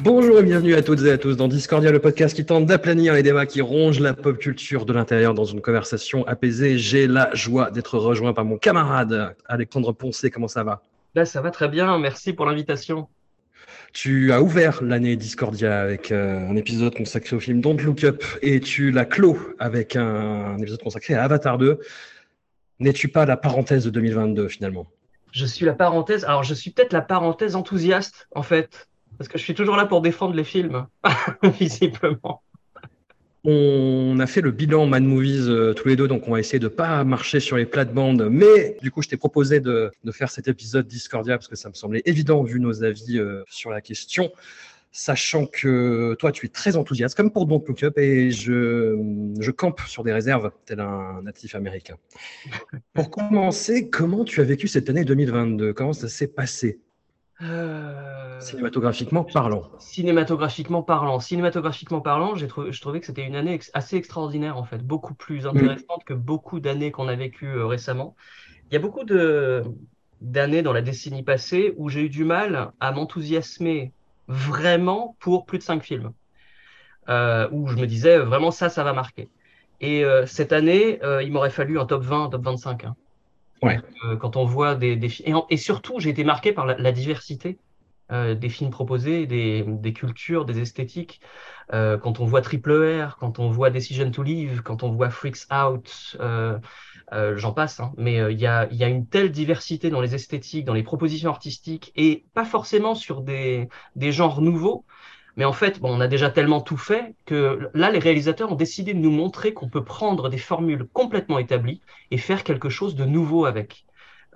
Bonjour et bienvenue à toutes et à tous dans Discordia, le podcast qui tente d'aplanir les débats qui rongent la pop culture de l'intérieur dans une conversation apaisée. J'ai la joie d'être rejoint par mon camarade Alexandre Poncé. Comment ça va? Là, ça va très bien. Merci pour l'invitation. Tu as ouvert l'année Discordia avec euh, un épisode consacré au film Don't Look Up et tu l'as clos avec un, un épisode consacré à Avatar 2. N'es-tu pas la parenthèse de 2022 finalement? Je suis la parenthèse. Alors, je suis peut-être la parenthèse enthousiaste, en fait. Parce que je suis toujours là pour défendre les films, visiblement. On a fait le bilan Mad Movies euh, tous les deux, donc on va essayer de pas marcher sur les plates-bandes. Mais du coup, je t'ai proposé de, de, faire cet épisode Discordia parce que ça me semblait évident vu nos avis euh, sur la question. Sachant que toi, tu es très enthousiaste, comme pour Don't Look Up, et je, je campe sur des réserves, tel un natif américain. Pour commencer, comment tu as vécu cette année 2022 Comment ça s'est passé? Euh, Cinématographiquement parlant. Cinématographiquement parlant. Cinématographiquement parlant, j'ai trouvé, je trouvais que c'était une année ex- assez extraordinaire, en fait. Beaucoup plus intéressante que beaucoup d'années qu'on a vécues euh, récemment. Il y a beaucoup de, d'années dans la décennie passée où j'ai eu du mal à m'enthousiasmer vraiment pour plus de cinq films. Euh, où je me disais, vraiment, ça, ça va marquer. Et cette année, il m'aurait fallu un top 20, un top 25. hein. Euh, quand on voit des, des et, surtout, j'ai été marqué par la, diversité euh, des films proposés, des, cultures, des esthétiques. Euh, quand on voit Triple R, quand on voit Decision to Live, quand on voit Freaks Out, j'en passe. hein. Mais il y a, une telle diversité dans les esthétiques, dans les propositions artistiques, et pas forcément sur des genres nouveaux. Mais en fait, bon, on a déjà tellement tout fait que là, les réalisateurs ont décidé de nous montrer qu'on peut prendre des formules complètement établies et faire quelque chose de nouveau avec.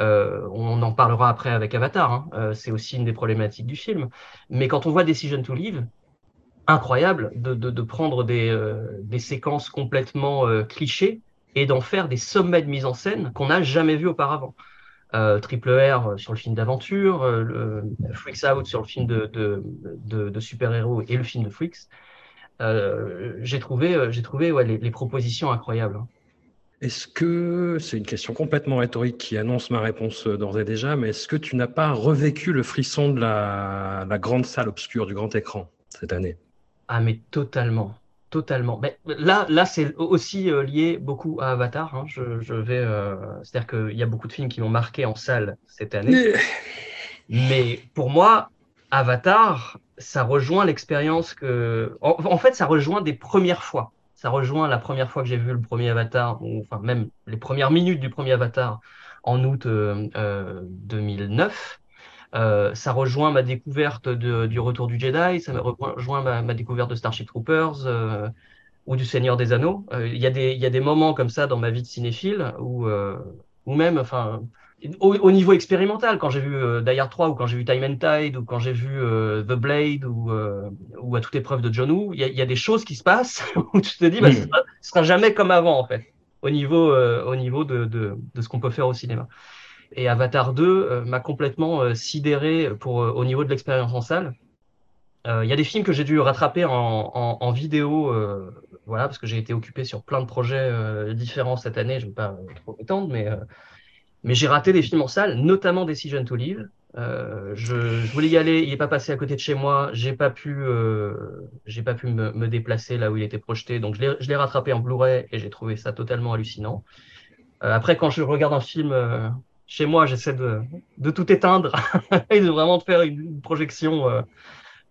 Euh, on en parlera après avec Avatar, hein. Euh, c'est aussi une des problématiques du film. Mais quand on voit Decision to Live, incroyable de, de, de prendre des, euh, des séquences complètement clichés et d'en faire des sommets de mise en scène qu'on n'a jamais vus auparavant. Euh, Triple R sur le film d'aventure, euh, Freaks Out sur le film de, de, de, de super-héros et le film de Freaks. Euh, j'ai trouvé, euh, j'ai trouvé ouais, les, les propositions incroyables. hein. Est-ce que, c'est une question complètement rhétorique qui annonce ma réponse euh, d'ores et déjà, mais est-ce que tu n'as pas revécu le frisson de la, la grande salle obscure, du grand écran cette année? Ah, mais totalement, totalement. Mais là, là, c'est aussi euh, lié beaucoup à Avatar. hein. Je, je vais, euh, c'est-à-dire qu'il y a beaucoup de films qui m'ont marqué en salle cette année. Mais pour moi, Avatar, ça rejoint l'expérience que, en, en fait, ça rejoint des premières fois. Ça rejoint la première fois que j'ai vu le premier Avatar, ou enfin même les premières minutes du premier Avatar en août euh, euh, 2009. Euh, ça rejoint ma découverte de, du Retour du Jedi, ça rejoint ma, ma découverte de Starship Troopers euh, ou du Seigneur des Anneaux. Euh, Il y, a des- il y a des moments comme ça dans ma vie de cinéphile où, euh, ou même, enfin, au, au niveau expérimental, quand j'ai vu euh, Die Hard 3 ou quand j'ai vu Time and Tide ou quand j'ai vu euh, The Blade ou, euh, ou à toute épreuve de John Woo, il y, a- y des choses qui se passent où tu te dis, bah, ce, sera, ce sera jamais comme avant en fait, au niveau, euh, au niveau de, de, de ce qu'on peut faire au cinéma. Et Avatar 2 euh, m'a complètement euh, sidéré pour, euh, au niveau de l'expérience en salle. Il y a des films que j'ai dû rattraper en, vidéo, voilà, parce que j'ai été occupé sur plein de projets différents cette année. Je ne vais pas trop m'étendre, mais, mais j'ai raté des films en salle, notamment Decision to Live. Je, voulais y aller, il n'est pas passé à côté de chez moi. J'ai pas pu, j'ai pas pu me, déplacer là où il était projeté, donc je l'ai, rattrapé en Blu-ray et j'ai trouvé ça totalement hallucinant. Après, quand je regarde un film chez moi, j'essaie de, de tout éteindre et de vraiment de faire une, projection euh,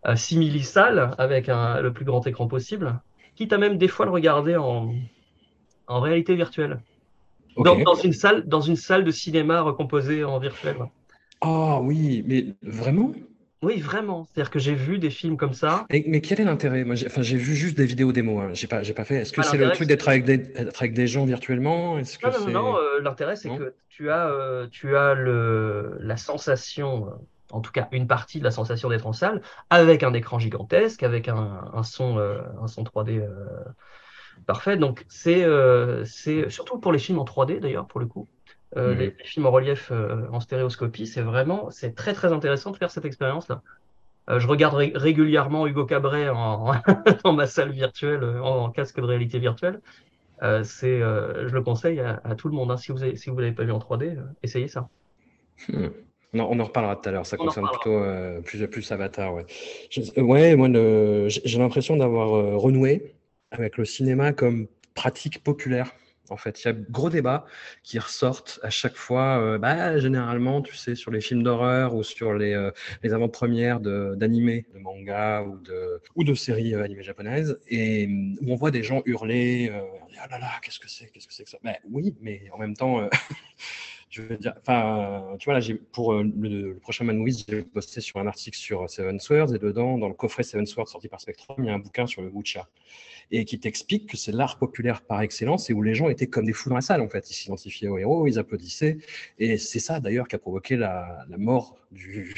euh, simili-salle avec un, le plus grand écran possible, quitte à même des fois le regarder en, en réalité virtuelle. Dans, dans une salle, dans une salle de cinéma recomposée en virtuel. ouais. Ah oui, mais vraiment? Oui, vraiment. C'est-à-dire que j'ai vu des films comme ça. Et- mais quel est l'intérêt? Moi, j'ai, enfin, j'ai vu juste des vidéos démos. Hein. J'ai pas, j'ai pas fait. Est-ce que Ah, c'est le l'intérêt, truc d'être avec des, avec des gens virtuellement? Est-ce que Non, non, non, c'est... euh, l'intérêt, c'est Non que tu as, euh, tu as le, la sensation, euh, en tout cas une partie de la sensation d'être en salle, avec un écran gigantesque, avec un, un son, euh, un son 3D euh, parfait. Donc, c'est euh, c'est surtout pour les films en 3D, d'ailleurs, pour le coup. Euh, les, les films en relief euh, en stéréoscopie, c'est vraiment, c'est très, très intéressant de faire cette expérience-là. Euh, je regarde ré- régulièrement Hugo Cabret en, dans ma salle virtuelle, en, en casque de réalité virtuelle. C'est, je le conseille à, à tout le monde. hein. Si vous avez, si vous l'avez pas vu en 3D, euh, essayez ça. Hmm. Non, on en reparlera tout à l'heure. Ça On concerne plutôt plus, plus Avatar. Ouais, Je- ouais moi, j'ai l'impression d'avoir renoué avec le cinéma comme pratique populaire. En fait, il y a gros débats qui ressortent à chaque fois. euh, bah, généralement, tu sais, sur les films d'horreur ou sur les, euh, les avant-premières d'animés, de, manga ou de, ou de séries euh, animées japonaises, et hum, où on voit des gens hurler, euh, ah là là, qu'est-ce que c'est, qu'est-ce que c'est que ça? Ben oui, mais en même temps, je veux dire, enfin, tu vois, là, pour le, prochain Man j'ai posté sur un article sur Seven Swords, et dedans, dans le coffret Seven Swords sorti par Spectrum, il y a un bouquin sur le wuxia, et qui t'explique que c'est l'art populaire par excellence, et où les gens étaient comme des fous dans la salle, en fait. Ils s'identifiaient aux héros, ils applaudissaient, et c'est ça, d'ailleurs, qui a provoqué la, mort du,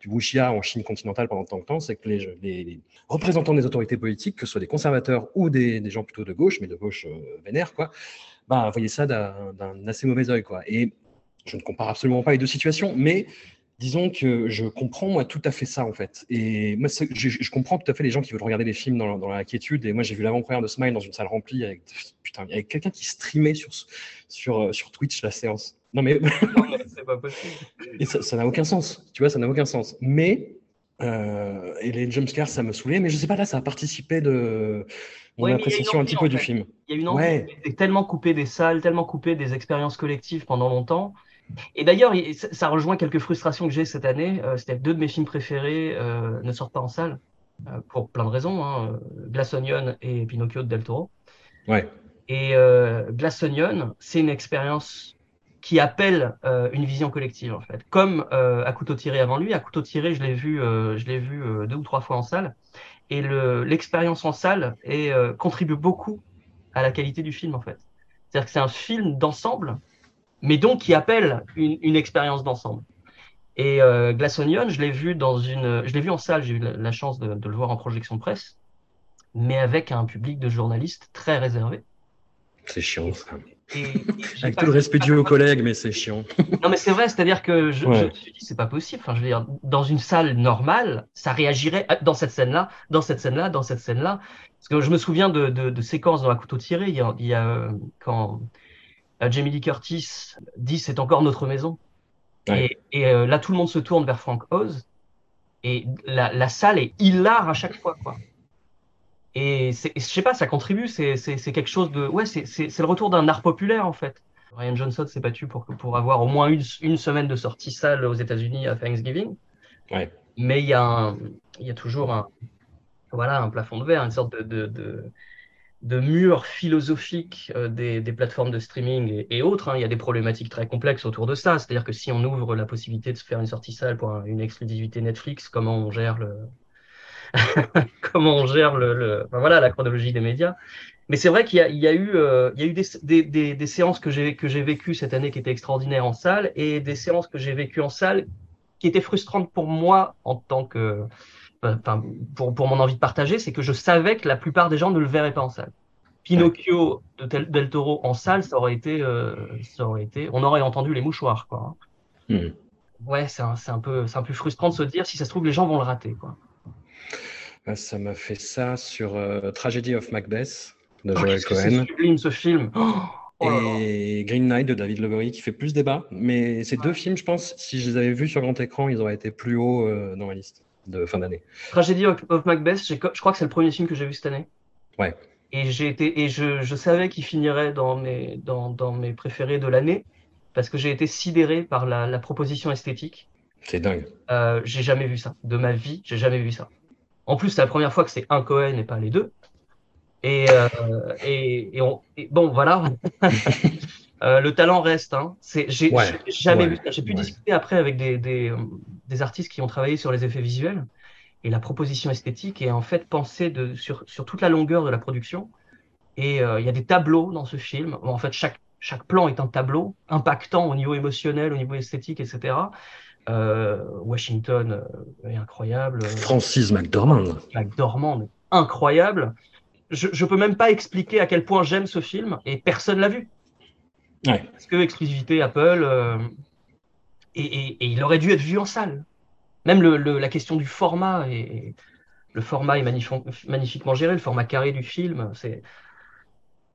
du wuxia en Chine continentale pendant tant de temps, c'est que les, les- représentants des autorités politiques, que ce soit des conservateurs ou des, des gens plutôt de gauche, mais de gauche euh, vénère, quoi, bah, voyaient ça d'un assez mauvais œil, quoi. Et je ne compare absolument pas les deux situations, mais disons que je comprends moi tout à fait ça en fait. Et moi, je, je comprends tout à fait les gens qui veulent regarder des films dans, dans la quiétude. Et moi, j'ai vu l'avant-première de Smile dans une salle remplie avec putain, avec quelqu'un qui streamait sur sur euh, sur Twitch la séance. Non mais c'est pas possible. et ça n'a aucun sens. Tu vois, ça n'a aucun sens. Mais euh, et les jumpscares, ça me saoulait. Mais je sais pas là, ça a participé de mon Ouais, appréciation un petit peu du film. Il y a une envie, Ouais. tellement coupé des salles, tellement coupé des expériences collectives pendant longtemps. Et d'ailleurs, il- ça rejoint quelques frustrations que j'ai cette année. Euh, C'était deux de mes films préférés euh, ne sortent pas en salle euh, pour plein de raisons. Hein. Glass Onion et Pinocchio de Del Toro. Ouais. Et euh, Glass Onion, c'est une expérience qui appelle euh, une vision collective en fait. Comme euh, à couteau tiré avant lui, à couteau tiré, je l'ai vu, je l'ai vu deux ou trois fois en salle. Et le- l'expérience en salle est, contribue beaucoup à la qualité du film en fait. C'est-à-dire que c'est un film d'ensemble, mais donc qui appelle une, une expérience d'ensemble. Et euh, Glass Onion, je l'ai vu dans une, je l'ai vu en salle, j'ai eu la, la chance de, de le voir en projection presse, mais avec un public de journalistes très réservé. C'est chiant. Ça. Et, et j'ai Avec tout le respect dû aux collègues, mais c'est chiant. Non, mais c'est vrai, c'est-à-dire que je, Ouais. je me suis dit, c'est pas possible. Enfin, je veux dire, dans une salle normale, ça réagirait à- dans cette scène-là, dans cette scène-là, dans cette scène-là. Parce que je me souviens de, de, de séquences dans Un couteau tiré. Il y a, il y a euh, quand euh, Jamie Lee Curtis dit c'est encore notre maison. Ouais. Et, et euh, là, tout le monde se tourne vers Frank Oz. Et la, la salle est hilar à chaque fois, quoi. Et je sais pas, ça contribue, c'est quelque chose de. Ouais, c'est le retour d'un art populaire, en fait. Ryan Johnson s'est battu pour, pour avoir au moins une, une semaine de sortie salle aux États-Unis à Thanksgiving. Ouais. Mais il y, a un- y a toujours un, voilà, un plafond de verre, une sorte de, de, de, de mur philosophique euh, des, plateformes de streaming et, autres. hein. Il y a des problématiques très complexes autour de ça. C'est-à-dire que si on ouvre la possibilité de se faire une sortie salle pour un- une exclusivité Netflix, comment on gère le, comment on gère le, enfin, voilà, la chronologie des médias. Mais c'est vrai qu'il y a, eu, euh, il y a eu des, des séances que j'ai, que j'ai vécues cette année qui étaient extraordinaires en salle et des séances que j'ai vécues en salle qui étaient frustrantes pour moi en tant que, enfin, pour, pour mon envie de partager, c'est que je savais que la plupart des gens ne le verraient pas en salle. Pinocchio de Tel- Del Toro en salle, ça aurait été, euh, ça aurait été, on aurait entendu les mouchoirs, quoi. Hmm. Ouais, c'est un, c'est un peu, c'est un peu frustrant de se dire si ça se trouve les gens vont le rater, quoi. Ah, Ça m'a fait ça sur euh, Tragedy of Macbeth de Oh, Joel Cohen sublime ce film. Oh, oh et Green Knight de David Lowery qui fait plus débat. Mais ces deux films, je pense, si je les avais vus sur grand écran, ils auraient été plus hauts euh, dans ma liste de fin d'année. Tragedy of Macbeth, je crois que c'est le premier film que j'ai vu cette année. Ouais. Et j'ai été et je, je savais qu'il finirait dans mes dans, dans mes préférés de l'année parce que j'ai été sidéré par la, la proposition esthétique. C'est dingue. Euh, j'ai jamais vu ça de ma vie, j'ai jamais vu ça. En plus, c'est la première fois que c'est un Cohen et pas les deux. Et, euh, et, et, on, et bon, voilà. Euh, le talent reste. Hein. C'est, j'ai, Ouais, jamais ouais. J'ai pu ouais. discuter après avec des, des, des artistes qui ont travaillé sur les effets visuels. Et la proposition esthétique est en fait pensée de, sur, sur toute la longueur de la production. Et euh, il y a des tableaux dans ce film. En fait, chaque, chaque plan est un tableau impactant au niveau émotionnel, au niveau esthétique, etc. Euh, Washington est incroyable. Francis McDormand. McDormand est incroyable. Je, je peux même pas expliquer à quel point j'aime ce film et personne l'a vu. Ouais. Parce que exclusivité Apple, euh, et, et- et il aurait dû être vu en salle. Même le, le- la question du format, et, le format est magnif- magnifiquement géré, le format carré du film, c'est...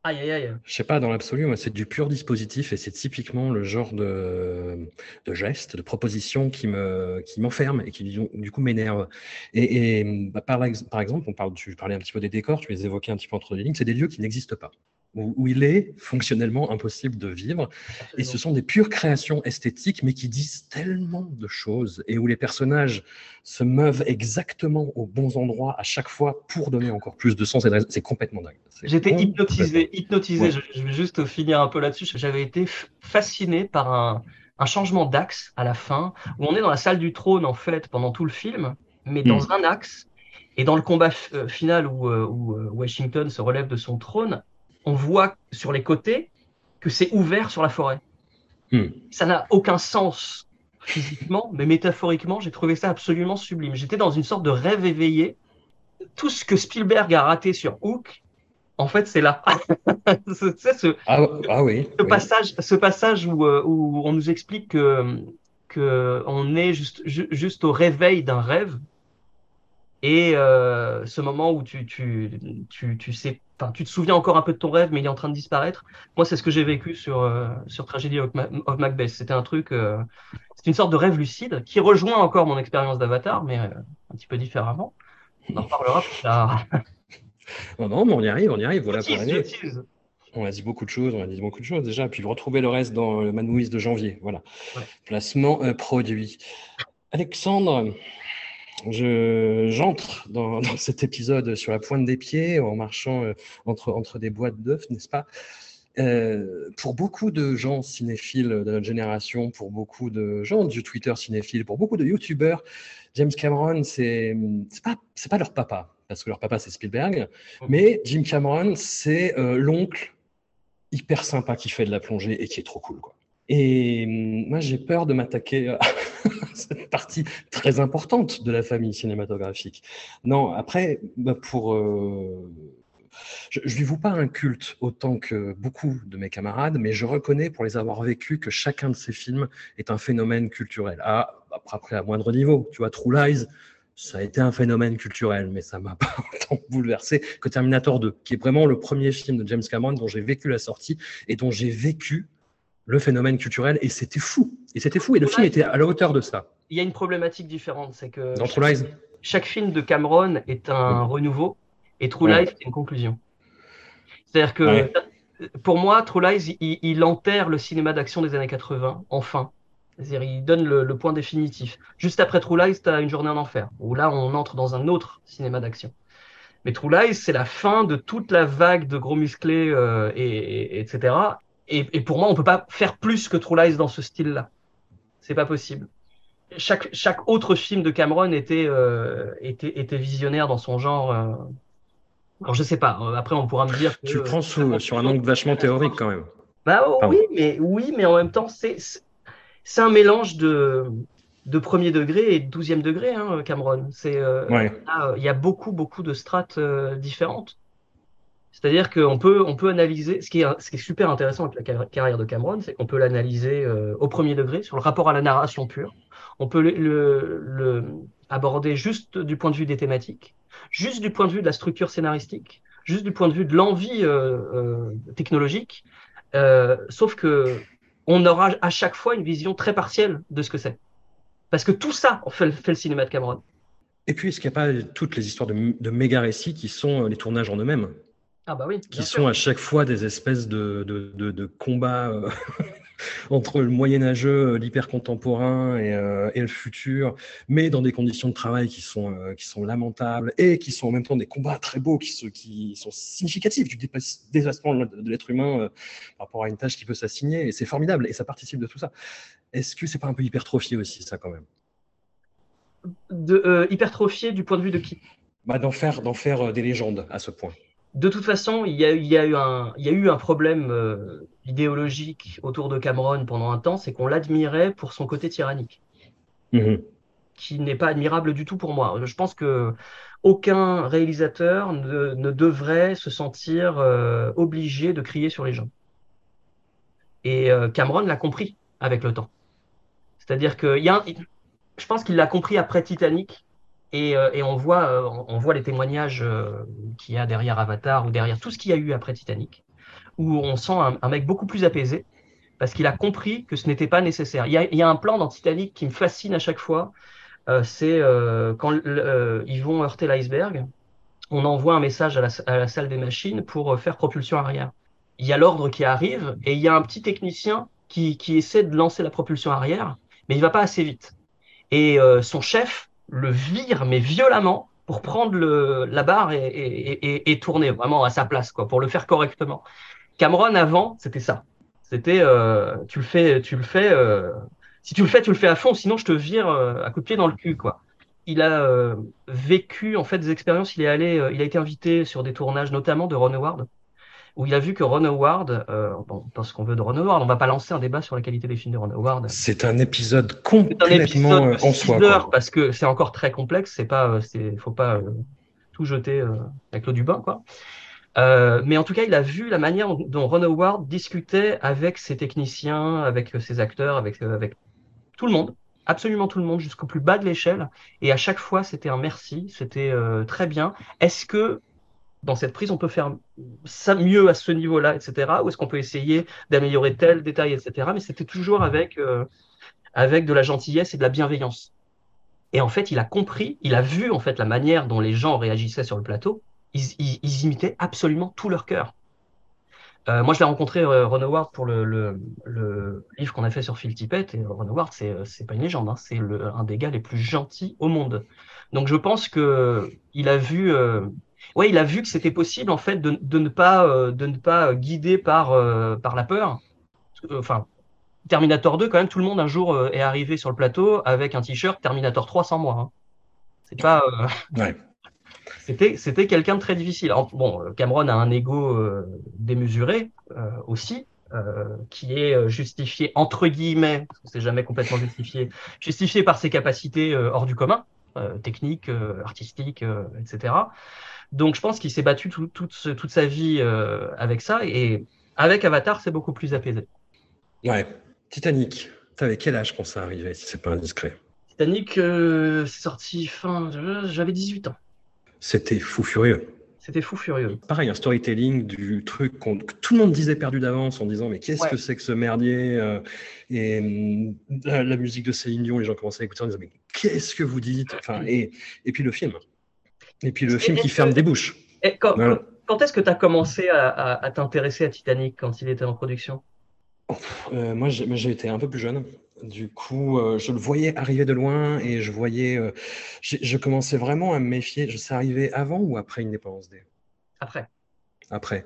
Aïe, aïe, aïe. Je sais pas, dans l'absolu, c'est du pur dispositif et c'est typiquement le genre de, de geste, de proposition qui me, qui m'enferme et qui, du coup, m'énerve. Et, et, bah, par exemple, on parle, tu parlais un petit peu des décors, tu les évoquais un petit peu entre les lignes, c'est des lieux qui n'existent pas, où, où il est fonctionnellement impossible de vivre. Et ce sont des pures créations esthétiques, mais qui disent tellement de choses et où les personnages se meuvent exactement aux bons endroits à chaque fois pour donner encore plus de sens. C'est complètement dingue. J'étais hypnotisé, hypnotisé. Ouais. Je, je vais juste finir un peu là-dessus. J'avais été fasciné par un, un changement d'axe à la fin, où on est dans la salle du trône, en fait, pendant tout le film, mais dans un axe. Et dans le combat euh, final où, euh, où, euh, Washington se relève de son trône, on voit sur les côtés que c'est ouvert sur la forêt. Hmm. Ça n'a aucun sens physiquement, mais métaphoriquement, j'ai trouvé ça absolument sublime. J'étais dans une sorte de rêve éveillé. Tout ce que Spielberg a raté sur Hook, en fait, c'est là. Ce, Ah, ah oui. ce oui. passage, ce passage où, euh, où on nous explique que, que on est juste, ju- juste au réveil d'un rêve. Et euh, ce moment où tu, tu, tu, tu sais, tu te souviens encore un peu de ton rêve, mais il est en train de disparaître. Moi, c'est ce que j'ai vécu sur, euh, sur Tragedy of, Ma- of Macbeth. C'était un truc, euh, c'est une sorte de rêve lucide qui rejoint encore mon expérience d'Avatar, mais euh, un petit peu différemment. On en parlera plus tard. Non, non, mais on y arrive, on y arrive. Voilà pour l'année. On a dit beaucoup de choses, on a dit beaucoup de choses déjà. Puis vous retrouvez le reste dans le Mad Movies de janvier. Voilà. Ouais. Placement produit. Alexandre, je j'entre dans, dans cet épisode sur la pointe des pieds en marchant euh, entre, entre des boîtes d'œufs, n'est-ce pas? Euh, pour beaucoup de gens cinéphiles de notre génération, pour beaucoup de gens du Twitter cinéphile, pour beaucoup de YouTubeurs, James Cameron, c'est pas c'est pas leur papa parce que leur papa c'est Spielberg, mais Jim Cameron c'est euh, l'oncle hyper sympa qui fait de la plongée et qui est trop cool quoi. Et hum, moi j'ai peur de m'attaquer à cette partie très importante de la famille cinématographique. Non, après bah, pour euh, je ne lui voue pas un culte autant que beaucoup de mes camarades, mais je reconnais pour les avoir vécus que chacun de ces films est un phénomène culturel. Ah, après, après, à moindre niveau, tu vois, True Lies, ça a été un phénomène culturel, mais ça m'a pas autant bouleversé que Terminator 2, qui est vraiment le premier film de James Cameron dont j'ai vécu la sortie et dont j'ai vécu le phénomène culturel, et c'était fou. Et c'était fou, et le film était à la hauteur de ça. Il y a une problématique différente, c'est que Dans True Lies, chaque film de Cameron est un renouveau et True Ouais. Lies est une conclusion. C'est-à-dire que Ouais. pour moi, True Lies, il, il enterre le cinéma d'action des années 80, enfin. C'est-à-dire, il donne le, le point définitif. Juste après True Lies, tu as une journée en enfer, où là, on entre dans un autre cinéma d'action. Mais True Lies, c'est la fin de toute la vague de gros musclés, euh, et, et- etc. Et, et pour moi, on peut pas faire plus que True Lies dans ce style-là. C'est pas possible. Chaque, chaque autre film de Cameron était, euh, était, était visionnaire dans son genre. euh. Alors, je sais pas. euh, Après, on pourra me dire que. tu le prends sous- sur un angle vachement théorique quand même. Bah oh, oui, mais oui, mais en même temps, c'est c'est- un mélange de de premier degré et de douzième degré, hein, Cameron. C'est euh, Ouais. il y a beaucoup beaucoup de strates différentes. C'est-à-dire qu'on peut on peut analyser ce qui est ce qui est super intéressant avec la car- carrière de Cameron, c'est qu'on peut l'analyser euh, au premier degré sur le rapport à la narration pure. On peut le, aborder juste du point de vue des thématiques, juste du point de vue de la structure scénaristique, juste du point de vue de l'envie euh, euh, technologique. Sauf que on aura à chaque fois une vision très partielle de ce que c'est. Parce que tout ça fait, fait le cinéma de Cameron. Et puis, est-ce qu'il n'y a pas toutes les histoires de, de méga récits qui sont les tournages en eux-mêmes? Ah bah oui. qui sont à chaque fois des espèces de, de, de, de combats euh, entre le moyenâgeux, euh, l'hyper contemporain et, euh, et le futur, mais dans des conditions de travail qui sont, euh, qui sont lamentables et qui sont en même temps des combats très beaux, qui, se- qui sont significatifs du dépasse- dépassement de, l'être humain par rapport à une tâche qui peut s'assigner. Et c'est formidable et ça participe de tout ça. Est-ce que c'est pas un peu hypertrophié aussi, ça, quand même? De, hypertrophié du point de vue de qui? Bah, D'en faire, faire des légendes à ce point. De toute façon, il y a, il y a eu un, il y a eu un problème euh, idéologique autour de Cameron pendant un temps, c'est qu'on l'admirait pour son côté tyrannique, Mhm. qui n'est pas admirable du tout pour moi. Je pense que aucun réalisateur ne, ne devrait se sentir euh, obligé de crier sur les gens. Et euh, Cameron l'a compris avec le temps. C'est-à-dire que y a un- je pense qu'il l'a compris après Titanic. Et, euh, et on voit, euh, on voit les témoignages euh, qu'il y a derrière Avatar ou derrière tout ce qu'il y a eu après Titanic, où on sent un, mec beaucoup plus apaisé parce qu'il a compris que ce n'était pas nécessaire. Il y, a, un plan dans Titanic qui me fascine à chaque fois. c'est quand ils vont heurter l'iceberg, on envoie un message à la, salle des machines pour faire propulsion arrière. Il y a l'ordre qui arrive et il y a un petit technicien qui, qui essaie de lancer la propulsion arrière, mais il va pas assez vite. Et son chef le vire, mais violemment, pour prendre le, la barre et, tourner vraiment à sa place, quoi, pour le faire correctement. Cameron, avant, c'était ça. C'était, euh, tu le fais, tu le fais, euh, si tu le fais, tu le fais à fond, sinon je te vire euh, à coup de pied dans le cul, quoi. Il a euh, vécu en fait des expériences. Il est allé, euh, il a été invité sur des tournages, notamment de Ron Howard, où il a vu que Ron Howard, euh, bon, parce qu'on veut de Ron Howard, on va pas lancer un débat sur la qualité des films de Ron Howard. C'est un épisode C'est un complètement épisode euh, en soi. quoi. parce que c'est encore très complexe. C'est pas, euh, c'est, faut pas euh, tout jeter euh, avec l'eau du bain, quoi. Mais en tout cas, il a vu la manière dont Ron Howard discutait avec ses techniciens, avec ses acteurs, avec, avec tout le monde, absolument tout le monde, jusqu'au plus bas de l'échelle. Et à chaque fois, c'était un merci, c'était très bien. Est-ce que dans cette prise, on peut faire ça mieux à ce niveau-là, etc. Ou est-ce qu'on peut essayer d'améliorer tel détail, etc. Mais c'était toujours avec, euh, avec de la gentillesse et de la bienveillance. Et en fait, il a compris, il a vu en fait la manière dont les gens réagissaient sur le plateau. Ils, imitaient absolument tout leur cœur. Euh, moi, je l'ai rencontré, euh, Ron Howard, pour le, livre qu'on a fait sur Phil Tippett. Et Ron Howard, euh, c'est pas une légende, hein, c'est un des gars les plus gentils au monde. Donc, je pense que il a vu, ouais, il a vu que c'était possible en fait de, de ne pas, euh, de ne pas guider par, euh, par la peur. Euh, Enfin, Terminator 2, quand même, tout le monde un jour est arrivé sur le plateau avec un t-shirt Terminator 3 sans moi. hein. C'est pas, Ouais. c'était, c'était quelqu'un de très difficile. Bon, Cameron a un ego démesuré aussi, euh, qui est justifié entre guillemets, parce que c'est jamais complètement justifié, justifié par ses capacités euh, hors du commun, euh, techniques, artistiques, etc. Donc, je pense qu'il s'est battu tout- toute ce- toute sa vie euh, avec ça, et avec Avatar, c'est beaucoup plus apaisé. Ouais. Titanic. T'avais quel âge quand ça arrivait, si c'est pas indiscret? Titanic, euh, c'est sorti fin, j'avais 18 ans. C'était fou furieux. C'était fou furieux. Pareil, un storytelling du truc que tout le monde disait perdu d'avance en disant mais qu'est-ce Ouais. que c'est que ce merdier euh, Et la, la musique de Céline Dion, les gens commençaient à écouter en disant mais qu'est-ce que vous dites? Enfin, et, et puis le film. Et puis le film qui ferme des bouches. Et quand, Voilà. quand est-ce que tu as commencé à, à- à t'intéresser à Titanic quand il était en production? Euh, moi, j'ai été un peu plus jeune. Du coup, euh, je le voyais arriver de loin et je voyais. euh, je commençais vraiment à me méfier. Je sais arriver avant ou après Independence Day? Après Après.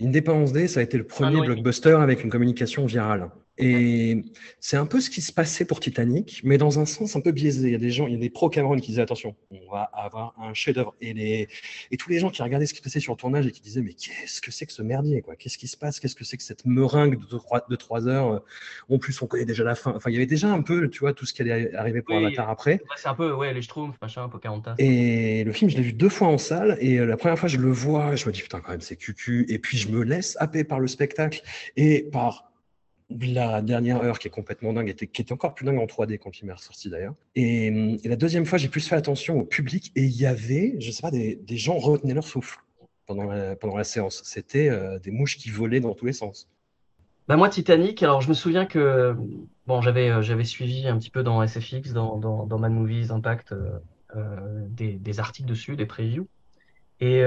Independence Day, ça a été le premier blockbuster avec une communication virale. Et c'est un peu ce qui se passait pour Titanic, mais dans un sens un peu biaisé. Il y a des gens, il y a des pro-Cameron qui disaient attention, on va avoir un chef-d'œuvre. Et, les, et tous les gens qui regardaient ce qui se passait sur le tournage et qui disaient mais qu'est-ce que c'est que ce merdier quoi? Qu'est-ce qui se passe? Qu'est-ce que c'est que cette meringue de trois, de trois heures? En plus, on connaît déjà la fin. Enfin, il y avait déjà un peu, tu vois, tout ce qui allait arriver pour Oui. Avatar après. C'est un peu ouais, les Schtroumpfs, machin, Pocahontas. Et le film, je l'ai vu deux fois en salle. Et euh, la première fois, je le vois, je me dis, putain, quand même, c'est cucu. Et puis, je me laisse happer par le spectacle et par la dernière heure qui est complètement dingue, était- qui était encore plus dingue en 3D quand il m'est ressorti d'ailleurs. Et, hum, et la deuxième fois, j'ai plus fait attention au public. Et il y avait, je sais pas, des, gens retenaient leur souffle pendant la, pendant la séance. C'était euh, des mouches qui volaient dans tous les sens. Bah moi Titanic, alors je me souviens que bon j'avais euh, suivi un petit peu dans SFX, dans, dans, dans Mad Movies, Impact, euh, des, articles dessus, des previews. Et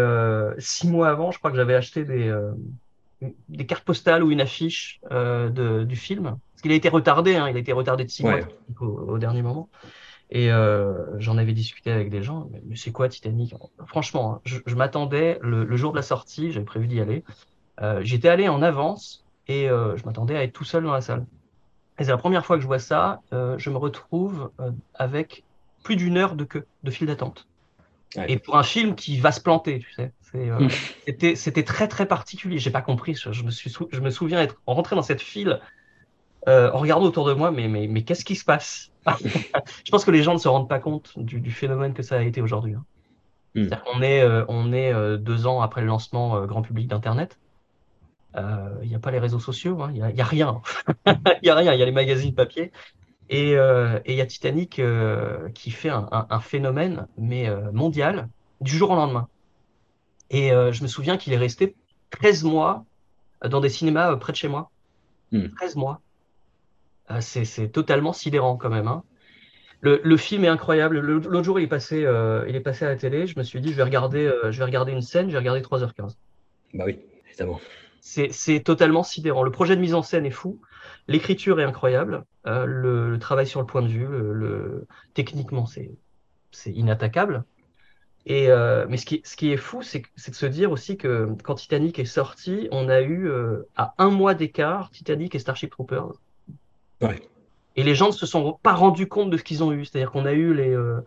six mois avant, je crois que j'avais acheté des, des cartes postales ou une affiche euh, de, du film. Parce qu'il a été retardé, hein, il a été retardé de six Ouais. mois au, au dernier moment. Et euh, j'en avais discuté avec des gens. Mais, mais c'est quoi Titanic? Franchement, hein, je, je m'attendais le, le jour de la sortie, j'avais prévu d'y aller. Euh, J'étais allé en avance et je m'attendais à être tout seul dans la salle. Et c'est la première fois que je vois ça. je me retrouve avec plus d'une heure de queue, de file d'attente. Ouais. Et pour un film qui va se planter, tu sais, euh, Mm. c'était, très très particulier. J'ai pas compris. Je, je me suis, sou- je me souviens être rentré dans cette file euh, en regardant autour de moi, mais mais mais qu'est-ce qui se passe? Je pense que les gens ne se rendent pas compte du, du phénomène que ça a été aujourd'hui. hein. Mm. C'est-à-dire qu'on est euh, on est euh, deux ans après le lancement euh, grand public d'Internet. Euh, Il n'y a pas les réseaux sociaux, hein. il y a, il y a rien. Il y a rien. Il y a les magazines papier. Et euh, et il y a Titanic euh, qui fait un, un- un phénomène, mais euh, mondial, du jour au lendemain. Et euh, je me souviens qu'il est resté 13 mois dans des cinémas euh, près de chez moi. Hmm. 13 mois. Euh, c'est totalement sidérant quand même. hein. Le, le film est incroyable. Le- L'autre jour, il est passé, euh, il est passé à la télé. Je me suis dit, je vais regarder, euh, je vais regarder une scène. Je vais regarder 3h15. Bah oui, évidemment. C'est totalement sidérant. Le projet de mise en scène est fou. L'écriture est incroyable. Euh, le, le travail sur le point de vue, le, techniquement, c'est inattaquable. Et euh, mais ce qui, ce qui est fou, c'est de se dire aussi que quand Titanic est sorti, on a eu euh, à un mois d'écart Titanic et Starship Troopers. Ouais. Et les gens ne se sont pas rendus compte de ce qu'ils ont eu. C'est-à-dire qu'on a eu les, euh,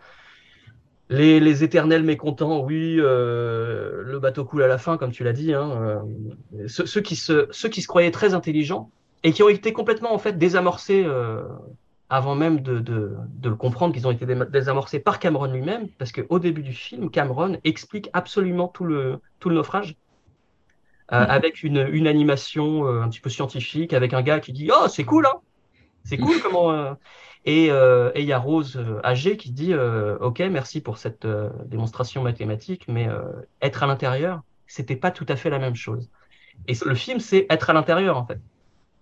les, les éternels mécontents. Oui, le bateau coule à la fin, comme tu l'as dit. Hein, ceux, ceux qui se, ceux qui se croyaient très intelligents et qui ont été complètement en fait désamorcés avant même de, de, de le comprendre, qu'ils ont été dé- désamorcés par Cameron lui-même, parce qu'au début du film, Cameron explique absolument tout le, tout le naufrage. euh, avec une, une animation euh, un petit peu scientifique, avec un gars qui dit Oh, c'est cool, hein C'est cool comment. euh, Et il y a Rose âgée qui dit Ok, merci pour cette démonstration mathématique, mais être à l'intérieur, c'était pas tout à fait la même chose. Et le film, c'est être à l'intérieur, en fait.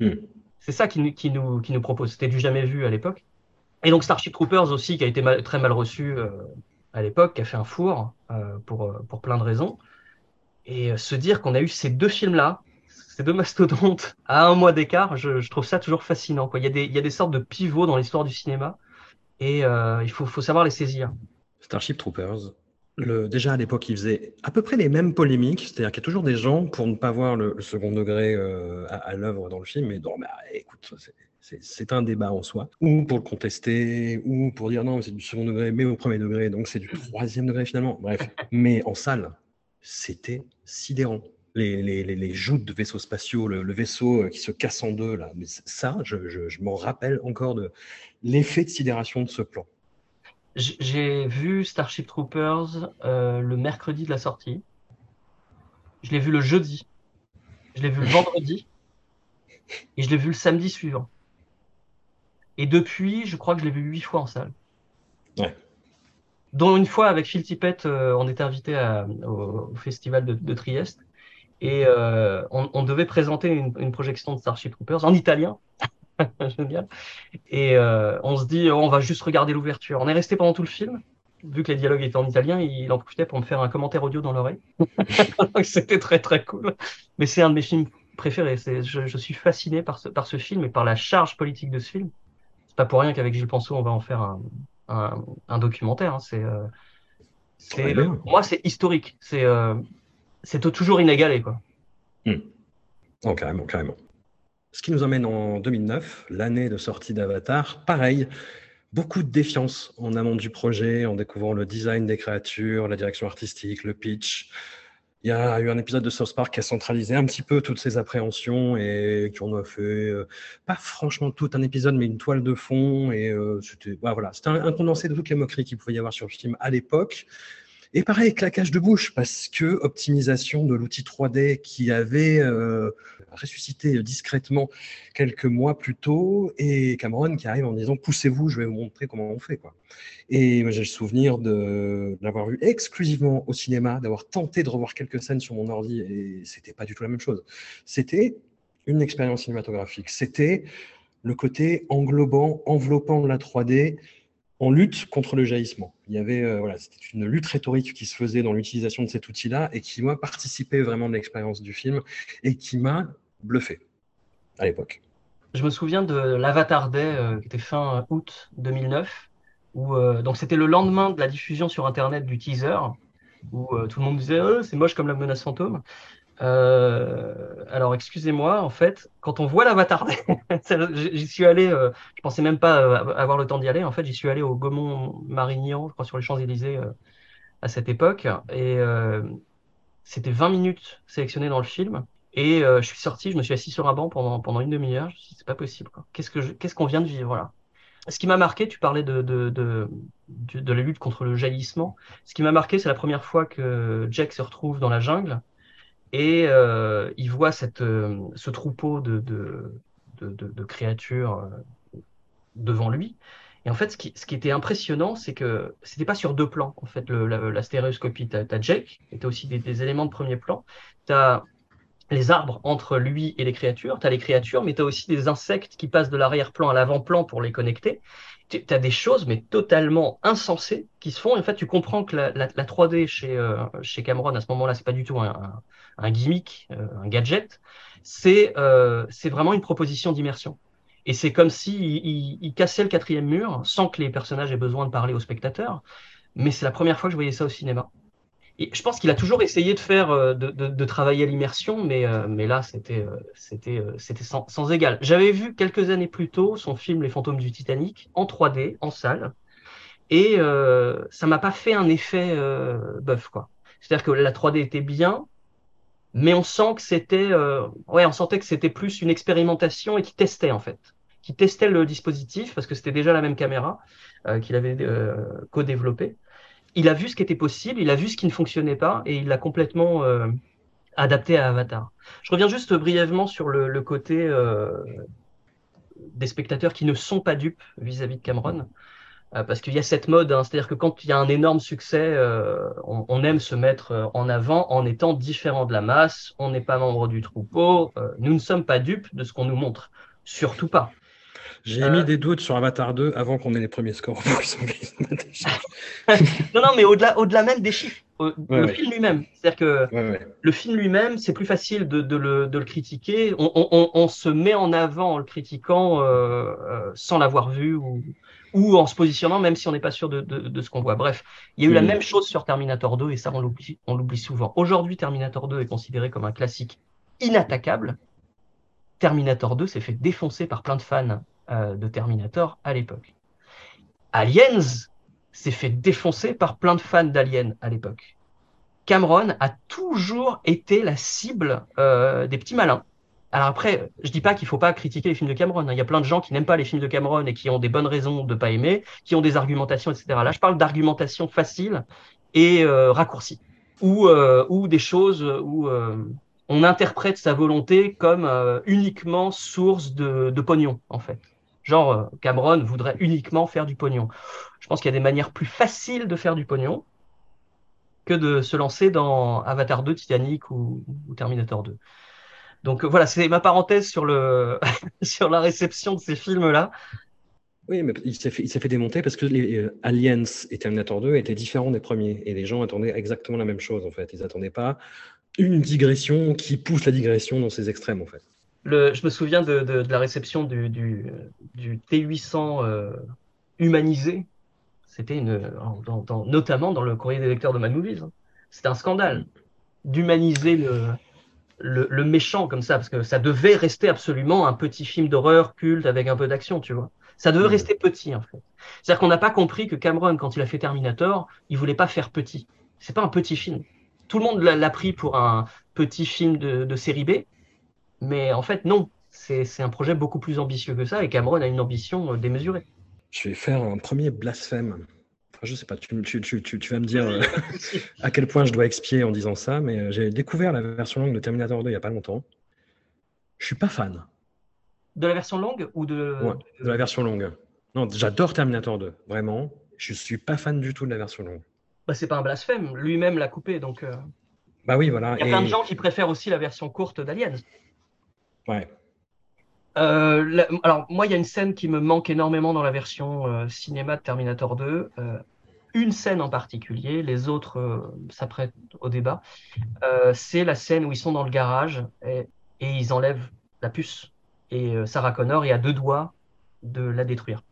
Hmm. C'est ça qui, nous- qui, propose. C'était du jamais vu à l'époque. Et donc Starship Troopers aussi, qui a été très mal reçu euh, à l'époque, qui a fait un four euh, pour, euh, pour plein de raisons. Et se dire qu'on a eu ces deux films-là, ces deux mastodontes, à un mois d'écart, je, trouve ça toujours fascinant. Il, y a des, sortes de pivots dans l'histoire du cinéma, et il faut, faut savoir les saisir. Starship Troopers. Le, déjà à l'époque, il faisait à peu près les mêmes polémiques, c'est-à-dire qu'il y a toujours des gens pour ne pas voir le, second degré euh, à, l'œuvre dans le film, mais non, mais ah, écoute, c'est- un débat en soi, ou pour le contester, ou pour dire non, c'est du second degré, mais au premier degré, donc c'est du troisième degré finalement. Bref, mais en salle, c'était sidérant. Les, joutes de vaisseaux spatiaux, le, vaisseau euh, qui se casse en deux, là, ça, je, je m'en rappelle encore de l'effet de sidération de ce plan. J'ai vu Starship Troopers euh, le mercredi de la sortie. Je l'ai vu le jeudi. Je l'ai vu le vendredi. Et je l'ai vu le samedi suivant. Et depuis, je crois que je l'ai vu huit fois en salle. Ouais. Dont une fois avec Phil Tippett, euh, on était invité à- au, au festival de, de Trieste. Et euh, on, on devait présenter une, une projection de Starship Troopers en italien. Génial. Et euh, on se dit, oh, on va juste regarder l'ouverture. On est resté pendant tout le film. Vu que les dialogues étaient en italien, il en profitait pour me faire un commentaire audio dans l'oreille. C'était très très cool. Mais c'est un de mes films préférés. Je, je suis fasciné par ce, par ce film et par la charge politique de ce film. C'est pas pour rien qu'avec Gilles Penseau, on va en faire un, un, un documentaire. hein. C'est, euh, c'est- pour moi, c'est historique. C'est, euh, c'est toujours inégalé, quoi. Oh, carrément, carrément. Ce qui nous emmène en 2009, l'année de sortie d'Avatar. Pareil, beaucoup de défiance en amont du projet, en découvrant le design des créatures, la direction artistique, le pitch. Il y a eu un épisode de South Park qui a centralisé un petit peu toutes ces appréhensions et qui en a fait, euh, pas franchement tout un épisode, mais une toile de fond. Et euh, c'était ouais, voilà, un, un condensé de toutes les moqueries qu'il pouvait y avoir sur le film à l'époque. Et pareil, claquage de bouche, parce que optimisation de l'outil 3D qui avait euh, ressuscité discrètement quelques mois plus tôt, et Cameron qui arrive en disant poussez-vous, je vais vous montrer comment on fait. Quoi. Et j'ai le souvenir de l'avoir vu exclusivement au cinéma, d'avoir tenté de revoir quelques scènes sur mon ordi, et c'était pas du tout la même chose. C'était une expérience cinématographique. C'était le côté englobant, enveloppant de la 3D en lutte contre le jaillissement. Il y avait, euh, c'était une lutte rhétorique qui se faisait dans l'utilisation de cet outil-là et qui m'a participé vraiment de l'expérience du film et qui m'a bluffé à l'époque. Je me souviens de l'Avatar Day euh, qui était fin août 2009, où euh, donc c'était le lendemain de la diffusion sur Internet du teaser, où euh, tout le monde disait oh, c'est moche comme la menace fantôme. Euh, alors excusez-moi, en fait, quand on voit l'Avatar j'y suis allé, euh, je pensais même pas euh, avoir le temps d'y aller. En fait, j'y suis allé au Gaumont-Marignan, je crois sur les Champs-Élysées à cette époque, et c'était 20 minutes sélectionnées dans le film. Et je suis sorti, je me suis assis sur un banc pendant, une demi-heure. Je me suis dit, c'est pas possible. Qu'est-ce qu'on vient de vivre là Ce qui m'a marqué, tu parlais de la lutte contre le jaillissement. Ce qui m'a marqué, c'est la première fois que Jack se retrouve dans la jungle et euh, il voit euh, ce troupeau de, créatures euh, devant lui. Et en fait, ce qui, était impressionnant, c'est que c'était pas sur deux plans. En fait, la stéréoscopie, tu as, Jake, et tu as aussi des, des éléments de premier plan. Tu as les arbres entre lui et les créatures, tu as les créatures, mais tu as aussi des insectes qui passent de l'arrière-plan à l'avant-plan pour les connecter. Tu as des choses, mais totalement insensées, qui se font. En fait, tu comprends que la, la, la 3D chez, euh, chez Cameron, à ce moment-là, c'est pas du tout un, gimmick, euh, un gadget. C'est euh, c'est vraiment une proposition d'immersion. Et c'est comme si il, il, il cassait le quatrième mur sans que les personnages aient besoin de parler aux spectateurs. Mais c'est la première fois que je voyais ça au cinéma. Je pense qu'il a toujours essayé de faire, euh, de, de, de travailler à l'immersion, mais, euh, mais là, c'était, euh, c'était, euh, c'était sans, sans égal. J'avais vu quelques années plus tôt son film Les fantômes du Titanic en 3D, en salle, et euh, ça m'a pas fait un effet euh, bœuf, quoi. C'est-à-dire que la 3D était bien, mais on sent que c'était, ouais, on sentait que c'était plus une expérimentation et qui testait en fait, qui testait le dispositif parce que c'était déjà la même caméra qu'il avait euh, co-développé. Il a vu ce qui était possible, il a vu ce qui ne fonctionnait pas et il l'a complètement euh, adapté à Avatar. Je reviens juste brièvement sur le, côté euh, des spectateurs qui ne sont pas dupes vis-à-vis de Cameron. Euh, parce qu'il y a cette mode, hein, c'est-à-dire que quand il y a un énorme succès, on, aime se mettre en avant en étant différent de la masse, on n'est pas membre du troupeau, nous ne sommes pas dupes de ce qu'on nous montre, surtout pas. J'ai mis des doutes sur Avatar 2 avant qu'on ait les premiers scores. non, non, mais au-delà au -delà même des chiffres, le ouais. film lui-même. C'est-à-dire que ouais, le film lui-même, c'est plus facile de, de, le, de, le, critiquer. On, on, on, se met en avant en le critiquant euh, sans l'avoir vu ou, ou en se positionnant même si on n'est pas sûr de, ce qu'on voit. Bref, il y a eu mmh. la même chose sur Terminator 2 et ça on l'oublie, on l'oublie souvent. Aujourd'hui, Terminator 2 est considéré comme un classique inattaquable. Terminator 2 s'est fait défoncer par plein de fans euh, de Terminator à l'époque. Aliens s'est fait défoncer par plein de fans d'Alien à l'époque. Cameron a toujours été la cible euh, des petits malins. Alors après, je dis pas qu'il faut pas critiquer les films de Cameron. Hein. Il y a plein de gens qui n'aiment pas les films de Cameron et qui ont des bonnes raisons de pas aimer, qui ont des argumentations, etc. Là, je parle d'argumentation facile et euh, ou euh, ou des choses où on interprète sa volonté comme uniquement source de, de, pognon, en fait. Genre, euh, Cameron voudrait uniquement faire du pognon. Je pense qu'il y a des manières plus faciles de faire du pognon que de se lancer dans Avatar 2, Titanic ou, Terminator 2. Donc voilà, c'est ma parenthèse sur la réception de ces films-là. Oui, mais il s'est fait, fait, démonter parce que les euh, Aliens et Terminator 2 étaient différents des premiers. Et les gens attendaient exactement la même chose, en fait. Ils n'attendaient pas une digression qui pousse la digression dans ses extrêmes, en fait. Le, je me souviens de, de, de la réception du, du, du T800 euh, humanisé. C'était une, dans, dans, notamment dans le courrier des lecteurs de Mad Movies. Hein. C'était un scandale d'humaniser le, le, le, méchant comme ça, parce que ça devait rester absolument un petit film d'horreur culte avec un peu d'action, tu vois. Ça devait mmh. rester petit, en fait. C'est-à-dire qu'on n'a pas compris que Cameron, quand il a fait Terminator, il voulait pas faire petit. C'est pas un petit film. Tout le monde l'a pris pour un petit film de, de série B, mais en fait, non. C'est un projet beaucoup plus ambitieux que ça, et Cameron a une ambition démesurée. Je vais faire un premier blasphème. Enfin, je sais pas, tu, tu, tu, tu vas me dire euh, à quel point je dois expier en disant ça, mais euh, j'ai découvert la version longue de Terminator 2 il n'y a pas longtemps. Je suis pas fan. De la version longue ou de... Ouais, de la version longue. Non, j'adore Terminator 2, vraiment. Je suis pas fan du tout de la version longue. Bah, c'est pas un blasphème, lui-même l'a coupé, donc... Euh... Bah oui, voilà. Il y a Et... plein de gens qui préfèrent aussi la version courte d'Aliens. Euh, alors, moi, il y a une scène qui me manque énormément dans la version euh, cinéma de Terminator 2. Euh, une scène en particulier, les autres s'apprêtent au débat. C'est la scène où ils sont dans le garage et, ils enlèvent la puce. Et Sarah Connor est à deux doigts de la détruire.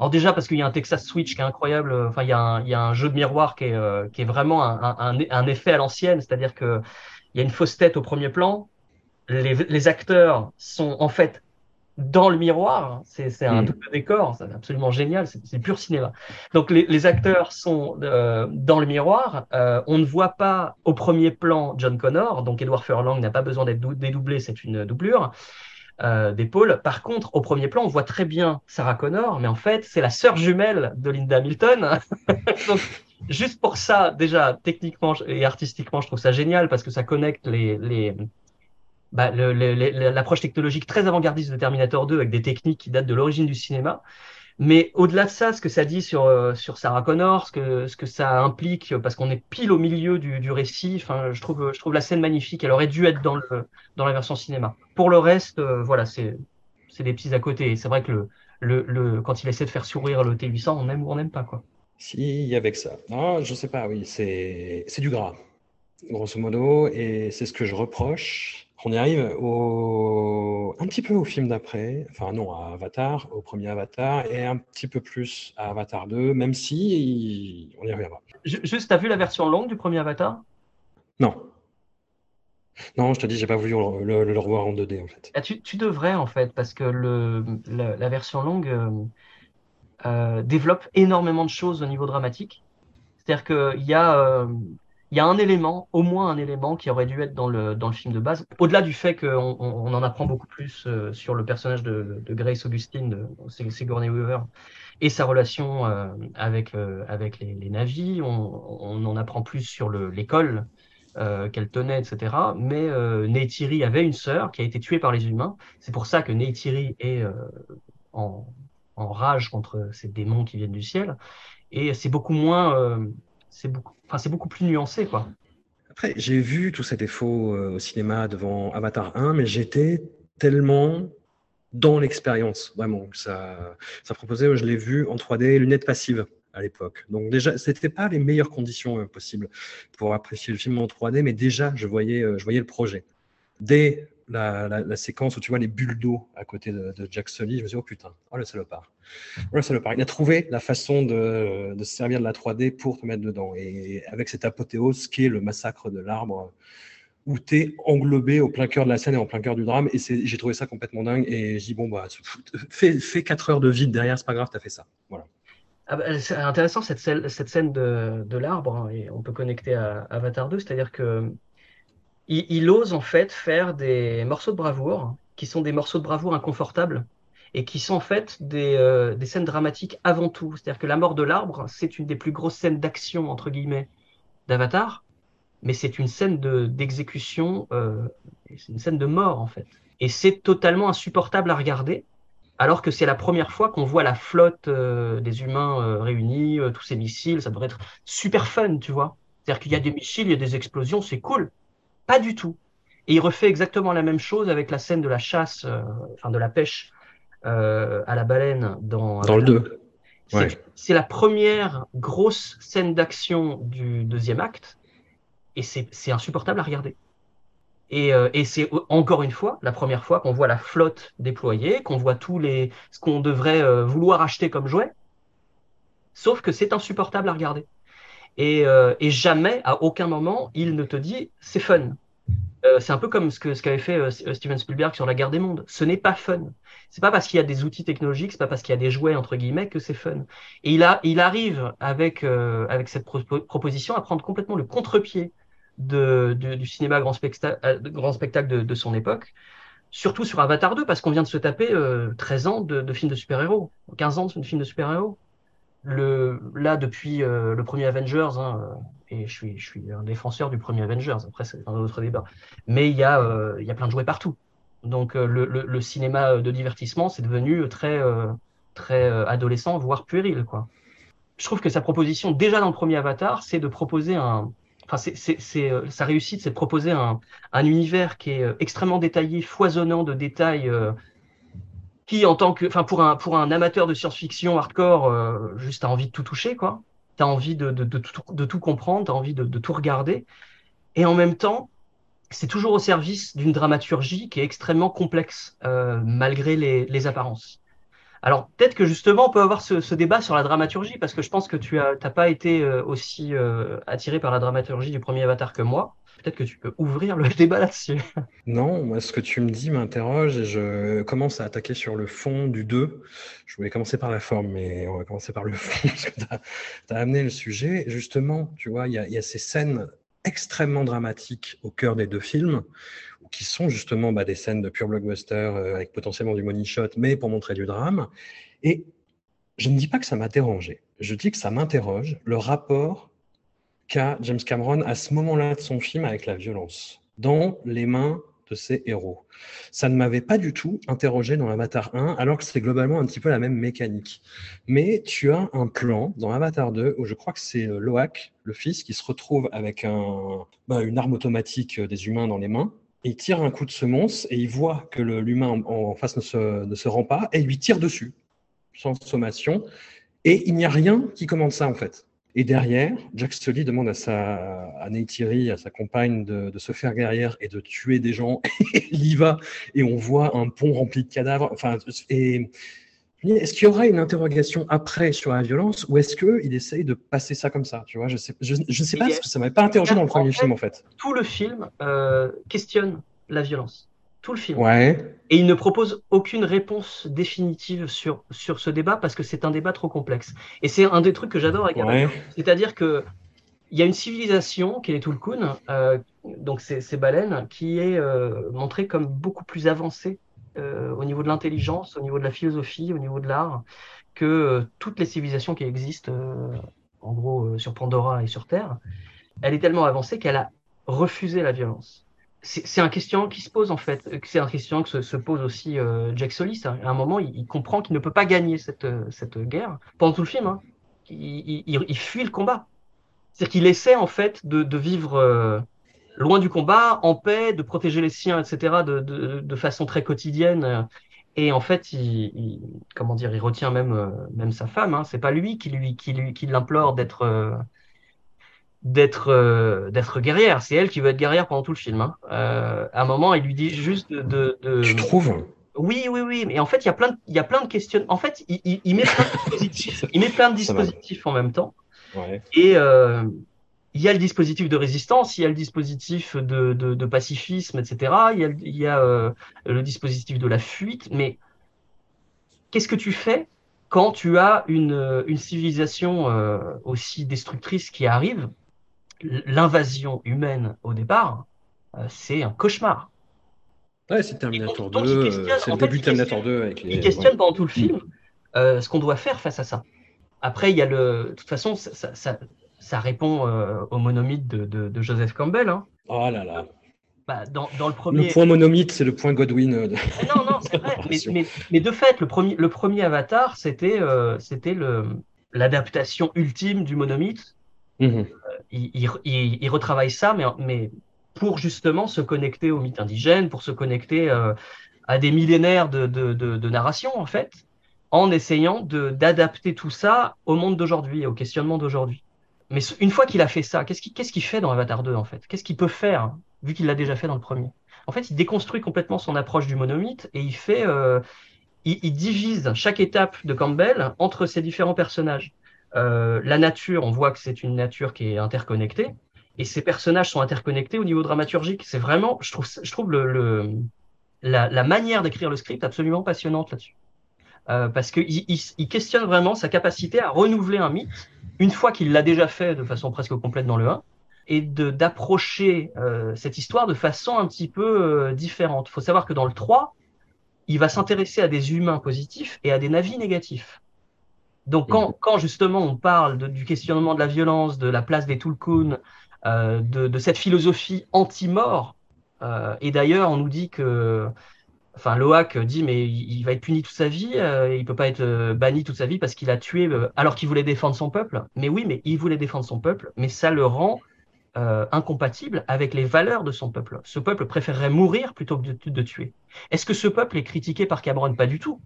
Alors déjà parce qu'il y a un Texas Switch qui est incroyable, enfin il y a un, jeu de miroir qui est, vraiment un, un, effet à l'ancienne, c'est-à-dire que il y a une fausse tête au premier plan, les, les acteurs sont en fait dans le miroir, c'est un Mm. double décor, c'est absolument génial, c'est pur cinéma. Donc les, les acteurs sont euh, dans le miroir, euh, on ne voit pas au premier plan John Connor, donc Edward Furlong n'a pas besoin d'être dou- dédoublé, c'est une doublure euh, d'épaule. Par contre, au premier plan, on voit très bien Sarah Connor, mais en fait, c'est la sœur jumelle de Linda Hamilton. Donc, juste pour ça, déjà, techniquement et artistiquement, je trouve ça génial parce que ça connecte les, les, bah, l'approche technologique très avant-gardiste de Terminator 2 avec des techniques qui datent de l'origine du cinéma. Mais au-delà de ça, ce que ça dit sur, euh, sur Sarah Connor, ce que, ce que ça implique, parce qu'on est pile au milieu du, du récit, enfin, je trouve, je trouve la scène magnifique. Elle aurait dû être dans, le, dans la version cinéma. Pour le reste, euh, voilà, c'est des petits à côté. C'est vrai que le, le, le, quand il essaie de faire sourire le T800, on aime ou on n'aime pas. Quoi. Si, avec ça. Non, je sais pas, oui, c'est du gras, grosso modo, et c'est ce que je reproche. On y arrive au... un petit peu au film d'après, enfin non, à Avatar, au premier Avatar, et un petit peu plus à Avatar 2, même si on y reviendra. Ju- Juste, t'as vu la version longue du premier Avatar? Non. Non, je te dis, j'ai pas voulu le, le- le revoir en 2D en fait. Ah, tu, tu devrais en fait, parce que le, la, la version longue euh, euh, développe énormément de choses au niveau dramatique. C'est-à-dire qu'il y a, euh, il y a un élément, au moins un élément, qui aurait dû être dans le, dans le film de base. Au-delà du fait qu'on on, en apprend beaucoup plus euh, sur le personnage de, de Grace Augustine, de Sig- Sigourney Weaver, et sa relation euh, avec, euh, avec les, les navis. On, on en apprend plus sur le- l'école qu'elle tenait, etc. Mais Neytiri avait une sœur qui a été tuée par les humains. C'est pour ça que Neytiri est en, en rage contre ces démons qui viennent du ciel. Et c'est beaucoup moins, c'est beaucoup, enfin beaucoup plus nuancé, quoi. Après, j'ai vu tous ces défauts euh, au cinéma devant Avatar 1, mais j'étais tellement dans l'expérience, vraiment. Ça, ça proposait, je l'ai vu en 3D, lunettes passives à l'époque. Donc déjà, c'était pas les meilleures conditions euh, possibles pour apprécier le film en 3D, mais déjà, je voyais, euh, je voyais le projet. Dès la, séquence où tu vois les bulles d'eau à côté de, de Jack Sully, je me suis dit, oh putain, oh le salopard. Oh le salopard. Il a trouvé la façon de, se servir de la 3D pour te mettre dedans. Et avec cette apothéose qui est le massacre de l'arbre, où tu es englobé au plein cœur de la scène et en plein cœur du drame. Et j'ai trouvé ça complètement dingue. Et j'ai dit, bon, bah, fais, fais 4 heures de vide derrière, c'est pas grave, t'as fait ça. Voilà. Ah bah, c'est intéressant cette scène, de l'arbre, hein, et on peut connecter à Avatar 2, c'est-à-dire que il, ose en fait faire des morceaux de bravoure qui sont des morceaux de bravoure inconfortables et qui sont en fait des, euh, des scènes dramatiques avant tout. C'est-à-dire que la mort de l'arbre, c'est une des plus grosses scènes d'action, entre guillemets, d'Avatar, mais c'est une scène de, d'exécution, euh, c'est une scène de mort en fait. Et c'est totalement insupportable à regarder alors que c'est la première fois qu'on voit la flotte euh, des humains réunis, tous ces missiles, ça devrait être super fun, tu vois. C'est-à-dire qu'il y a des missiles, il y a des explosions, c'est cool. Pas du tout. Et il refait exactement la même chose avec la scène de la chasse, euh, enfin de la pêche euh, à la baleine dans, Dans le 2. c'est Ouais. la première grosse scène d'action du deuxième acte et c'est insupportable à regarder. Et, euh, et c'est encore une fois la première fois qu'on voit la flotte déployée, qu'on voit tous les ce qu'on devrait vouloir acheter comme jouet, sauf que c'est insupportable à regarder. Et, euh, et jamais, à aucun moment, il ne te dit c'est fun. Euh, c'est un peu comme ce qu'avait fait euh, Steven Spielberg sur la guerre des mondes. Ce n'est pas fun. C'est pas parce qu'il y a des outils technologiques, c'est pas parce qu'il y a des jouets entre guillemets que c'est fun. Et il arrive avec cette pro- proposition à prendre complètement le contre-pied du cinéma grand, spectacle de, son époque, surtout sur Avatar 2 parce qu'on vient de se taper euh, 13 ans de films de super-héros, 15 ans de films de super-héros. Là depuis euh, le premier Avengers, hein, euh, et je suis je suis un défenseur du premier Avengers. Après c'est un autre débat, mais il y a euh, y a plein de jouets partout. Donc le, cinéma de divertissement, c'est devenu très, très adolescent, voire puéril, quoi. Je trouve que sa proposition, déjà dans le premier Avatar, c'est de proposer un... Enfin, c'est, sa réussite, c'est de proposer un, un univers qui est extrêmement détaillé, foisonnant de détails qui, en tant que, enfin, pour un, pour un amateur de science-fiction hardcore, euh, juste a envie de tout toucher, quoi. T'as envie de, de, tout, de tout comprendre, t'as envie de, tout regarder. Et en même temps, c'est toujours au service d'une dramaturgie qui est extrêmement complexe, euh, malgré les, les apparences. Alors peut-être que justement on peut avoir ce, ce, débat sur la dramaturgie parce que je pense que tu as t'as pas été euh, aussi attiré par la dramaturgie du premier Avatar que moi. Peut-être que tu peux ouvrir le débat là-dessus. Non, moi ce que tu me dis m'interroge et je commence à attaquer sur le fond du 2. Je voulais commencer par la forme, mais on va commencer par le fond parce que tu as, amené le sujet. Justement, tu vois, il y a, ces scènes extrêmement dramatiques au cœur des deux films qui sont justement bah, des scènes de pure blockbuster euh, avec potentiellement du money shot, mais pour montrer du drame. Et je ne dis pas que ça m'a dérangé, je dis que ça m'interroge le rapport qu'a James Cameron à ce moment-là de son film avec la violence, dans les mains de ses héros. Ça ne m'avait pas du tout interrogé dans Avatar 1, alors que c'est globalement un petit peu la même mécanique. Mais tu as un plan dans Avatar 2 où je crois que c'est euh, Loak, le fils, qui se retrouve avec un, bah, une arme automatique euh, des humains dans les mains il tire un coup de semonce et il voit que l'humain en, face ne se, ne se, rend pas et il lui tire dessus, sans sommation. Et il n'y a rien qui commande ça, en fait. Et derrière, Jack Sully demande à, sa, à Neytiri, à sa compagne, de, de, se faire guerrière et de tuer des gens. il y va et on voit un pont rempli de cadavres. Enfin, et est-ce qu'il y aura une interrogation après sur la violence ou est-ce qu'il essaye de passer ça comme ça Tu vois, je sais, je, je sais pas parce que ça m'avait pas interrogé dans le premier fait, film en fait. Tout le film euh, questionne la violence. Tout le film. Ouais. Et il ne propose aucune réponse définitive sur, sur ce débat parce que c'est un débat trop complexe. Et c'est un des trucs que j'adore avec ouais. C'est-à-dire que il y a une civilisation qui est les Tulkun, euh, donc ces, baleines, qui est euh, montrée comme beaucoup plus avancée euh, au niveau de l'intelligence, au niveau de la philosophie, au niveau de l'art, que euh, toutes les civilisations qui existent, en gros sur Pandora et sur Terre, elle est tellement avancée qu'elle a refusé la violence. C'est un question qui se pose en fait, c'est un question que se, se pose aussi Jack Solis. À un moment, il, comprend qu'il ne peut pas gagner cette, cette guerre pendant tout le film. Hein. Il, il, fuit le combat. C'est-à-dire qu'il essaie en fait de, de vivre loin du combat, en paix, de protéger les siens, etc., de, de, façon très quotidienne. Et en fait, il, comment dire, il retient même, même sa femme. Hein. C'est pas lui qui lui, qui lui, qui l'implore d'être, d'être, d'être guerrière. C'est elle qui veut être guerrière pendant tout le film. Hein. Euh, à un moment, il lui dit juste de. de tu trouves? Oui, oui, oui. Mais en fait, il y a plein, de, il y a plein de questions. En fait, il, il met plein de dispositifs. il met plein de dispositifs en même temps. Ouais. Et euh, il y a le dispositif de résistance, il y a le dispositif de, de, de pacifisme, etc. Il y a, il y a euh, le dispositif de la fuite. Mais qu'est-ce que tu fais quand tu as une, une civilisation euh, aussi destructrice qui arrive L'invasion humaine au départ, euh, c'est un cauchemar. Ouais, c'est Terminator 2, c'est le début de Terminator 2 avec les. Il questionne ouais. pendant tout le film ce qu'on doit faire face à ça. Après, il y a le. De toute façon, ça, ça, ça ça répond euh, au monomythe de, de, de, Joseph Campbell. Hein. Oh là là. Bah, dans, dans, le premier. Le point monomythe, c'est le point Godwin. De... Non, non, c'est vrai. mais, mais, mais, de fait, le premier, le premier Avatar, c'était euh, c'était l'adaptation ultime du monomythe. Mm -hmm. il, il, il, retravaille ça, mais, pour justement se connecter au mythe indigène, pour se connecter euh, à des millénaires de, narration, en fait, en essayant d'adapter tout ça au monde d'aujourd'hui, au questionnement d'aujourd'hui. Mais une fois qu'il a fait ça, qu'est-ce qu'il qu qu fait dans Avatar 2 en fait? Qu'est-ce qu'il peut faire vu qu'il l'a déjà fait dans le premier? En fait, il déconstruit complètement son approche du monomythe et il euh, divise chaque étape de Campbell entre ses différents personnages. Euh, la nature, on voit que c'est une nature qui est interconnectée et ces personnages sont interconnectés au niveau dramaturgique. C'est vraiment, je trouve, je trouve la, manière d'écrire le script absolument passionnante là-dessus. Euh, parce qu'il il, questionne vraiment sa capacité à renouveler un mythe une fois qu'il l'a déjà fait de façon presque complète dans le 1, et d'approcher euh, cette histoire de façon un petit peu différente. Il faut savoir que dans le 3, il va s'intéresser à des humains positifs et à des navis négatifs. Donc quand, quand justement on parle de, du questionnement de la violence, de la place des Tulkun, euh, de, de, cette philosophie anti-mort, et d'ailleurs on nous dit que enfin Loak dit mais il va être puni toute sa vie, euh, il peut pas être euh, banni toute sa vie parce qu'il a tué euh, alors qu'il voulait défendre son peuple. Mais oui, mais il voulait défendre son peuple, mais ça le rend euh, incompatible avec les valeurs de son peuple. Ce peuple préférerait mourir plutôt que de, de tuer. Est-ce que ce peuple est critiqué par Cameron? Pas du tout.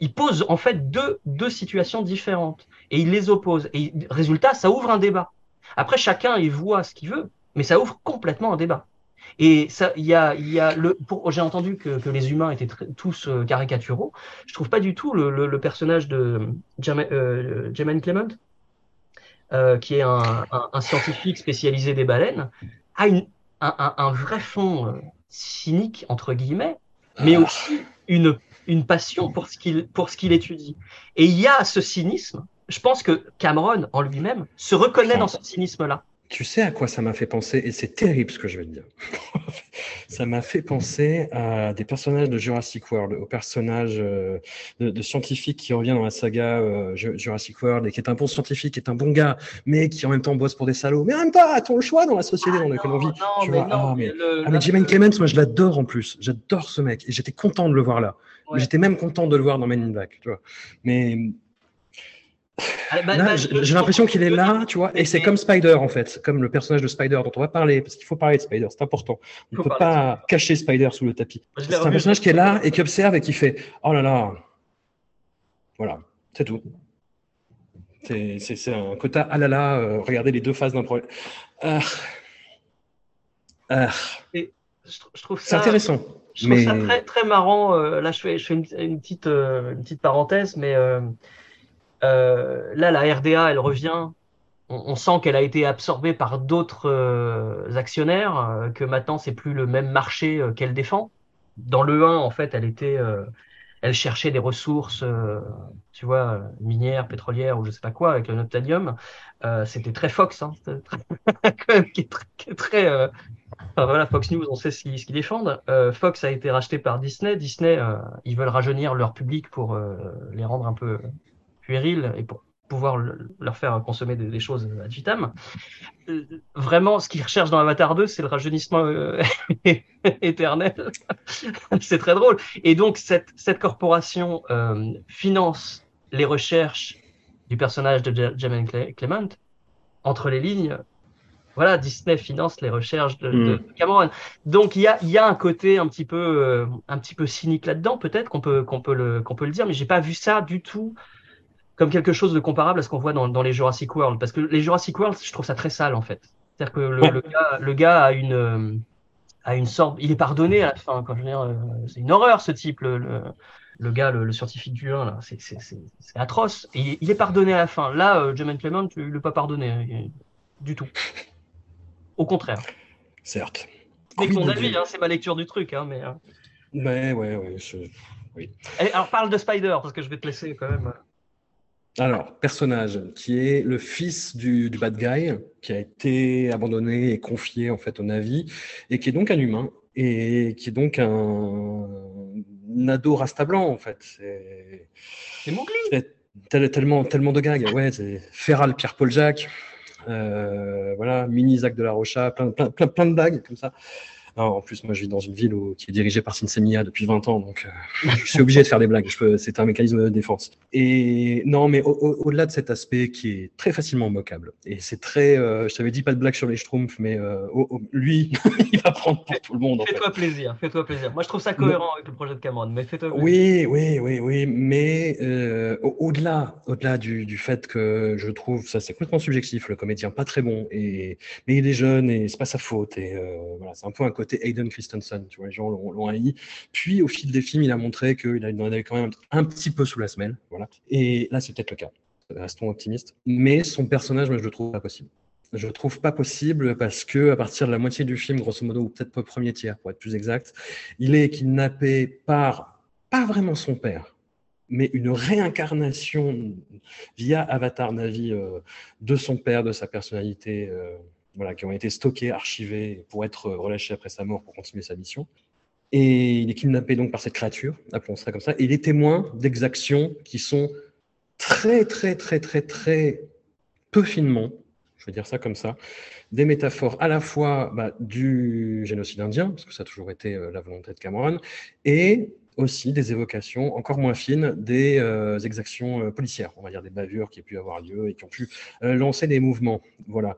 Il pose en fait deux, deux situations différentes et il les oppose. Et résultat, ça ouvre un débat. Après, chacun y voit ce qu'il veut, mais ça ouvre complètement un débat. Et ça, il y a, il y a le, j'ai entendu que, que, les humains étaient très, tous euh, caricaturaux. Je trouve pas du tout le, le, le personnage de Jermaine euh, Clement, euh, qui est un, un, un, scientifique spécialisé des baleines, a une, un, un, vrai fond euh, cynique entre guillemets, mais ah. aussi une, une passion pour ce qu'il pour ce qu'il étudie. Et il y a ce cynisme. Je pense que Cameron en lui-même se reconnaît dans ce cynisme-là. Tu sais à quoi ça m'a fait penser Et c'est terrible ce que je vais te dire. ça m'a fait penser à des personnages de Jurassic World, aux personnages euh, de, de, scientifiques qui reviennent dans la saga euh, Jurassic World et qui est un bon scientifique, qui est un bon gars, mais qui en même temps bosse pour des salauds. Mais en même temps, ton le choix dans la société ah dans laquelle on vit. Non, tu mais vois, non, ah, mais, le, ah, mais Clements, moi je l'adore en plus. J'adore ce mec et j'étais content de le voir là. Ouais. J'étais même content de le voir dans Men in Black, tu vois. Mais Ah, bah, bah, j'ai l'impression qu'il est là, tu vois, et c'est comme Spider en fait, comme le personnage de Spider dont on va parler, parce qu'il faut parler de Spider, c'est important. On ne peut pas cacher Spider sous le tapis. C'est un personnage qui est là et qui observe et qui fait Oh là là, voilà, c'est tout. C'est- C'est c'est un quota ah là là, euh, regardez les deux faces d'un problème. Ah. Ah. je, trou- je trouve C'est ça. intéressant. Je trouve mais ça très, très marrant. euh, là, je fais, je fais une, une petite, euh, une petite parenthèse, mais euh, là, la RDA, elle revient. On, on sent qu'elle a été absorbée par d'autres euh, actionnaires, euh, que maintenant, c'est plus le même marché euh, qu'elle défend. Dans le 1, en fait, elle était, elle cherchait des ressources, tu vois, minières, pétrolières ou je sais pas quoi, avec le Noctanium. C'était très Fox, hein, très- qui est très, Enfin, voilà, Fox News, on sait ce qu'ils ce qu'ils défendent. Euh, Fox a été racheté par Disney. Disney, euh, ils veulent rajeunir leur public pour euh, les rendre un peu puérils et pour pouvoir le- leur faire consommer des, des choses ad vitam. Euh, vraiment, ce qu'ils recherchent dans Avatar 2, c'est le rajeunissement euh, éternel. c'est très drôle. Et donc, cette, cette corporation euh, finance les recherches du personnage de Ja- Jermaine Cle- Clement. Entre les lignes, voilà, Disney finance les recherches de, de Mm. Cameron. Donc il y a, y a un côté un petit peu, euh, un petit peu cynique là-dedans, peut-être qu'on peut, qu'on peut le, qu'on peut le dire, mais j'ai pas vu ça du tout comme quelque chose de comparable à ce qu'on voit dans, dans les Jurassic World, parce que les Jurassic World, je trouve ça très sale en fait. C'est-à-dire que le, Ouais. le gars, le gars a une, euh, a une sorte, il est pardonné à la fin. Quand je veux dire, euh, c'est une horreur ce type, le, le, le gars, le, scientifique du 1, là, c'est, atroce. Et il, est pardonné à la fin. Là, euh, Jermaine Clement, tu ne l'as pas pardonné hein, du tout. Au contraire. certes. C'est Oui, mon donc, avis, hein, c'est ma lecture du truc. Hein, mais, euh. Ouais, ouais, ouais. je- Allez, alors parle de Spider, parce que je vais te laisser quand même. Alors, personnage qui est le fils du, du bad guy, qui a été abandonné et confié en fait au Navi, et qui est donc un humain, et qui est donc un, un ado rasta blanc en fait. C'est c'est tel- tellement, tellement de gags. Ouais, c'est Feral, Pierre-Paul Jacques, euh, voilà, mini Zach de la Rocha, plein, plein, plein, plein de blagues comme ça. Alors, en plus, moi, je vis dans une ville où- qui est dirigée par Sinsemiya depuis 20 ans, donc euh, je suis obligé de faire des blagues. C'est un mécanisme de défense. Et non, mais au- au- au-delà de cet aspect qui est très facilement moquable, et c'est très, euh, je t'avais dit pas de blague sur les Schtroumpfs, mais euh, lui, il va prendre pour tout le monde. Fais-toi plaisir, fais-toi plaisir. Moi, je trouve ça cohérent avec le projet de Cameron, mais fais-toi. Oui, oui, oui, oui, mais euh, au- au-delà, au-delà du, du fait que je trouve ça c'est complètement subjectif, le comédien pas très bon, et mais il est jeune et c'est pas sa faute, et voilà, c'est un peu un côté Hayden Christensen, tu vois, les gens l'ont haï. Puis au fil des films, il a montré qu'il en avait quand même un petit peu sous la semelle, voilà. Et là, c'est peut-être le cas. Restons optimistes. Mais son personnage, moi, je le trouve pas possible. Je le trouve pas possible parce que à partir de la moitié du film, grosso modo, ou peut-être pas premier tiers, pour être plus exact, il est kidnappé par pas vraiment son père, mais une réincarnation via Avatar Navi euh, de son père, de sa personnalité, euh, voilà, qui ont été stockés, archivés pour être relâchés après sa mort pour continuer sa mission. Et il est kidnappé donc par cette créature, appelons ça comme ça, et il est témoin d'exactions qui sont très, très, très, très, très peu finement, je vais dire ça comme ça, des métaphores à la fois bah, du génocide indien, parce que ça a toujours été euh, la volonté de Cameron, et aussi des évocations encore moins fines des euh, exactions euh, policières, on va dire des bavures qui ont pu avoir lieu et qui ont pu euh, lancer des mouvements. Voilà.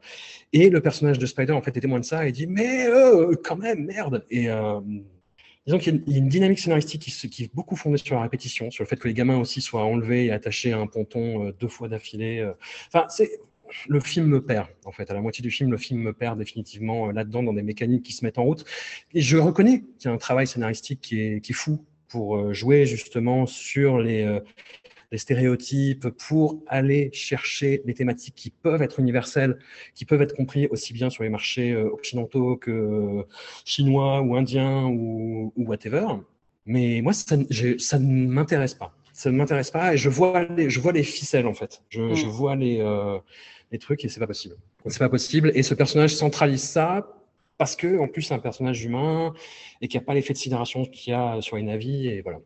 Et le personnage de Spider, en fait, est témoin de ça et dit Mais quand même, merde Et disons qu'il y, a une- dynamique scénaristique qui, qui est beaucoup fondée sur la répétition, sur le fait que les gamins aussi soient enlevés et attachés à un ponton deux fois d'affilée. Enfin, c'est le film me perd, en fait. À la moitié du film, le film me perd définitivement là-dedans, dans des mécaniques qui se mettent en route. Et je reconnais qu'il y a un travail scénaristique qui est, qui est fou pour euh, jouer justement sur les, euh, les stéréotypes, pour aller chercher des thématiques qui peuvent être universelles, qui peuvent être compris aussi bien sur les marchés euh, occidentaux que chinois ou indiens ou, ou whatever. Mais moi, ça, ne m'intéresse pas. Ça ne m'intéresse pas et je vois les, je vois les ficelles en fait. Je, Mm. je vois les, euh, les trucs et c'est pas possible. C'est pas possible. Et ce personnage centralise ça parce que en plus c'est un personnage humain et qu'il n'y a pas l'effet de sidération qu'il y a sur les navis et voilà.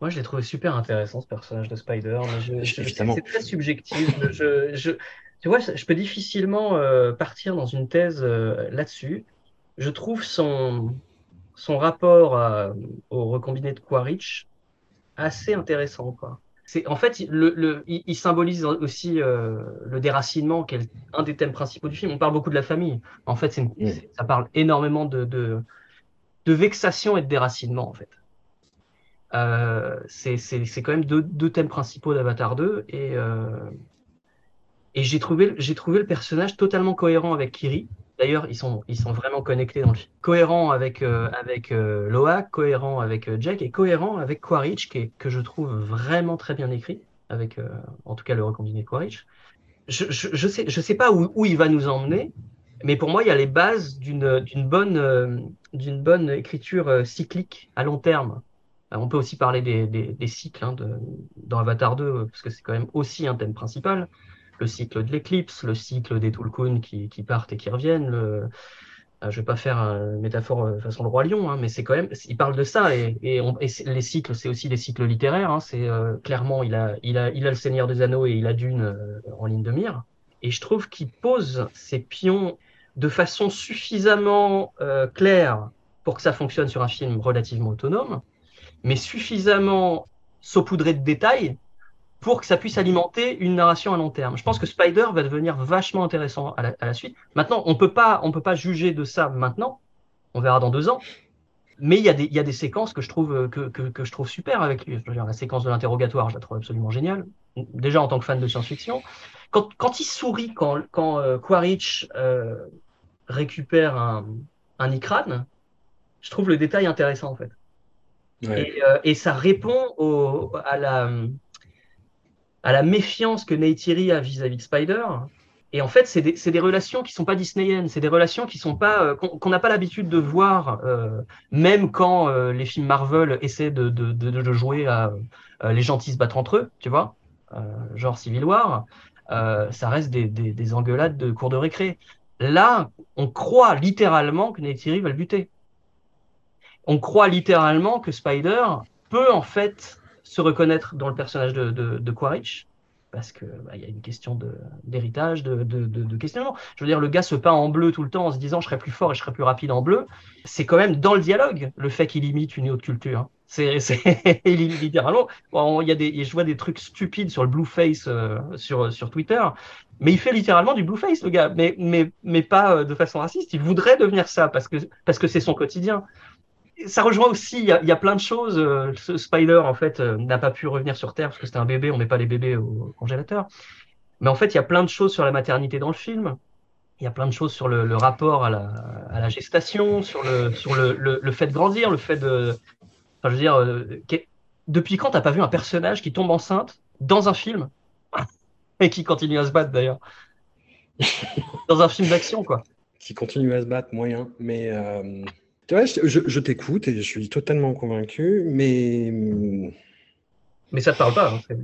Moi, je l'ai trouvé super intéressant, ce personnage de Spider. C'est très subjectif. Je, je, tu vois, je peux difficilement euh, partir dans une thèse euh, là-dessus. Je trouve son, son rapport à- au recombiné de Quaritch assez intéressant, quoi. C'est, en fait, il- le, le, il, il symbolise aussi euh, le déracinement, qui est un des thèmes principaux du film. On parle beaucoup de la famille. En fait, une- ça parle énormément de, de, de vexation et de déracinement, en fait. Euh, c'est quand même deux, deux thèmes principaux d'Avatar 2 et, euh, et j'ai trouvé, j'ai trouvé le personnage totalement cohérent avec Kiri. D'ailleurs, ils sont, ils sont vraiment connectés dans le film. Cohérent avec, euh, avec euh, Loak, cohérent avec euh, Jack et cohérent avec Quaritch, qui est, que je trouve vraiment très bien écrit, avec en tout cas le recombiné Quaritch. Je, je, je sais, je sais pas où, où il va nous emmener, mais pour moi, il y a les bases d'une bonne, bonne écriture cyclique à long terme. On peut aussi parler des, des, cycles hein, de, dans Avatar 2, euh, parce que c'est quand même aussi un thème principal. Le cycle de l'éclipse, le cycle des Tulkun qui, partent et qui reviennent. Euh, Je vais pas faire une métaphore euh, façon le roi lion, hein, mais c'est quand même, il parle de ça et, les cycles, c'est aussi des cycles littéraires. Hein, c'est euh, clairement, il a, il a, il a le Seigneur des Anneaux et il a Dune en ligne de mire. Et je trouve qu'il pose ses pions de façon suffisamment claire pour que ça fonctionne sur un film relativement autonome, mais suffisamment saupoudré de détails pour que ça puisse alimenter une narration à long terme. Je pense que Spider va devenir vachement intéressant à la, à la suite. Maintenant, on peut pas, on peut pas juger de ça maintenant. On verra dans deux ans. Mais il y a des, il y a des séquences que je trouve euh, que, que, que je trouve super avec lui. La séquence de l'interrogatoire, je la trouve absolument géniale. Déjà en tant que fan de science-fiction, quand, quand il sourit, quand, quand euh, Quaritch euh, récupère un, un Ikran, je trouve le détail intéressant en fait. Ouais. Et, euh, et ça répond au, à, la, à la méfiance que Neytiri a vis-à-vis de Spider. Et en fait, c'est des, relations qui sont pas disneyennes, c'est des relations qui sont pas euh, qu'on n'a pas l'habitude de voir, euh, même quand euh, les films Marvel essaient de, jouer à les gentils se battre entre eux, tu vois, genre Civil War. Ça reste des engueulades de cours de récré. Là, on croit littéralement que Neytiri va le buter on croit littéralement que Spider peut en fait se reconnaître dans le personnage de, Quaritch parce que bah, y a une question d'héritage, de, questionnement. Je veux dire, le gars se peint en bleu tout le temps en se disant je serai plus fort et je serai plus rapide en bleu. C'est quand même dans le dialogue le fait qu'il imite une autre culture. C'est, c'est littéralement. Bon, y a des, je vois des trucs stupides sur le blueface euh, sur Twitter, mais il fait littéralement du blueface le gars, mais mais mais pas euh, de façon raciste. Il voudrait devenir ça parce que parce que c'est son quotidien ça rejoint aussi, il y, a, plein de choses. euh, Spider, en fait, euh, n'a pas pu revenir sur Terre parce que c'était un bébé, on met pas les bébés au congélateur. Mais en fait, il y a plein de choses sur la maternité dans le film. Il y a plein de choses sur le, rapport à la, gestation, sur le, fait de grandir, le fait de. Enfin, je veux dire, euh, depuis quand t'as pas vu un personnage qui tombe enceinte dans un film et qui continue à se battre d'ailleurs? Dans un film d'action, quoi. Qui continue à se battre, moyen. Mais tu vois, je, t'écoute et je suis totalement convaincu, mais hum, Mais ça te parle pas. hein,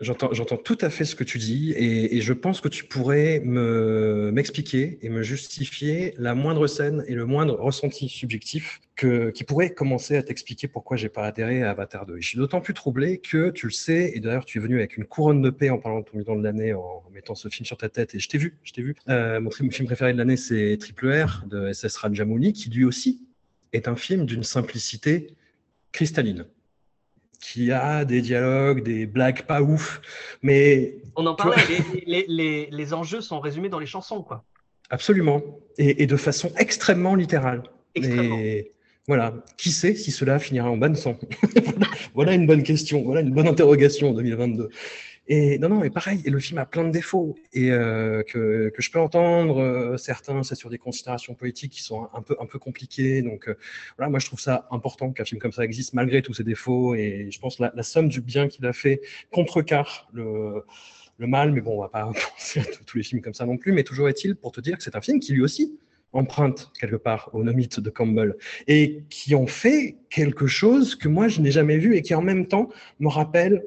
J'entends, tout à fait ce que tu dis et, je pense que tu pourrais me, m'expliquer et me justifier la moindre scène et le moindre ressenti subjectif qui pourrait commencer à t'expliquer pourquoi j'ai pas adhéré à Avatar 2. Et je suis d'autant plus troublé que tu le sais et d'ailleurs tu es venu avec une couronne de paix en parlant de ton bilan de l'année en mettant ce film sur ta tête et je t'ai vu, je t'ai vu. Euh, mon film préféré de l'année c'est Triple R de SS Rajamouli qui lui aussi est un film d'une simplicité cristalline qui a des dialogues, des blagues pas ouf, mais On en parlait, les, les, les, les enjeux sont résumés dans les chansons, quoi. absolument, et, et de façon extrêmement littérale. Extrêmement. Et Voilà. Qui sait si cela finira en ban sang Voilà une bonne question. Voilà une bonne interrogation en 2022. Et non, non, mais pareil, et le film a plein de défauts et euh, que, je peux entendre. euh, certains, c'est sur des considérations politiques qui sont un peu, un peu compliquées. Donc euh, voilà, moi je trouve ça important qu'un film comme ça existe malgré tous ses défauts. Et je pense la, la somme du bien qu'il a fait contrecarre le, mal. Mais bon, on va pas penser à tous les films comme ça non plus. Mais toujours est-il pour te dire que c'est un film qui lui aussi emprunte quelque part au nomite de Campbell et qui ont fait quelque chose que moi je n'ai jamais vu et qui en même temps me rappelle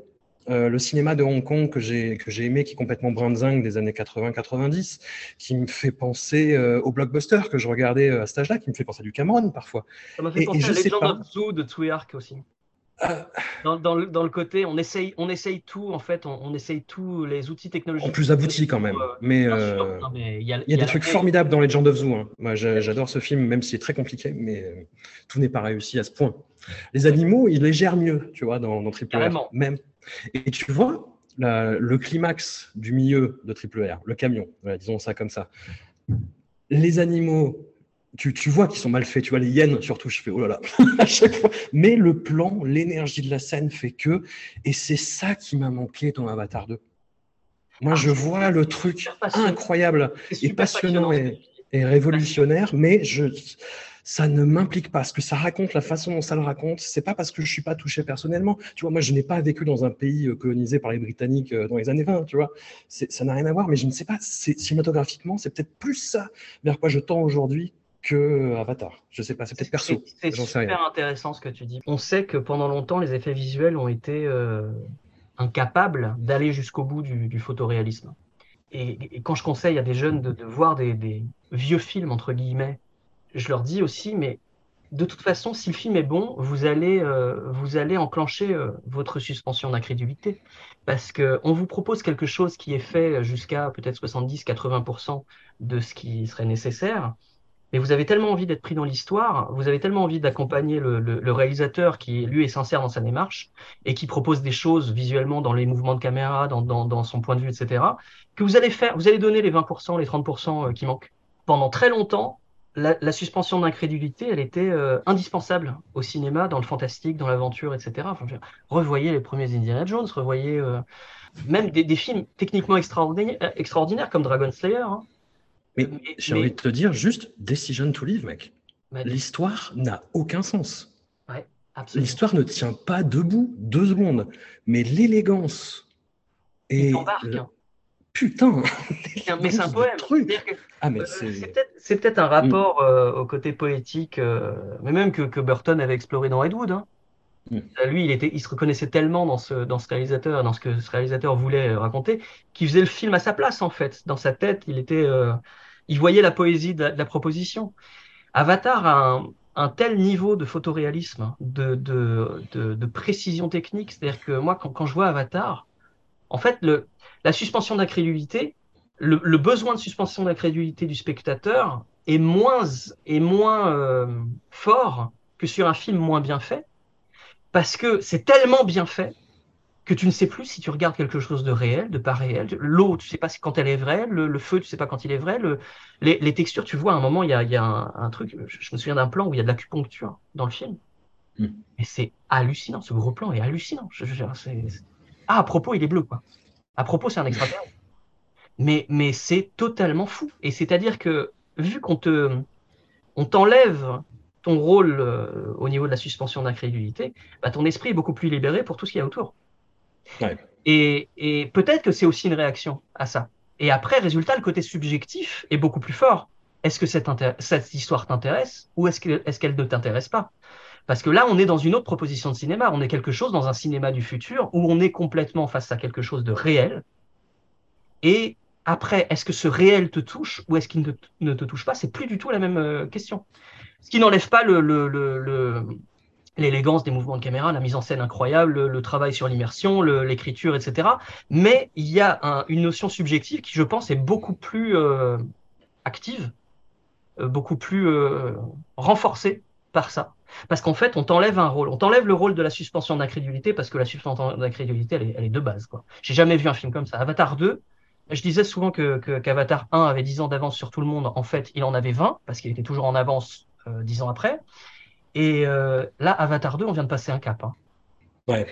euh, le cinéma de Hong Kong que j'ai que j'ai aimé, qui est complètement brinzingue des années 80-90, qui me fait penser euh, au blockbuster que je regardais euh, à cet âge-là, qui me fait penser à du Cameron parfois. Ça m'a fait Et- penser et à Legend pas. of Zoo de Tsui Hark aussi. Euh, Dans, dans le, dans le côté, on essaye, on essaye tout, en fait, on, on essaye tous les outils technologiques. en plus abouti quand même, Euh, mais euh, il y a, il y a des trucs formidables dans Legend of Zoo. hein. Moi, j'a- j'adore ce film, même s'il est très compliqué, mais tout n'est pas réussi à ce point. Les animaux, ils les gèrent mieux, tu vois, dans, dans Triple R, même. Et tu vois, la- le climax du milieu de Triple R, le camion, voilà, disons ça comme ça. Les animaux, tu, tu vois qu'ils sont mal faits, tu vois, les hyènes surtout, je fais oh là là, à chaque fois. Mais le plan, l'énergie de la scène fait que, et c'est ça qui m'a manqué dans Avatar 2. Moi, Ah, je c'est vois le truc incroyable et passionnant. et, et révolutionnaire, mais je, ça ne m'implique pas. Ce que ça raconte, la façon dont ça le raconte, c'est pas parce que je suis pas touché personnellement. Tu vois, moi, je n'ai pas vécu dans un pays euh, colonisé par les Britanniques euh, dans les années 20, tu vois. Ça n'a rien à voir, mais je ne sais pas, cinématographiquement, c'est peut-être plus ça vers quoi je tends aujourd'hui que euh, Avatar. Je sais pas, c'est peut-être perso. C'est super rien. intéressant ce que tu dis. On sait que pendant longtemps, les effets visuels ont été euh, incapables d'aller jusqu'au bout du, du photoréalisme. Et, et quand je conseille à des jeunes de, de voir des, des vieux films, entre guillemets, je leur dis aussi, mais de toute façon, si le film est bon, vous allez, euh, vous allez enclencher euh, votre suspension d'incrédulité. Parce qu'on vous propose quelque chose qui est fait jusqu'à peut-être 70-80% de ce qui serait nécessaire. Mais vous avez tellement envie d'être pris dans l'histoire, vous avez tellement envie d'accompagner le, le- le réalisateur qui, lui, est sincère dans sa démarche et qui propose des choses visuellement dans les mouvements de caméra, dans, dans, dans son point de vue, etc., que vous allez faire, vous allez donner les 20%, les 30% euh, qui manquent. Pendant très longtemps, la, la suspension d'incrédulité, elle était euh, indispensable au cinéma, dans le fantastique, dans l'aventure, etc. Enfin, dire, revoyez les premiers Indiana Jones, revoyez euh, même des, des films techniquement extraordinaires, euh, extraordinaires comme Dragon Slayer. hein. Mais Mais- j'ai mais- envie de te dire juste Decision to Live, mec. Bah, L'histoire n'a aucun sens. L'histoire ne tient pas debout deux secondes, mais l'élégance et hein. Putain, Mais c'est un poème. Ah euh, c'est peut-être un rapport euh, au côté poétique, euh, mais même que, que Burton avait exploré dans Ed Wood. hein. Mm. Euh, Lui, il, était, il se reconnaissait tellement dans ce, dans ce réalisateur, dans ce que ce réalisateur voulait raconter, qu'il faisait le film à sa place, en fait. Dans sa tête, il, était, il voyait la poésie de la, de la proposition. Avatar a un, un tel niveau de photoréalisme, de, de, de, de précision technique. C'est-à-dire que moi, quand, quand je vois Avatar, en fait, le, la suspension d'incrédulité, le, le besoin de suspension d'incrédulité du spectateur est moins, est moins euh, fort que sur un film moins bien fait, parce que c'est tellement bien fait que tu ne sais plus si tu regardes quelque chose de réel, de pas réel. L'eau, tu sais pas quand elle est vraie, le, le feu, tu sais pas quand il est vrai. Le, les, les textures, tu vois, à un moment, il y a, il y a un, un truc, je, je me souviens d'un plan où il y a de l'acupuncture dans le film. Mm. Et c'est hallucinant, ce gros plan est hallucinant. Je, je- c'est- c'est- Ah, à propos, il est bleu, quoi. À propos, c'est un extraterrestre. Mais, mais c'est totalement fou. Et c'est-à-dire que, vu qu'on te, on t'enlève ton rôle euh, au niveau de la suspension d'incrédulité, bah, ton esprit est beaucoup plus libéré pour tout ce qu'il y a autour. Ouais. Et, et peut-être que c'est aussi une réaction à ça. Et après, résultat, le côté subjectif est beaucoup plus fort. Est-ce que cette, histoire t'intéresse ou est-ce qu'elle ne t'intéresse pas? Parce que là, on est dans une autre proposition de cinéma. On est quelque chose dans un cinéma du futur où on est complètement face à quelque chose de réel. Et après, est-ce que ce réel te touche ou est-ce qu'il ne, te- touche pas? C'est plus du tout la même euh, question. Ce qui n'enlève pas l'élégance des mouvements de caméra, la mise en scène incroyable, le, travail sur l'immersion, l'écriture, etc. Mais il y a un- une notion subjective qui, je pense, est beaucoup plus euh, active, euh, beaucoup plus renforcée par ça. Parce qu'en fait, on t'enlève un rôle. On t'enlève le rôle de la suspension d'incrédulité parce que la suspension d'incrédulité, elle est, elle est de base. quoi. J'ai jamais vu un film comme ça. Avatar 2, je disais souvent que, que- qu'Avatar 1 avait 10 ans d'avance sur tout le monde. En fait, il en avait 20 parce qu'il était toujours en avance euh, 10 ans après. Et euh, là, Avatar 2, on vient de passer un cap. hein. Ouais.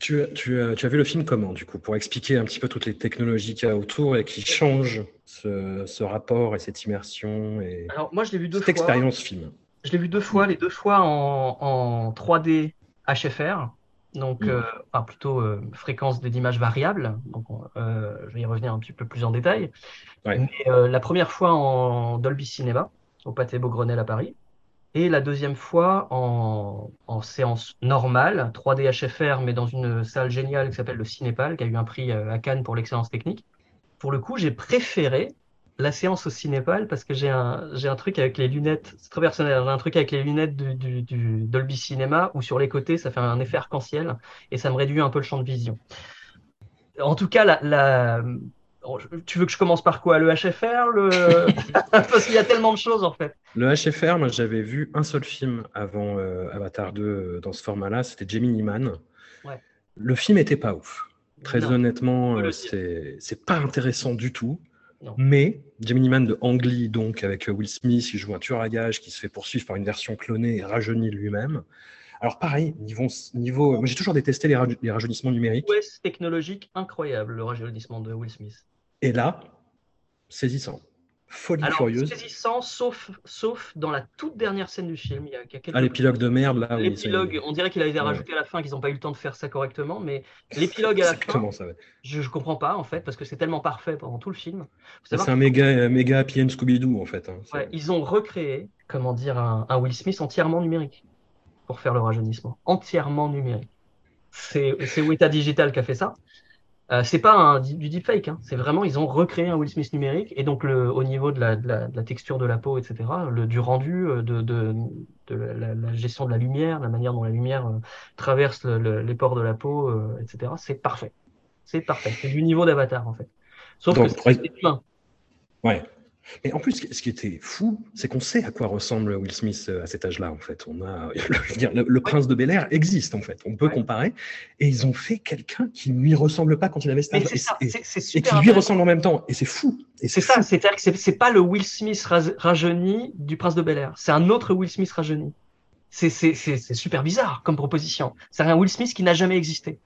Tu, tu, as- tu as vu le film comment, du coup, pour expliquer un petit peu toutes les technologies qu'il y a autour et qui changent ce, ce rapport et cette immersion et Alors, moi, je l'ai vu deux cette fois. expérience film? Je l'ai vu deux fois, les deux fois en, en 3D HFR, donc Mm. euh, enfin, plutôt euh, fréquence des images variables. Donc, euh, je vais y revenir un petit peu plus en détail. Ouais. Mais euh, la première fois en Dolby Cinema, au Pâté Beaugrenelle à Paris, et la deuxième fois en, en séance normale, 3D HFR, mais dans une salle géniale qui s'appelle le Cinépal, qui a eu un prix euh, à Cannes pour l'excellence technique. Pour le coup, j'ai préféré la séance au Cinépal parce que j'ai un, j'ai un truc avec les lunettes, c'est très personnel, j'ai un truc avec les lunettes du, du, du Dolby Cinema où sur les côtés ça fait un effet arc-en-ciel et ça me réduit un peu le champ de vision. En tout cas, la, la... oh, tu veux que je commence par quoi? Le HFR? Le... Parce qu'il y a tellement de choses en fait. Le HFR, moi j'avais vu un seul film avant euh, Avatar 2 euh, dans ce format-là, c'était Gemini Man. Ouais. Le film était pas ouf. Très Non. honnêtement, euh, c'est c'est pas intéressant du tout. Non. Mais Gemini Man de Ang Lee, donc avec euh, Will Smith, qui joue un tueur à gages qui se fait poursuivre par une version clonée et rajeunie lui-même. Alors pareil, niveau, niveau moi, j'ai toujours détesté les, raj- les rajeunissements numériques. Prouesse technologique incroyable, le rajeunissement de Will Smith. Et là, saisissant. Folie Alors, furieuse. saisissant, sauf, sauf dans la toute dernière scène du film. Il y a, il y a quelques Ah, l'épilogue de merde, là. oui, L'épilogue, on dirait qu'il a été Ouais. rajouté à la fin, qu'ils n'ont pas eu le temps de faire ça correctement, mais l'épilogue à la fin, Exactement ça. ouais. je ne comprends pas en fait, parce que c'est tellement parfait pendant tout le film. C'est un méga, méga Happy End Scooby-Doo, en fait. hein. Ouais, ils ont recréé, comment dire, un, un Will Smith entièrement numérique pour faire le rajeunissement. Entièrement numérique. C'est c'est Weta Digital qui a fait ça. Euh, c'est pas un, du deepfake, hein. c'est vraiment, ils ont recréé un Will Smith numérique et donc le, au niveau de la, de la- de la texture de la peau, etc., le, du rendu, euh, de, de, de la, la- gestion de la lumière, la manière dont la lumière euh, traverse le- le- les pores de la peau, euh, etc., c'est parfait. C'est parfait. C'est du niveau d'Avatar en fait. Sauf Donc, que c'est humain. Ouais. Et en plus, ce qui- était fou, c'est qu'on sait à quoi ressemble Will Smith euh, à cet âge-là, en fait. On a, le, le prince de Bel Air existe, en fait. On peut Ouais. comparer. Et ils ont fait quelqu'un qui ne lui ressemble pas quand il avait cet âge et, et qui lui ressemble en même temps. Et c'est fou. C'est ça, c'est-à-dire que c'est pas le Will Smith rajeuni du Prince de Bel Air, c'est un autre Will Smith rajeuni. C'est super bizarre comme proposition. C'est un Will Smith qui n'a jamais existé.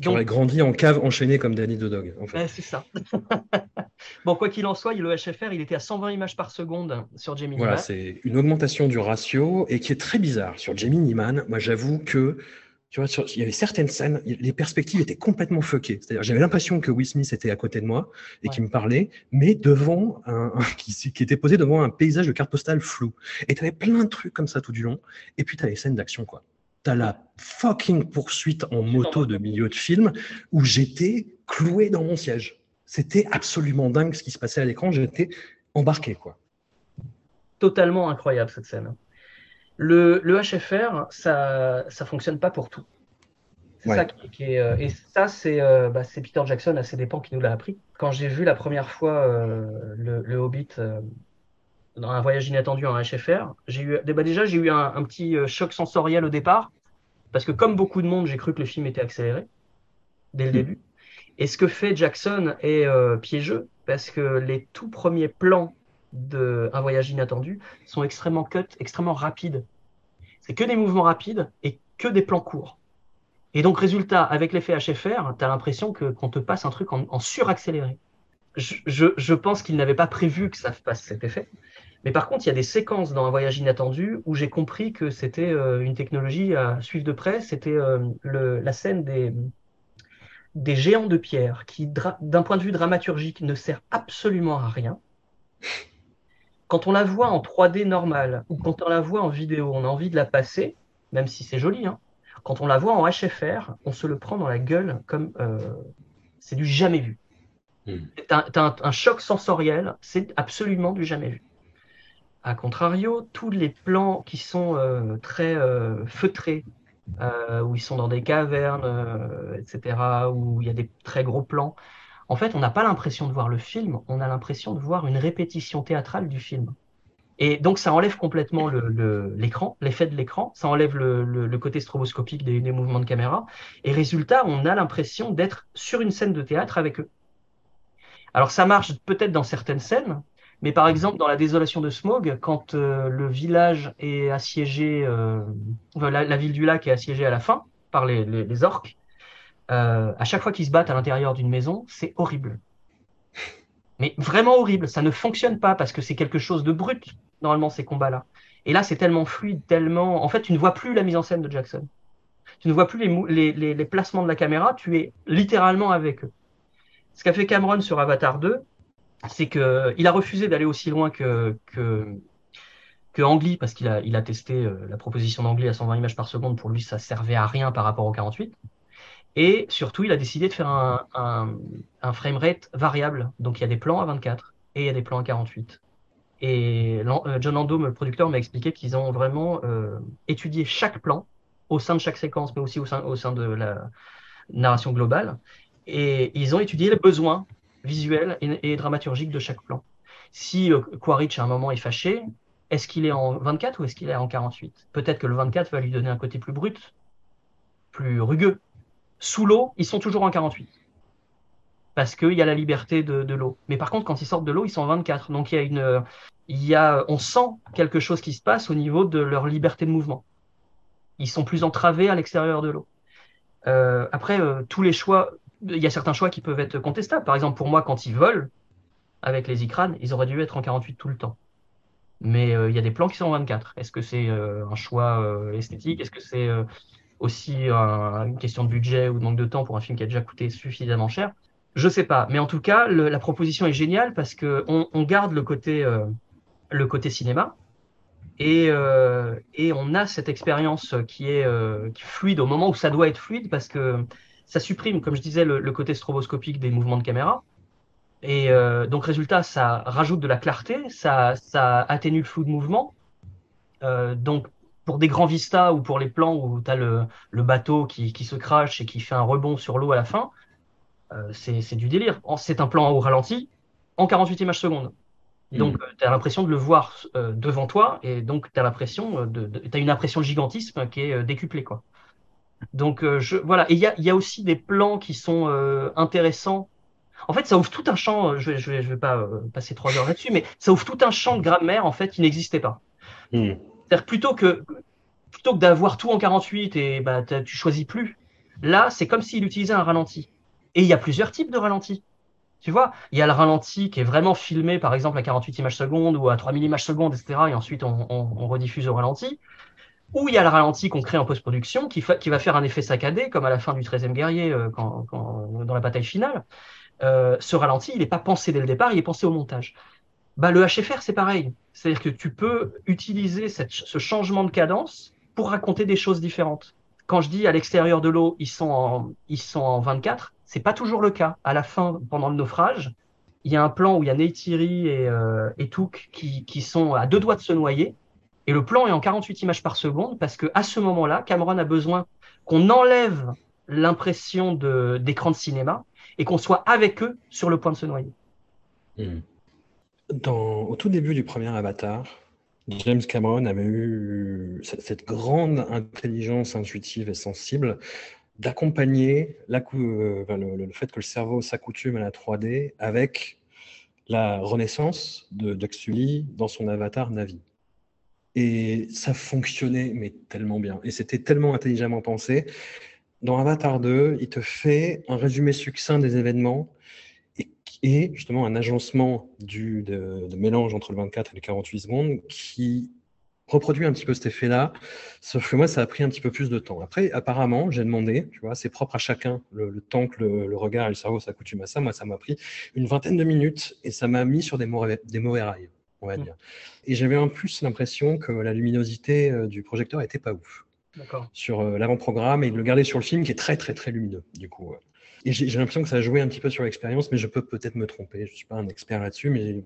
Qui aurait grandi en cave enchaîné comme Danny the Dog, en fait. Ouais, c'est ça. bon, quoi qu'il en soit, le HFR, il était à 120 images par seconde sur Gemini. Voilà, c'est une augmentation du ratio et qui est très bizarre. Sur Gemini Man, moi j'avoue que tu vois, sur- il y avait certaines scènes, les perspectives étaient complètement fuckées. C'est-à-dire, j'avais l'impression que Will Smith était à côté de moi et Ouais. qui me parlait, mais devant un, un- qui, qui était posé devant un paysage de carte postale flou. Et tu avais plein de trucs comme ça tout du long. Et puis tu as les scènes d'action, quoi. T'as la fucking poursuite en moto de milieu de film où j'étais cloué dans mon siège. C'était absolument dingue ce qui se passait à l'écran. J'étais embarqué, quoi. Totalement incroyable cette scène. Le, le HFR, ça ça fonctionne pas pour tout. C'est Ouais. ça qui, qui est, euh, et ça, c'est euh, bah, c'est Peter Jackson à ses dépens qui nous l'a appris. Quand j'ai vu la première fois euh, le, le Hobbit dans un voyage inattendu en HFR, j'ai eu, bah, déjà j'ai eu un, un petit euh, choc sensoriel au départ, parce que comme beaucoup de monde, j'ai cru que le film était accéléré dès le Mm. début. Et ce que fait Jackson est euh, piégeux, parce que les tout premiers plans de Un voyage inattendu sont extrêmement cut, extrêmement rapides. C'est que des mouvements rapides et que des plans courts. Et donc, résultat, avec l'effet HFR, tu as l'impression que qu'on te passe un truc en, en suraccéléré. Je, je, pense qu'il n'avait pas prévu que ça fasse cet effet. Mais par contre, il y a des séquences dans Un voyage inattendu où j'ai compris que c'était euh, une technologie à suivre de près. C'était euh, la scène des, des géants de pierre qui, d'un point de vue dramaturgique, ne sert absolument à rien. Quand on la voit en 3D normal ou quand on la voit en vidéo, on a envie de la passer, même si c'est joli. Hein. Quand on la voit en HFR, on se le prend dans la gueule comme euh, c'est du jamais vu. Mm. T'as un, choc sensoriel, c'est absolument du jamais vu. A contrario, tous les plans qui sont euh, très euh, feutrés, euh, où ils sont dans des cavernes, etc., où il y a des très gros plans, en fait, on n'a pas l'impression de voir le film, on a l'impression de voir une répétition théâtrale du film. Et donc, ça enlève complètement l'écran, l'effet de l'écran, ça enlève le côté stroboscopique des, des mouvements de caméra, et résultat, on a l'impression d'être sur une scène de théâtre avec eux. Alors, ça marche peut-être dans certaines scènes, Mais par exemple, dans la désolation de Smog, quand euh, le village est assiégé, euh, la, la ville du lac est assiégée à la fin par les, les- les orques, euh, à chaque fois qu'ils se battent à l'intérieur d'une maison, c'est horrible. Mais vraiment horrible. Ça ne fonctionne pas parce que c'est quelque chose de brut, normalement, ces combats-là. Et là, c'est tellement fluide, tellement. En fait, tu ne vois plus la mise en scène de Jackson. Tu ne vois plus les- les placements de la caméra, tu es littéralement avec eux. Ce qu'a fait Cameron sur Avatar 2, c'est que il a refusé d'aller aussi loin que, que, parce qu'il a, testé euh, la proposition d'Ang Lee à 120 images par seconde. Pour lui, ça servait à rien par rapport au 48. Et surtout, il a décidé de faire un, framerate variable. Donc, il y a des plans à 24 et il y a des plans à 48. Et euh, John Lando, le producteur, m'a expliqué qu'ils ont vraiment euh, étudié chaque plan au sein de chaque séquence, mais aussi au sein de la narration globale. Et ils ont étudié les besoins visuels et, dramaturgiques de chaque plan. Si euh, Quaritch à un moment est fâché, est-ce qu'il est en 24 ou est-ce qu'il est en 48 Peut-être que le 24 va lui donner un côté plus brut, plus rugueux. Sous l'eau, ils sont toujours en 48. Parce qu'il y a la liberté de, l'eau. Mais par contre, quand ils sortent de l'eau, ils sont en 24. Donc il y a une, il y a, on sent quelque chose qui se passe au niveau de leur liberté de mouvement. Ils sont plus entravés à l'extérieur de l'eau. Euh, après, euh, tous les choix, il y a certains choix qui peuvent être contestables. Par exemple, pour moi, quand ils volent avec les icranes, ils auraient dû être en 48 tout le temps. Mais euh, il y a des plans qui sont en 24. Est-ce que c'est euh, un choix euh, esthétique? Est-ce que c'est aussi un- une question de budget ou de manque de temps pour un film qui a déjà coûté suffisamment cher? Je sais pas. Mais en tout cas, la proposition est géniale parce que on, garde le côté, cinéma et, on a cette expérience qui est, qui est fluide au moment où ça doit être fluide parce que ça supprime, comme je disais, le, le côté stroboscopique des mouvements de caméra. Et euh, donc, résultat, ça rajoute de la clarté, ça, ça atténue le flou de mouvement. Euh, donc, pour des grands vistas ou pour les plans où tu as le, le bateau qui, qui se crache et qui fait un rebond sur l'eau à la fin, euh, c'est du délire. C'est un plan au ralenti en 48 images secondes. Donc, tu as l'impression de le voir devant toi et donc tu as l'impression de, de tu as une impression de gigantisme qui est décuplée quoi. Donc euh, je voilà, et il y a, il y a aussi des plans qui sont euh, intéressants. En fait, ça ouvre tout un champ, euh, je vais, je vais, je vais pas euh, passer trois heures là-dessus, mais ça ouvre tout un champ de grammaire en fait qui n'existait pas. Hmm. C'est-à-dire plutôt que plutôt que d'avoir tout en 48 et bah tu choisis plus. Là, c'est comme s'il utilisait un ralenti. Et il y a plusieurs types de ralentis. Tu vois, il y a le ralenti qui est vraiment filmé, par exemple, à 48 images secondes ou à 3000 images secondes, etc. Et ensuite, on, on- on rediffuse au ralenti. Ou il y a le ralenti qu'on crée en post-production qui, va faire un effet saccadé, comme à la fin du 13e guerrier, euh, quand, quand- dans la bataille finale. Euh, ce ralenti, il n'est pas pensé dès le départ, il est pensé au montage. Bah, le HFR, c'est pareil. C'est-à-dire que tu peux utiliser ce changement de cadence pour raconter des choses différentes. Quand je dis à l'extérieur de l'eau, ils sont en, ils sont en 24, c'est pas toujours le cas. À la fin, pendant le naufrage, il y a un plan où il y a Neytiri et, euh, et Took qui, qui sont à deux doigts de se noyer. Et le plan est en 48 images par seconde parce que à ce moment-là, Cameron a besoin qu'on enlève l'impression de- d'écran de, cinéma et qu'on soit avec eux sur le point de se noyer. Hmm. Dans, au tout début du premier Avatar, James Cameron avait eu cette, cette grande intelligence intuitive et sensible d'accompagner euh, le, le fait que le cerveau s'accoutume à la 3D avec la renaissance de Jack Sully dans son avatar Navi. Et ça fonctionnait, mais tellement bien. Et c'était tellement intelligemment pensé. Dans Avatar 2, il te fait un résumé succinct des événements et, justement un agencement du, de, mélange entre le 24 et le 48 secondes qui reproduit un petit peu cet effet-là, sauf que moi, ça a pris un petit peu plus de temps. Après, apparemment, j'ai demandé, tu vois, c'est propre à chacun, le, temps que le, le regard et le cerveau s'accoutument à ça. Moi, ça m'a pris une vingtaine de minutes et ça m'a mis sur des mauvais, des mauvais rails, on va Mm. dire. Et j'avais en plus l'impression que la luminosité euh, du projecteur était pas ouf sur euh, l'avant-programme et de le garder sur le film qui est très, très, très lumineux, du coup. Et j'ai l'impression que ça a joué un petit peu sur l'expérience, mais je peux peut-être me tromper. Je suis pas un expert là-dessus, mais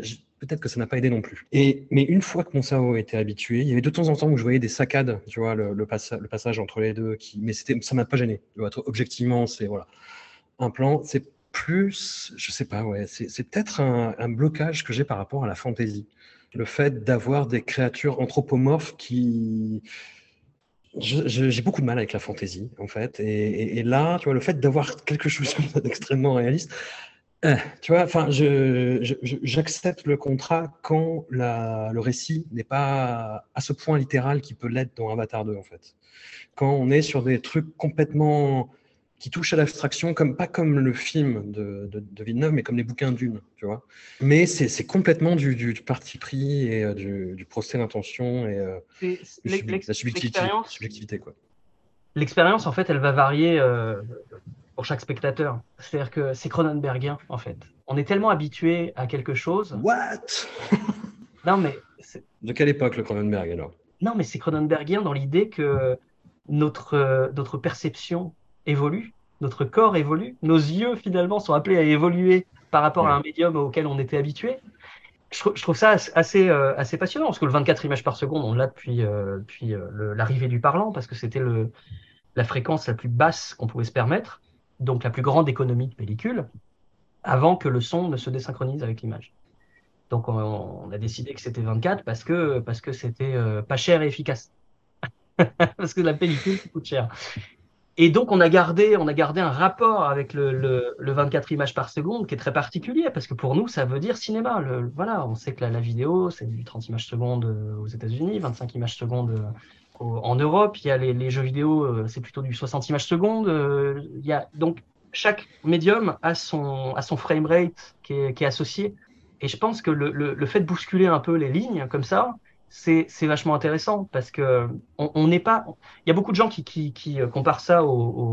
j- peut-être que ça n'a pas aidé non plus. Et, mais une fois que mon cerveau était habitué, il y avait de temps en temps où je voyais des saccades, tu vois, le, le, passa- le passage entre les deux, qui, mais c'était, ça m'a pas gêné. Tu vois, objectivement, c'est voilà, un plan, c'est plus, je sais pas, ouais, c'est peut-être un, blocage que j'ai par rapport à la fantaisie. Le fait d'avoir des créatures anthropomorphes qui, j'ai beaucoup de mal avec la fantaisie, en fait. Et, là, tu vois, le fait d'avoir quelque chose d'extrêmement réaliste, Eh, tu vois, enfin, j'accepte le contrat quand le récit n'est pas à ce point littéral qu'il peut l'être dans Avatar 2, en fait. Quand on est sur des trucs complètement qui touchent à l'abstraction, comme pas comme le film de, de, de Villeneuve, mais comme les bouquins d'une, tu vois. Mais c'est, complètement du, du, du parti pris et euh, du, du procès d'intention et euh, la subjectivité, l'expérience- subjectivité, quoi. L'expérience, en fait, elle va varier euh, pour chaque spectateur. C'est-à-dire que c'est Cronenbergien, en fait. On est tellement habitué à quelque chose. What? Non, mais De quelle époque le Cronenberg alors? Non, mais c'est Cronenbergien dans l'idée que notre, euh, notre perception évolue, notre corps évolue, nos yeux finalement sont appelés à évoluer par rapport à un médium auquel on était habitué. Je, trou- je trouve ça assez, euh, assez passionnant parce que le 24 images par seconde, on l'a depuis, euh, depuis euh, l'arrivée du parlant parce que c'était la fréquence la plus basse qu'on pouvait se permettre, donc la plus grande économie de pellicule, avant que le son ne se désynchronise avec l'image. Donc on, on a décidé que c'était 24 parce que parce que c'était pas cher et efficace. parce que la pellicule coûte cher. Et donc on a gardé on a gardé un rapport avec le, le, le 24 images par seconde qui est très particulier parce que pour nous ça veut dire cinéma. Voilà, on sait que la, vidéo c'est du 30 images secondes euh, aux États-Unis, 25 images secondes euh, au- en Europe. Il y a les, jeux vidéo, euh, c'est plutôt du 60 images secondes. Il y a donc chaque médium a son frame rate qui est, associé. Et je pense que le fait de bousculer un peu les lignes comme ça, c'est c'est vachement intéressant parce que on n'est pas. Il y a beaucoup de gens qui, qui, qui euh, comparent ça au,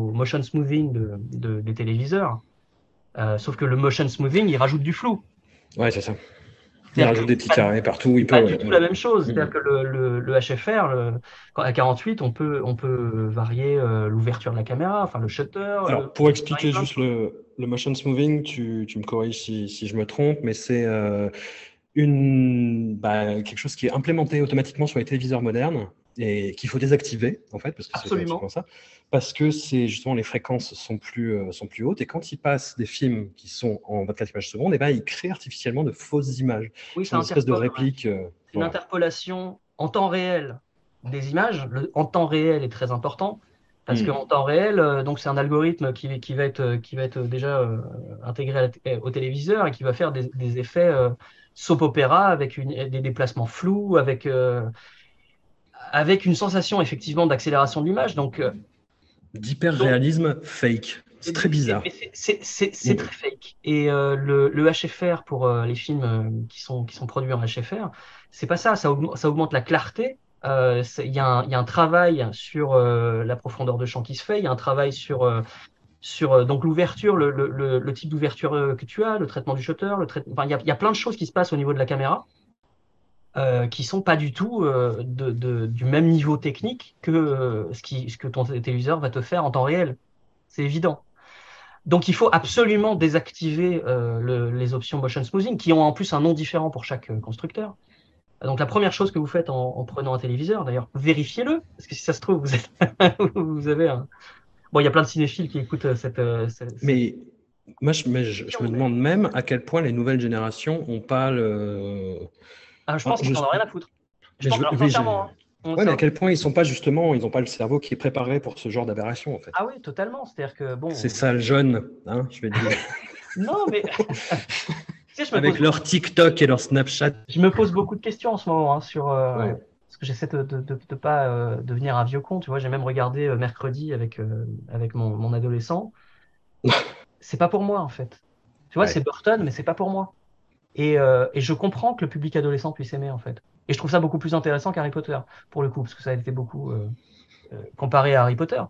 au motion smoothing de, de- des téléviseurs. Euh, sauf que le motion smoothing, il rajoute du flou. Ouais, c'est ça. Il rajoute des petits carrés partout. Il peut, pas ouais, du tout la même chose. C'est-à-dire Mhm. que le, le, le HFR, le- quand- à 48, on peut, on peut varier euh, l'ouverture de la caméra, enfin le shutter. Alors, pour expliquer juste le, le motion smoothing, tu, tu me corriges si, si je me trompe, mais c'est euh, une, bah, quelque chose qui est implémenté automatiquement sur les téléviseurs modernes et qu'il faut désactiver, en fait, parce que c'est ça, parce que c'est justement les fréquences sont plus, euh, sont plus hautes et quand ils passent des films qui sont en 24 images secondes, et ben, ils créent artificiellement de fausses images. Oui, C'est une espèce de réplique. euh, une voilà. interpolation en temps réel des images. Le, en temps réel est très important parce Mm. qu'en temps réel, euh, donc c'est un algorithme qui, qui va être, qui va être déjà euh, intégré la au téléviseur et qui va faire des, des effets euh, soap opéra avec une, des déplacements flous, avec, euh, avec une sensation effectivement d'accélération de l'image. Donc, euh, D'hyper-réalisme fake. C'est très bizarre. c'est- très fake. Et euh, le, le HFR pour euh, les films euh, qui sont, qui sont produits en HFR, c'est pas ça. Ça augmente, ça augmente la clarté. Il y, a un- il y a un travail sur la profondeur de champ qui se fait. Il y a un travail sur, sur euh, donc l'ouverture, le, type d'ouverture euh, que tu as, le traitement du shutter. Il, y a, plein de choses qui se passent au niveau de la caméra euh, qui sont pas du tout euh, du même niveau technique que ce, que ton téléviseur va te faire en temps réel. C'est évident. Donc il faut absolument désactiver le- les options motion smoothing qui ont en plus un nom différent pour chaque constructeur. Donc la première chose que vous faites en, en prenant un téléviseur, d'ailleurs, vérifiez-le, parce que si ça se trouve, vous, vous avez un... Bon, il y a plein de cinéphiles qui écoutent euh, cette... euh, cette- cette- Mais moi, je, mais je, je me demande même à quel point les nouvelles générations ont pas le. Ah, je Ah, pense qu'ils je- n'en ont rien à foutre. Je Mais pense, alors, sincèrement, hein, Ouais, mais à quel point ils sont pas justement, ils n'ont pas le cerveau qui est préparé pour ce genre d'aberration en fait. Ah oui, totalement. C'est-à-dire que, bon... C'est ça le jeune, hein, je vais dire. Non, mais... Tu sais, je me Avec pose- leur TikTok et leur Snapchat. Je me pose beaucoup de questions en ce moment hein, sur euh, Ouais. J'essaie de, de pas euh, devenir un vieux con. Tu vois, j'ai même regardé euh, mercredi avec euh, avec mon, mon adolescent. c'est pas pour moi en fait. Tu vois, Ouais. c'est Burton, mais c'est pas pour moi. Et, et je comprends que le public adolescent puisse aimer en fait. Et je trouve ça beaucoup plus intéressant qu'Harry Potter pour le coup, parce que ça a été beaucoup comparé à Harry Potter.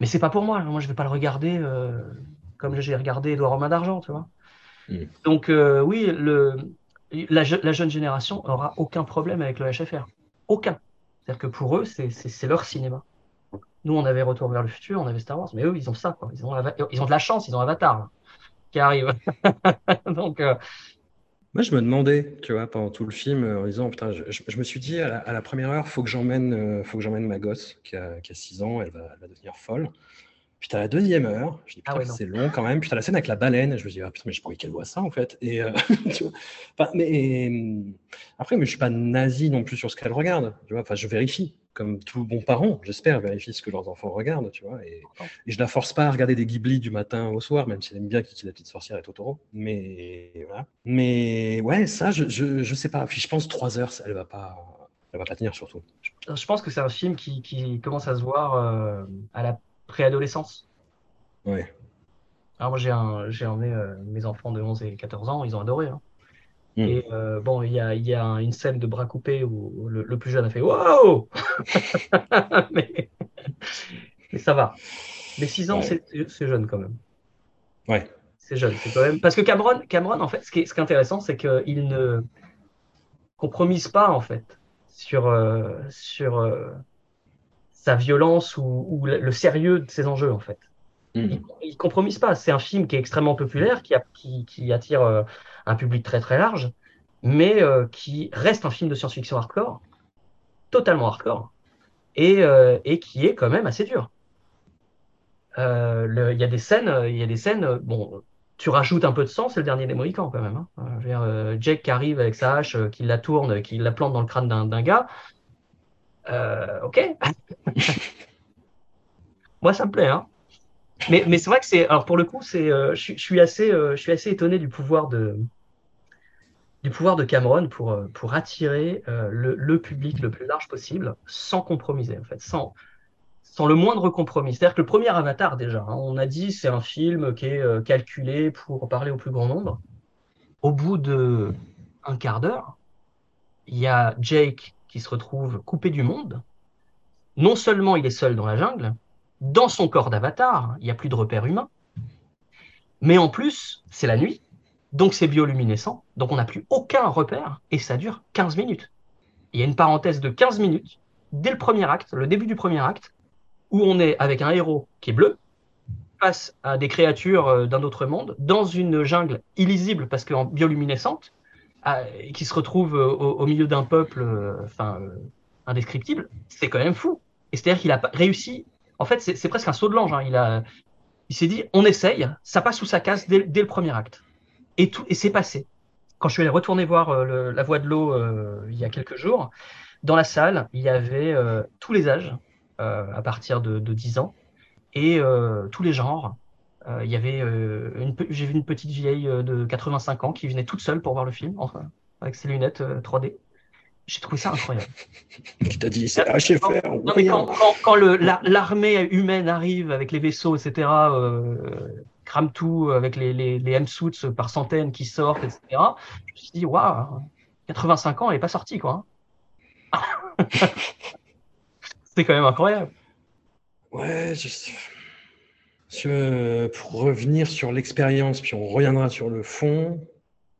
Mais c'est pas pour moi. Moi, je vais pas le regarder comme j'ai regardé Édouard Romain d'Argent, tu vois. Mm. Donc oui, le, la, je- la jeune génération aura aucun problème avec le HFR. C'est-à-dire que pour eux, c'est- leur cinéma. Nous, on avait Retour vers le futur, on avait Star Wars, mais eux, ils ont ça. Ils, ont, de la chance, ils ont Avatar qui arrive. Donc, euh, Moi, je me demandais, tu vois, pendant tout le film, en disant, putain, je, me suis dit à la, première heure, faut que j'emmène, euh, faut que j'emmène ma gosse qui a, qui a 6 ans, elle va devenir folle. Puis à la deuxième heure, je dis, Ah putain, ouais, c'est long quand même. Puis t'as la scène avec la baleine, je me dis, ah putain, mais pas envie qu'elle voit ça en fait. Et euh, tu vois, enfin, mais après, mais je suis pas nazi non plus sur ce qu'elle regarde. Tu vois, enfin, je vérifie. comme tout bon parent, j'espère, vérifient ce que leurs enfants regardent, tu vois. Et, et je la force pas à regarder des Ghibli du matin au soir, même si elle aime bien Kiki la petite sorcière et Totoro. Mais voilà. Mais ouais, ça, je, je, je sais pas. Puis je pense trois heures, ça, elle va pas, elle va pas tenir surtout. Je pense que c'est un film qui, qui commence à se voir euh, à la préadolescence. Ouais. Alors moi j'ai emmené euh, mes enfants de 11 et 14 ans, ils ont adoré. hein. Mm. Et euh, bon, il y a, y a une scène de bras coupés où le, le plus jeune a fait Wow! mais, mais ça va. Mais 6 ans, Ouais. c'est c'est jeune quand même. Ouais. C'est jeune, c'est quand même. Parce que Cameron, Cameron, en fait, ce qui est, ce qui est intéressant, c'est qu'il ne compromise pas, en fait, sur, euh, sur sa violence ou, ou le sérieux de ses enjeux, en fait. Mm. Il, il compromise pas. C'est un film qui est extrêmement populaire, qui, a- qui, qui attire euh, un public très très large, mais euh, qui reste un film de science-fiction hardcore, totalement hardcore, et, euh, et qui est quand même assez dur. Il y a des scènes, il y a des scènes. Bon, tu rajoutes un peu de sang, c'est le dernier des Mohicans quand même. hein. Dire, Jake qui arrive avec sa hache, qui la tourne, qui la plante dans le crâne d'un gars. Euh, ok. Moi, ça me plaît, hein. Mais, c'est vrai que c'est. Alors pour le coup, c'est. euh, je, suis- assez, euh, je suis assez étonné du pouvoir de du pouvoir de Cameron pour pour attirer le, public le plus large possible, sans compromiser en fait, sans sans le moindre compromis. C'est-à-dire que le premier Avatar déjà, hein, on a dit c'est un film qui est calculé pour parler au plus grand nombre. Au bout de un quart d'heure, il y a Jake qui se retrouve coupé du monde. Non seulement il est seul dans la jungle, dans son corps d'avatar, il n'y a plus de repères humains, mais en plus, c'est la nuit, donc c'est bioluminescent, donc on n'a plus aucun repère, et ça dure 15 minutes. Il y a une parenthèse de 15 minutes, dès le premier acte, le début du premier acte, où on est avec un héros qui est bleu, face à des créatures euh, d'un autre monde, dans une jungle illisible parce qu'en bioluminescente, et qui se retrouve euh, au, milieu d'un peuple euh, enfin, euh, indescriptible, c'est quand même fou. Et c'est-à-dire qu'il a réussi, en fait, c'est presque un saut de l'ange. hein. Il, a, il s'est dit, on essaye, ça passe sous sa casse dès, le premier acte. Et, tout, et c'est passé. Quand je suis allé retourner voir La Voix de l'eau il y a quelques jours, dans la salle, il y avait tous les âges, à partir de, de 10 ans, et tous les genres. Euh, il y avait euh, une, j'ai vu une petite vieille euh, de 85 ans qui venait toute seule pour voir le film, enfin, avec ses lunettes euh, 3D. J'ai trouvé ça incroyable. Qui t'a dit c'est HFR ou Non, mais quand, quand- quand le- la- l'armée humaine arrive avec les vaisseaux, etc., euh, crame tout avec les, les, les M-suits par centaines qui sortent, etc., je me suis dit, waouh, 85 ans, elle n'est pas sortie, quoi. hein. C'était quand même incroyable. Ouais, je... je- pour revenir sur l'expérience, puis on reviendra sur le fond.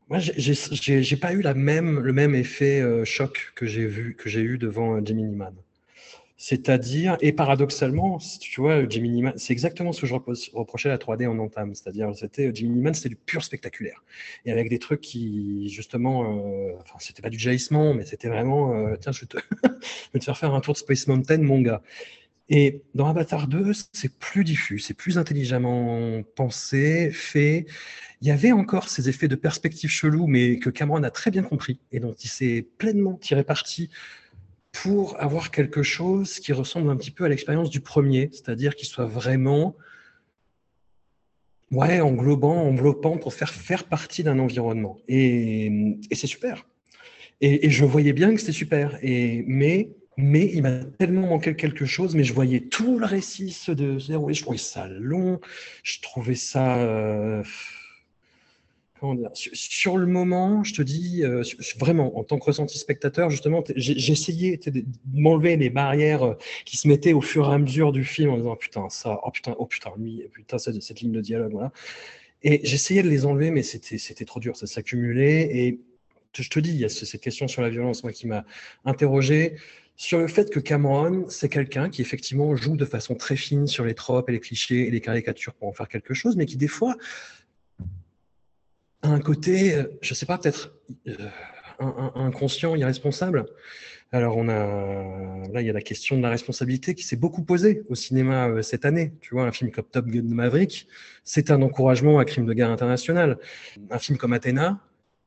Moi, j'ai- pas eu le même effet euh, choc que j'ai eu devant euh, Gemini Man. C'est-à-dire, et paradoxalement, tu vois, Gemini Man, c'est exactement ce que je reprochais à la 3D en entame. C'est-à-dire, c'était Gemini Man, c'était du pur spectaculaire. Et avec des trucs qui, justement, euh, enfin, c'était pas du jaillissement, mais c'était vraiment, euh, tiens, je je vais te faire faire un tour de Space Mountain, mon gars. Et dans Avatar 2, c'est plus diffus, c'est plus intelligemment pensé, fait. Il y avait encore ces effets de perspective chelou, mais que Cameron a très bien compris et dont il s'est pleinement tiré parti pour avoir quelque chose qui ressemble un petit peu à l'expérience du premier, c'est-à-dire qu'il soit vraiment ouais, englobant, enveloppant pour faire faire partie d'un environnement. Et, c'est super. Et, et je voyais bien que c'était super. Et, mais, mais il m'a tellement manqué quelque chose, mais je voyais tout le récit se de- dérouler. Je trouvais ça long, je trouvais ça. euh, comment dire, sur, le moment, je te dis, euh, vraiment, en tant que ressenti spectateur, justement, t'es, de m'enlever les barrières euh, qui se mettaient au fur et à mesure du film en disant putain, ça, oh putain, oh putain, lui, putain, cette, ligne de dialogue, voilà. Et j'essayais de les enlever, mais c'était trop dur, ça s'accumulait. Et je te dis, il y a ce- cette question sur la violence, moi, qui m'a interrogé sur le fait que Cameron, c'est quelqu'un qui effectivement joue de façon très fine sur les tropes et les clichés et les caricatures pour en faire quelque chose, mais qui des fois a un côté, euh, je sais pas, peut-être euh, inconscient, irresponsable. Alors on a là il y a la question de la responsabilité qui s'est beaucoup posée au cinéma euh, cette année. Tu vois, un film comme Top Gun Maverick, c'est un encouragement à crime de guerre international. Un film comme Athéna,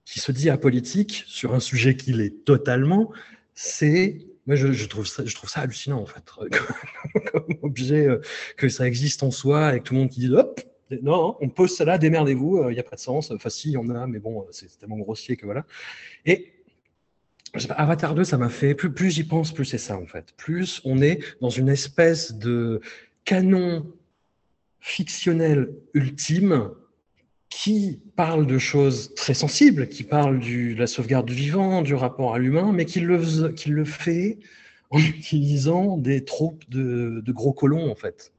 qui se dit apolitique sur un sujet qu'il est totalement, c'est Moi, je, trouve ça, hallucinant, en fait, comme objet, euh, que ça existe en soi que tout le monde qui dit hop, non, on pose ça là, démerdez-vous, il n'y a pas de sens. Enfin, si, il y en a, mais bon, c'est c'est tellement grossier que voilà. Et Avatar 2, ça m'a fait, plus, plus j'y pense, plus c'est ça, en fait. Plus on est dans une espèce de canon fictionnel ultime qui parle de choses très sensibles, qui parle du, de la sauvegarde du vivant, du rapport à l'humain, mais qui le, fais- qui le fait en utilisant des troupes de, de gros colons, en fait.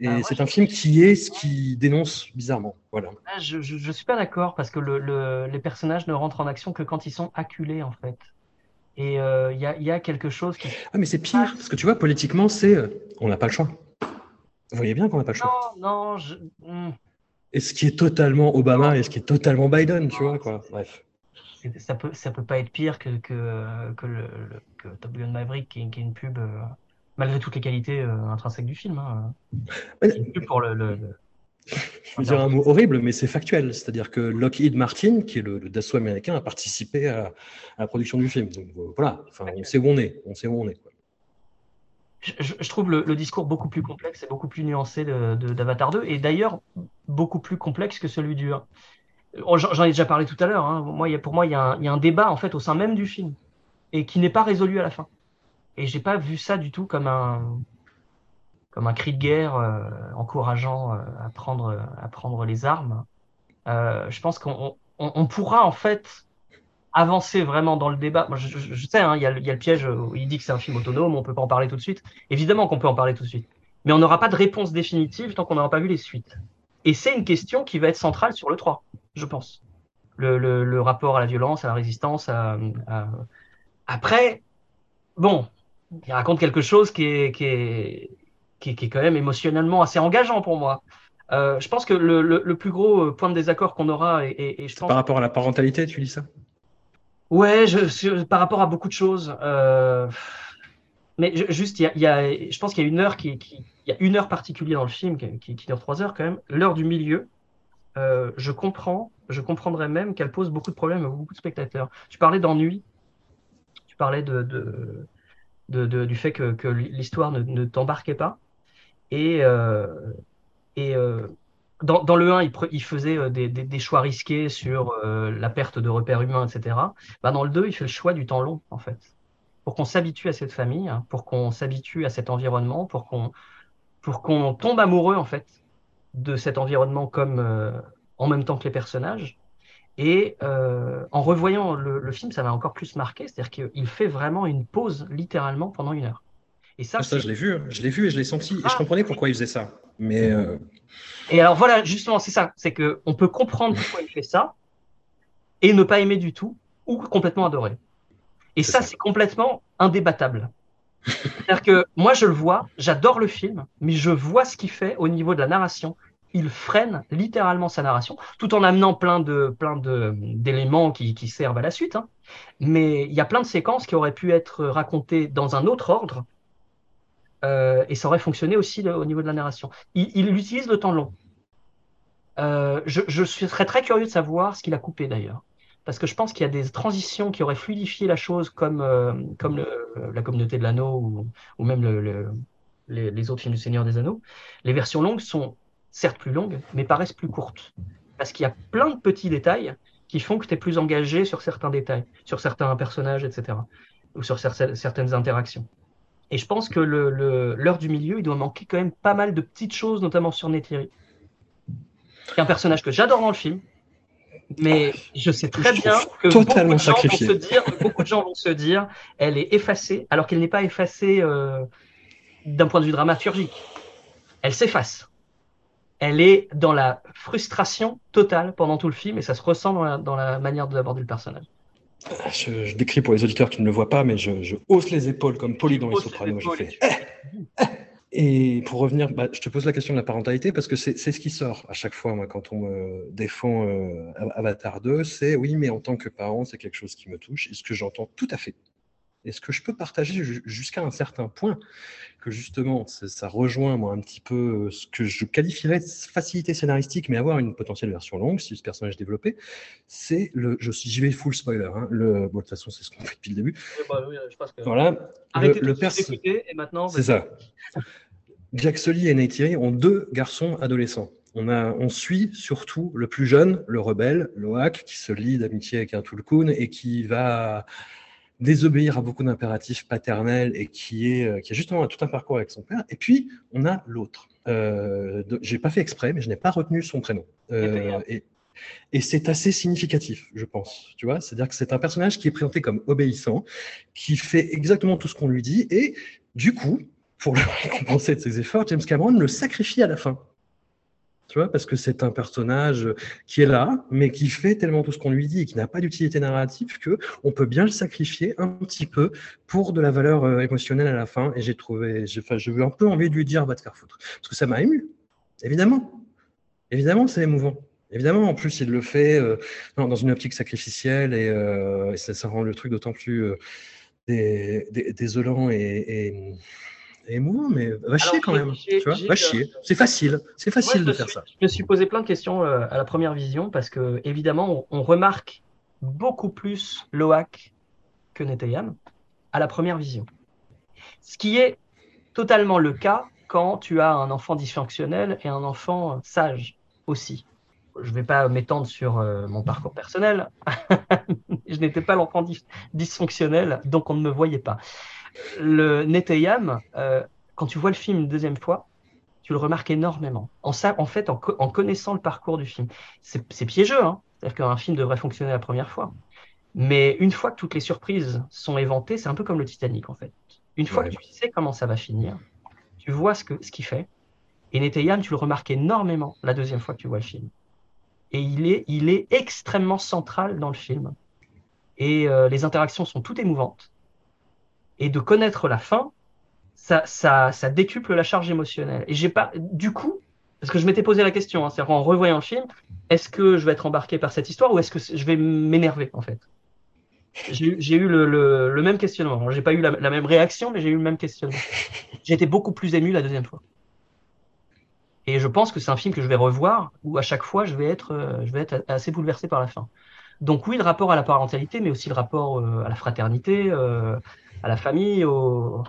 Et Ah, c'est un film qui est ce qui dénonce bizarrement. Voilà. Ah, je, suis pas d'accord parce que le, le- les personnages ne rentrent en action que quand ils sont acculés en fait. Et euh, il y a, il y a quelque chose qui. Ah, mais c'est pire, parce que tu vois, politiquement, c'est euh, on n'a pas le choix. Vous voyez bien qu'on n'a pas le choix. Non, non, je... Et ce qui est totalement Obama et ce qui est totalement Biden, tu vois, quoi. Bref. ça peut, ça peut pas être pire que, que, que, le, que Top Gun Maverick qui est, qui est une pub, euh, malgré toutes les qualités euh, intrinsèques du film. Hein, une pub pour le. le- le- Je vais dire un mot horrible, mais c'est factuel. C'est-à-dire que Lockheed Martin, qui est le, le Dassault américain, a participé à, à la production du film. Donc euh, voilà, enfin, on sait où on est. On sait où on est. quoi. Je, trouve le, discours beaucoup plus complexe et beaucoup plus nuancé de, de- d'Avatar 2, et d'ailleurs beaucoup plus complexe que celui du 1. Oh, J'en ai déjà parlé tout à l'heure. hein. Moi, pour moi, il y, a un, débat en fait au sein même du film et qui n'est pas résolu à la fin. Et j'ai pas vu ça du tout comme un cri de guerre euh, encourageant euh, à prendre les armes. Euh, je pense qu'on on, on pourra en fait avancer vraiment dans le débat. Moi, je, je- je sais, hein, il y, a le- il y a le piège où il dit que c'est un film autonome, on peut pas en parler tout de suite. Évidemment qu'on peut en parler tout de suite. Mais on n'aura pas de réponse définitive tant qu'on n'aura pas vu les suites. Et c'est une question qui va être centrale sur le 3, je pense. Le, le, le rapport à la violence, à la résistance. À, à- Après, bon, il raconte quelque chose qui est, qui est, qui est, qui est quand même émotionnellement assez engageant pour moi. Euh, je pense que le, le, le plus gros point de désaccord qu'on aura, et, et, et je pense Par rapport à la parentalité, tu dis ça? Ouais, je, par rapport à beaucoup de choses. euh, mais juste, a, je pense qu'il y a une heure qui, y a une heure particulière dans le film qui, dure trois heures quand même. L'heure du milieu. euh, je comprends, je comprendrais même qu'elle pose beaucoup de problèmes à beaucoup de spectateurs. Tu parlais d'ennui. Tu parlais de, du fait que, que l'histoire ne, ne t'embarquait pas. Et, euh, et dans, le 1, il, faisait euh, des, choix risqués sur euh, la perte de repères humains, etc. Bah, dans le 2, il fait le choix du temps long, en fait. Pour qu'on s'habitue à cette famille, hein, pour qu'on s'habitue à cet environnement, pour qu'on pour qu'on tombe amoureux, en fait, de cet environnement comme euh, en même temps que les personnages. Et en revoyant le, le film, ça m'a encore plus marqué, c'est-à-dire qu'il fait vraiment une pause, littéralement, pendant une heure. Et ça, Ah, Ça, je l'ai vu, je l'ai vu et je l'ai senti. Et Ah. je comprenais pourquoi il faisait ça. Mais euh, Et alors voilà, justement, c'est ça. C'est que on peut comprendre pourquoi il fait ça et ne pas aimer du tout ou complètement adorer. Et ça, ça. c'est complètement indébattable. C'est-à-dire que moi, je le vois, j'adore le film, mais je vois ce qu'il fait au niveau de la narration. Il freine littéralement sa narration, tout en amenant plein de plein de d'éléments qui, qui servent à la suite. hein. Mais il y a plein de séquences qui auraient pu être racontées dans un autre ordre, euh, et ça aurait fonctionné aussi au niveau de la narration. Il, il utilise le temps long. Euh, je, serais très curieux de savoir ce qu'il a coupé d'ailleurs. Parce que je pense qu'il y a des transitions qui auraient fluidifié la chose comme, euh, la communauté de l'anneau ou, même le- le- les, autres films du Seigneur des Anneaux. Les versions longues sont certes plus longues, mais paraissent plus courtes. Parce qu'il y a plein de petits détails qui font que tu es plus engagé sur certains détails, sur certains personnages, etc. Ou sur cer- certaines interactions. Et je pense que le- le- l'heure du milieu, il doit manquer quand même pas mal de petites choses, notamment sur Neytiri. qui est un personnage que j'adore dans le film, mais je sais très bien que beaucoup de, gens vont se dire, beaucoup de gens vont se dire, elle est effacée, alors qu'elle n'est pas effacée euh, d'un point de vue dramaturgique. Elle s'efface. Elle est dans la frustration totale pendant tout le film, et ça se ressent dans la, dans la manière d'aborder le personnage. Je, je décris pour les auditeurs qui ne le voient pas, mais je, je hausse les épaules comme Poli dans les Sopranos. Je épaules fais, et pour revenir, bah, je te pose la question de la parentalité parce que c'est c'est ce qui sort à chaque fois, moi, quand on me défend euh, Avatar 2, c'est oui, mais en tant que parent, c'est quelque chose qui me touche. Et ce que j'entends tout à fait? Et ce que je peux partager jusqu'à un certain point, que justement, ça rejoint moi un petit peu ce que je qualifierais de facilité scénaristique, mais avoir une potentielle version longue si ce personnage est développé, c'est le. Je j'y vais full spoiler. Hein, le, bon, de toute façon, c'est ce qu'on fait depuis le début. Bah je pense que... Voilà. Arrêtez le, le et maintenant. C'est ça. Jack Sully et Neytiri ont deux garçons adolescents. On, a, on suit surtout le plus jeune, le rebelle, Loak, qui se lie d'amitié avec un Tulkun et qui va désobéir à beaucoup d'impératifs paternels et qui, est, euh, qui a justement tout un parcours avec son père. Et puis, on a l'autre. Euh, j'ai pas fait exprès, mais je n'ai pas retenu son prénom. Euh, et, et c'est assez significatif, je pense. Tu vois, c'est-à-dire que c'est un personnage qui est présenté comme obéissant, qui fait exactement tout ce qu'on lui dit, et du coup, pour le récompenser de ses efforts, James Cameron le sacrifie à la fin. Tu vois, parce que c'est un personnage qui est là, mais qui fait tellement tout ce qu'on lui dit et qui n'a pas d'utilité narrative que on peut bien le sacrifier un petit peu pour de la valeur euh, émotionnelle à la fin. Et j'ai trouvé, j'ai, eu un peu envie de lui dire va te faire foutre, parce que ça m'a ému. Évidemment, évidemment, c'est émouvant. Évidemment, en plus, il le fait euh, dans une optique sacrificielle et, euh, ça, rend le truc d'autant plus désolant et émouvant, mais va chier quand même. Tu vois va chier. C'est facile. C'est facile de faire ça. Je me suis posé plein de questions euh, à la première vision parce que, évidemment, on, remarque beaucoup plus Loak que Neteyam à la première vision. Ce qui est totalement le cas quand tu as un enfant dysfonctionnel et un enfant sage aussi. Je ne vais pas m'étendre sur euh, mon parcours personnel. je n'étais pas l'enfant dysfonctionnel, donc on ne me voyait pas le Neteyam, euh, quand tu vois le film une deuxième fois, tu le remarques énormément. En, ça, en fait, en, connaissant le parcours du film, c'est piégeux. Hein C'est-à-dire qu'un film devrait fonctionner la première fois. Mais une fois que toutes les surprises sont éventées, c'est un peu comme le Titanic, en fait. Une fois que tu sais comment ça va finir, tu vois ce qu'il ce fait. Et Neteyam, tu le remarques énormément la deuxième fois que tu vois le film. Et il est, il est extrêmement central dans le film. Et euh, les interactions sont toutes émouvantes et de connaître la fin, ça, ça, ça décuple la charge émotionnelle. Et j'ai pas, du coup, parce que je m'étais posé la question, hein, c'est-à-dire en revoyant le film, est-ce que je vais être embarqué par cette histoire ou est-ce que je vais m'énerver en fait? J'ai eu le, le, même questionnement. J'ai pas eu la, même réaction, mais j'ai eu le même questionnement. Été beaucoup plus ému la deuxième fois. Et je pense que c'est un film que je vais revoir où à chaque fois je vais être, euh, je vais être assez bouleversé par la fin. Donc oui, le rapport à la parentalité, mais aussi le rapport euh, à la fraternité, euh, à la famille, aux,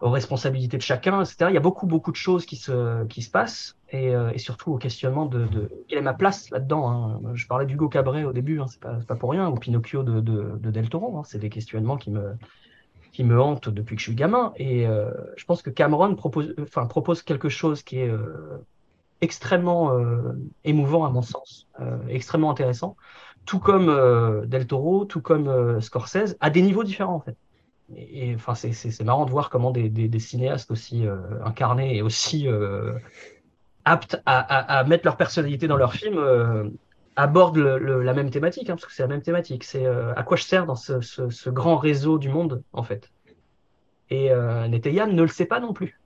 responsabilités de chacun, etc. Il y a beaucoup, beaucoup de choses qui se, qui se passent et, euh, surtout au questionnement de, quelle est ma place là-dedans. Hein. Je parlais d'Hugo Cabret au début, hein, c'est pas, pas, pour rien, ou Pinocchio de, de, de Del Toro. Hein. C'est des questionnements qui me, qui me hantent depuis que je suis gamin. Et euh, je pense que Cameron propose, enfin, propose quelque chose qui est euh, extrêmement émouvant à mon sens, extrêmement intéressant, tout comme Del Toro, tout comme Scorsese, à des niveaux différents en fait et, enfin, c'est marrant de voir comment des, cinéastes aussi euh, incarnés et aussi euh, aptes à, mettre leur personnalité dans leur film euh, abordent la même thématique, hein, parce que c'est la même thématique. C'est à quoi je sers dans ce, grand réseau du monde, en fait. Et Neteyam ne le sait pas non plus.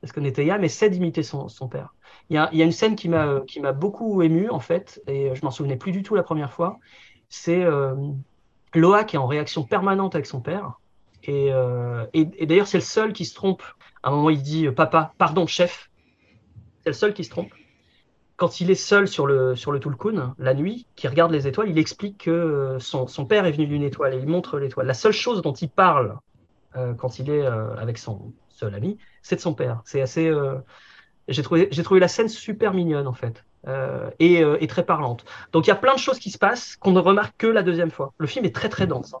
Parce que Neteyam essaie d'imiter son, son, père. Il y, a, il y a une scène qui m'a beaucoup ému, en fait, et je m'en souvenais plus du tout la première fois. C'est Loa qui est en réaction permanente avec son père euh, et, d'ailleurs, c'est le seul qui se trompe. À un moment, il dit euh, Papa, pardon, chef. C'est le seul qui se trompe. Quand il est seul sur le, sur le Tulkun, la nuit, qui regarde les étoiles, il explique que euh, son, son père est venu d'une étoile et il montre l'étoile. La seule chose dont il parle quand il est avec son seul ami, c'est de son père. C'est assez. j'ai trouvé, trouvé la scène super mignonne en fait. et, et, très parlante. Donc il y a plein de choses qui se passent qu'on ne remarque que la deuxième fois. Le film est très très dense. Hein.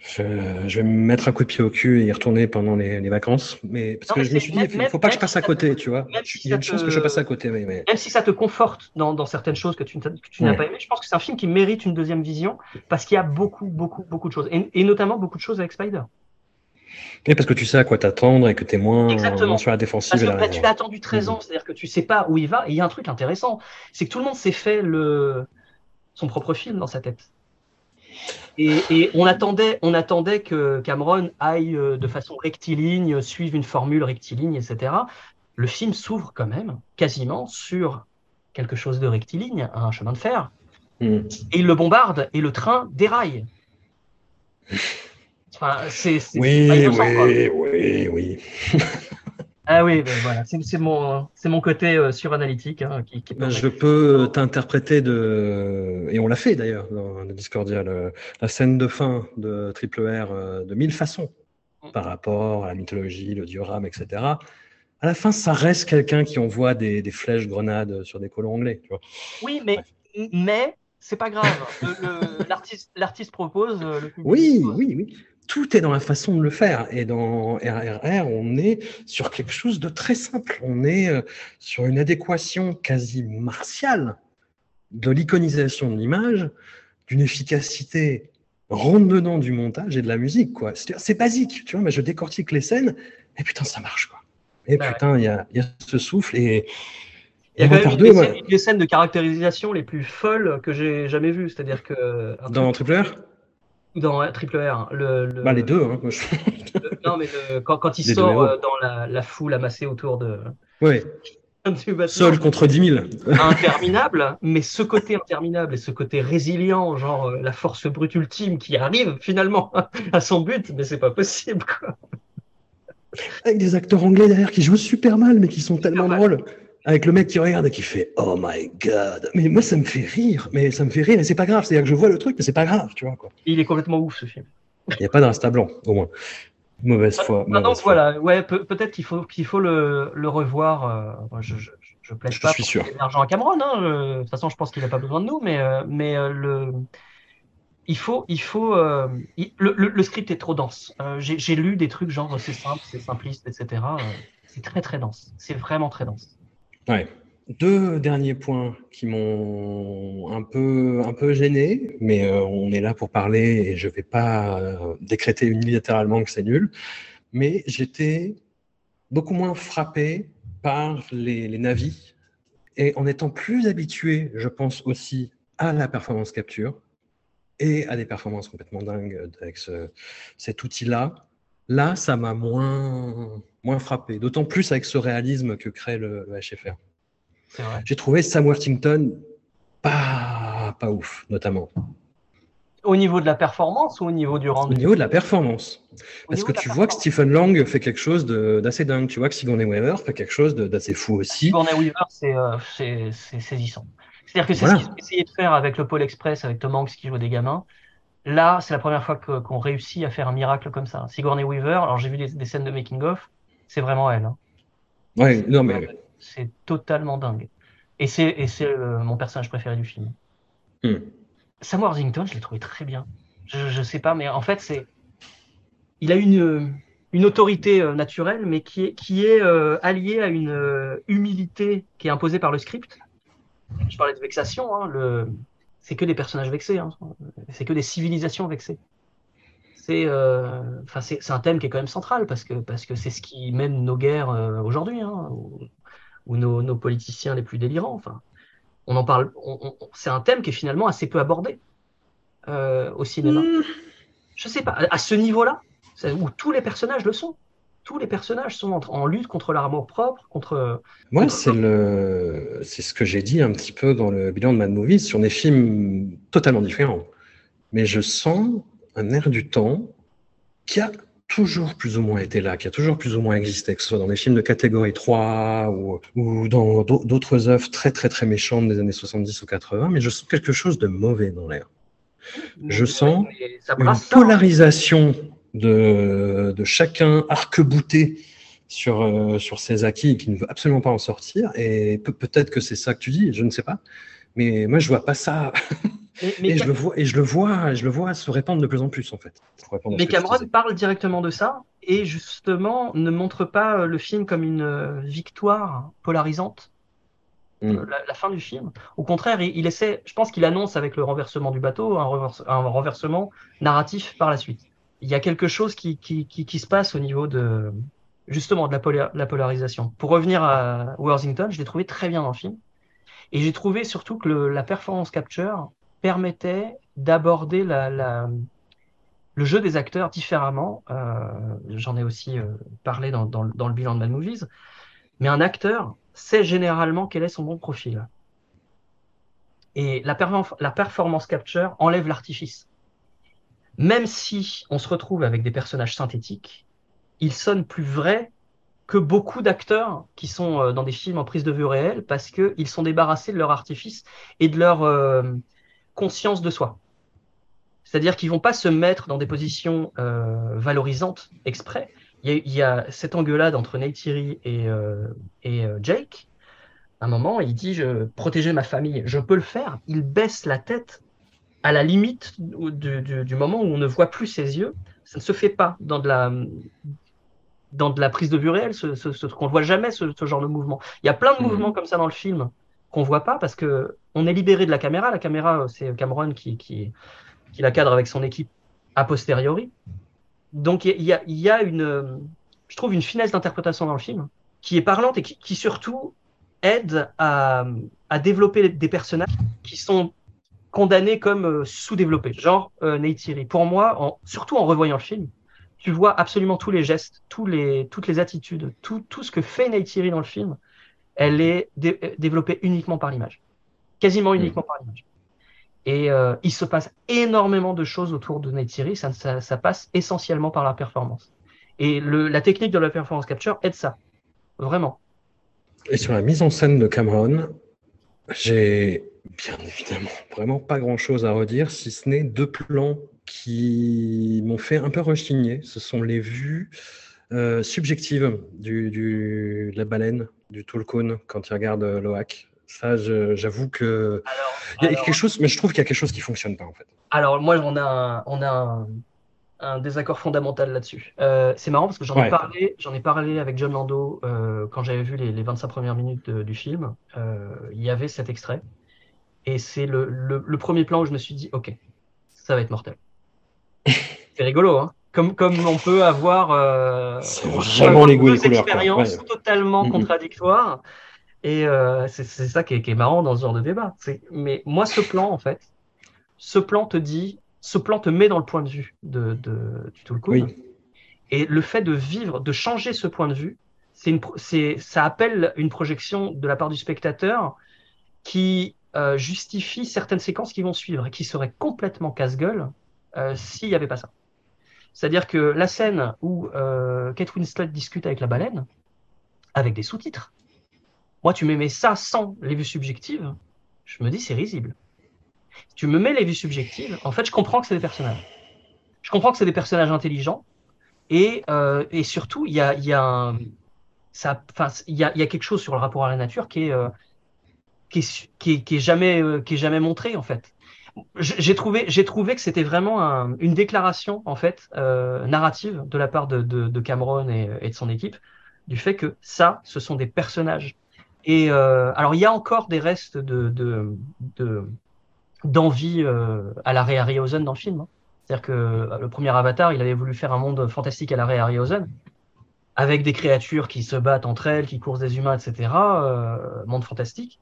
Je, vais me mettre un coup de pied au cul et y retourner pendant les, vacances. Mais parce que je me suis dit, il ne faut pas que je passe à côté, tu vois. il y a une chance que je passe à côté. Mais, Même si ça te conforte dans, certaines choses que tu, n'as pas aimé, je pense que c'est un film qui mérite une deuxième vision parce qu'il y a beaucoup, beaucoup, beaucoup de choses. Et, notamment beaucoup de choses avec Spider. Et parce que tu sais à quoi t'attendre et que tu es moins, sur la défensive. Parce que tu l'as attendu 13 ans, mm. c'est-à-dire que tu sais pas où il va. Et il y a un truc intéressant, c'est que tout le monde s'est fait le... son propre film dans sa tête. Et, on, attendait, on attendait que Cameron aille euh, de façon rectiligne, suive une formule rectiligne, etc. Le film s'ouvre quand même quasiment sur quelque chose de rectiligne, un chemin de fer. Hmm. Et il le bombarde et le train déraille. Enfin, c'est, Oui, oui, oui, oui. Ah oui, ben voilà, c'est, mon, c'est mon côté euh, suranalytique hein, qui, qui Ben, je peux t'interpréter de, et on l'a fait d'ailleurs dans le Discordia, le- la scène de fin de Triple R euh, de mille façons par rapport à la mythologie, le diorame, etc. À la fin, ça reste quelqu'un qui envoie des, des flèches grenades sur des colons anglais. Tu vois. Oui, mais, mais c'est pas grave. L'artiste, l'artiste propose, euh, le Oui, propose. oui, oui. Tout est dans la façon de le faire. Et dans RRR, on est sur quelque chose de très simple. On est euh, sur une adéquation quasi martiale de l'iconisation de l'image, d'une efficacité rentre-dedans du montage et de la musique. quoi. C'est basique, tu vois, mais je décortique les scènes et putain, ça marche. quoi. Et Bah putain, il y a, il y a ce souffle et... Il y a quand même une 2, des, scènes, de caractérisation les plus folles que j'ai jamais vues. C'est-à-dire que un dans Triple R, dans Triple R, le, le- bah, les deux. Hein, moi, je- le- non mais le- quand, quand il Les sort euh, dans la, la foule amassée autour de ouais, seul contre 10 000. interminable, mais ce côté interminable et ce côté résilient, genre euh, la force brute ultime qui arrive finalement à son but, mais c'est pas possible quoi. Avec des acteurs anglais derrière qui jouent super mal, mais qui sont tellement mal. drôles. Avec le mec qui regarde et qui fait Oh my god. Mais moi, ça me fait rire. Mais ça me fait rire et c'est pas grave. C'est-à-dire que je vois le truc, mais c'est pas grave, tu vois. quoi. Il est complètement ouf ce film. Il n'y a pas de rasta blanc, au moins. Mauvaise foi. Donc mauvaise foi. voilà, ouais, peut- peut-être qu'il faut qu'il faut le, le revoir. euh, je, je, je plaide Je pas suis pour l'argent à Cameron. Hein, je- de toute façon, je pense qu'il n'a pas besoin de nous, mais euh, mais euh, le il faut il faut euh, il- le, le, le script est trop dense. Euh, J'ai j'ai lu des trucs genre c'est simple, c'est simpliste, etc. Euh, c'est très très dense. C'est vraiment très dense. Deux derniers points qui m'ont un peu, un peu gêné, mais euh, on est là pour parler et je vais pas euh, décréter unilatéralement que c'est nul. Mais j'étais beaucoup moins frappé par les, les navis et en étant plus habitué, je pense aussi à la performance capture et à des performances complètement dingues avec ce- cet outil-là. Là, ça m'a moins, moins frappé, d'autant plus avec ce réalisme que crée le, le HFR. J'ai trouvé Sam Worthington pas, pas ouf, notamment Au niveau de la performance ou au niveau du au rendu niveau de la performance. Au Parce que tu vois que. Stephen Lang fait quelque chose d'assez dingue. Tu vois que Sigourney Weaver fait quelque chose d'assez fou aussi. Sigourney Weaver, c'est euh, saisissant. C'est-à-dire que c'est Voilà. ce qu'ils ont essayé de faire avec le Pôle Express, avec Tom Hanks qui joue des gamins. Là, c'est la première fois qu'on réussit à faire un miracle comme ça. Sigourney Weaver, alors j'ai vu des, des scènes de making-of, c'est vraiment elle. hein. Ouais, non, mais C'est totalement dingue. Et c'est et c'est, euh, mon personnage préféré du film. Hmm. Sam Worthington, je l'ai trouvé très bien. Je, je sais pas, mais en fait, c'est. Il a une, une autorité euh, naturelle, mais qui est, qui est euh, alliée à une euh, humilité qui est imposée par le script. Je parlais de vexation, hein, le... c'est que des personnages vexés, hein. c'est que des civilisations vexées. C'est euh, c'est c'est un thème qui est quand même central parce que parce que c'est ce qui mène nos guerres euh, aujourd'hui, hein, ou, ou nos, nos politiciens les plus délirants. Enfin, on en parle. c'est un thème qui est finalement assez peu abordé euh, au cinéma. Hmm. Je sais pas, à, à ce niveau-là, c'est- où tous les personnages le sont. Tous les personnages sont en, en lutte contre leur amour propre, contre. moi, c'est le, c'est ce que j'ai dit un petit peu dans le bilan de Mad Movies sur des films totalement différents. Mais je sens un air du temps qui a toujours plus ou moins été là, qui a toujours plus ou moins existé, que ce soit dans des films de catégorie 3 ou, ou dans d'au- d'autres œuvres très très très méchantes des années 70 ou 80, mais je sens quelque chose de mauvais dans l'air. Je sens Une hein. polarisation de, de chacun arc-bouté sur, euh, sur ses acquis et qui ne veut absolument pas en sortir. Et peut- peut-être que c'est ça que tu dis, je ne sais pas. Mais moi, je vois pas ça. Mais, mais et, je le vois, et je le vois, je le vois se répandre de plus en plus, en fait. Mais Cameron parle directement de ça et justement ne montre pas euh, le film comme une euh, victoire polarisante. Mm. euh, La, la fin du film. Au contraire, il, il essaie, je pense qu'il annonce avec le renversement du bateau un renversement narratif par la suite. Il y a quelque chose qui, qui, qui, qui se passe au niveau de justement de la, pola- la polarisation. Pour revenir à Worthington, je l'ai trouvé très bien dans le film. Et j'ai trouvé surtout que le- la performance capture permettait d'aborder la, la- le jeu des acteurs différemment. Euh, J'en ai aussi euh, parlé dans, dans le- dans le bilan de Mad Movies. Mais un acteur sait généralement quel est son bon profil. Et la, la performance capture enlève l'artifice. Même si on se retrouve avec des personnages synthétiques, ils sonnent plus vrais que beaucoup d'acteurs qui sont euh, dans des films en prise de vue réelle parce qu'ils sont débarrassés de leur artifice et de leur euh, conscience de soi. C'est-à-dire qu'ils vont pas se mettre dans des positions euh, valorisantes exprès. Il y, a, cette engueulade entre et, euh, et euh, Jake. À un moment, il dit je protéger ma famille, je peux le faire. Il baisse la tête à la limite du, du, du, moment où on ne voit plus ses yeux. Ça ne se fait pas dans de la dans de la prise de vue réelle, ce, ce, ce qu'on voit jamais ce, ce, genre de mouvement. Il y a plein de mmh. mouvements comme ça dans le film qu'on voit pas parce que on est libéré de la caméra. La caméra, c'est Cameron qui, qui qui la cadre avec son équipe a posteriori. Donc il y a, y a une, je trouve, une finesse d'interprétation dans le film qui est parlante et qui, qui surtout aide à, à, développer des personnages qui sont condamnés comme euh, sous-développés, genre euh, Neytiri. Pour moi, en, surtout en revoyant le film, tu vois absolument tous les gestes, tous les, toutes les attitudes, tout, tout ce que fait Neytiri dans le film, elle est dé développée uniquement par l'image, quasiment uniquement mmh. par l'image. Et euh, il se passe énormément de choses autour de Neytiri, ça, ça, ça, passe essentiellement par la performance. Et le, la technique de la performance capture aide ça, vraiment. Et sur la mise en scène de Cameron, j'ai bien évidemment vraiment pas grand-chose à redire, si ce n'est deux plans qui m'ont fait un peu rechigner. Ce sont les vues euh, subjectives du, du, de la baleine, du Tulkun, quand il regarde euh, Loak. Ça, j'avoue que alors, il y a alors, quelque chose, mais je trouve qu'il y a quelque chose qui fonctionne pas en fait. Alors moi, on a un, on a un, un désaccord fondamental là-dessus. Euh, c'est marrant parce que j'en ouais. ai parlé, j'en ai parlé avec John Lando euh, quand j'avais vu les, les, 25 premières minutes de, du film. Il y avait cet extrait et c'est le, le, le, premier plan où je me suis dit, ok, ça va être mortel. c'est rigolo, hein. Comme, comme on peut avoir euh, vraiment les goûts et les couleurs. expériences ouais. totalement mm -hmm. contradictoires. Et euh, c'est ça qui est, qui est, marrant dans ce genre de débat. Mais moi, ce plan, en fait, ce plan te dit, ce plan te met dans le point de vue de, de, du Tulkun. Oui. Et le fait de vivre, de changer ce point de vue, une, ça appelle une projection de la part du spectateur qui euh, justifie certaines séquences qui vont suivre et qui seraient complètement casse-gueule euh, s'il n'y avait pas ça. C'est-à-dire que la scène où euh, Kate discute avec la baleine, avec des sous-titres, moi, tu me mets ça sans les vues subjectives, je me dis c'est risible. Tu me mets les vues subjectives, en fait, je comprends que c'est des personnages. Je comprends que c'est des personnages intelligents et, euh, et surtout, il y a, y, a y, a, quelque chose sur le rapport à la nature qui est, qui est, jamais, euh, qui est jamais montré en fait. J'ai trouvé, j'ai trouvé que c'était vraiment un, une déclaration en fait euh, narrative de la part de, Cameron et, de son équipe du fait que ça, ce sont des personnages et euh, alors, il y a encore des restes de, de, de d'envie à la Ray Harryhausen dans le film. Hein. C'est-à-dire que le premier Avatar, il avait voulu faire un monde fantastique à la Ray Harryhausen, avec des créatures qui se battent entre elles, qui courent des humains, etc. Monde fantastique.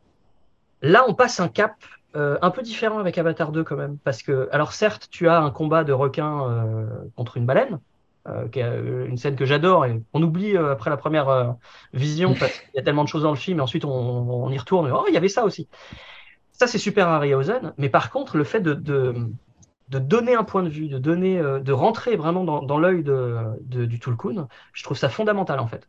Là, on passe un cap euh, un peu différent avec Avatar 2 quand même, parce que, alors certes, tu as un combat de requin euh, contre une baleine, euh, qui est une scène que j'adore et on oublie après la première vision parce qu'il y a tellement de choses dans le film et ensuite on, on y retourne. Oh, il y avait ça aussi. Ça, c'est super Harryhausen. Mais par contre, le fait de, de, de, donner un point de vue, de donner, de rentrer vraiment dans, dans l'œil de, de, du Tulkun, je trouve ça fondamental en fait.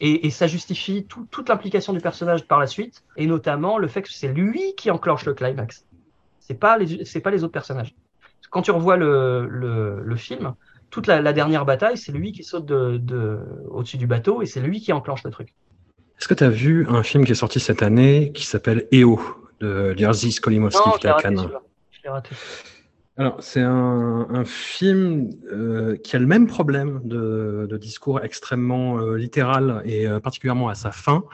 Et, et ça justifie tout, toute l'implication du personnage par la suite, et notamment le fait que c'est lui qui enclenche le climax. C'est pas les, c'est pas les autres personnages. Quand tu revois le, le, le film, toute la, la dernière bataille, c'est lui qui saute de, de, au-dessus du bateau et c'est lui qui enclenche le truc. Est-ce que tu as vu un film qui est sorti cette année qui s'appelle EO de Jerzy Skolimowski qui est à Cannes Je l'ai raté. Alors, c'est un, film euh, qui a le même problème de, de discours extrêmement euh, littéral et euh, particulièrement à sa fin,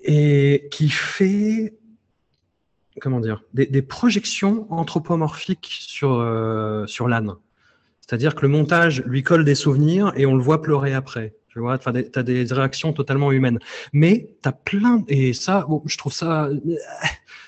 et qui fait, comment dire, des, des projections anthropomorphiques sur, euh, sur l'âne. C'est-à-dire que le montage lui colle des souvenirs et on le voit pleurer après. Tu as des réactions totalement humaines. Mais tu as plein, et ça, je trouve ça,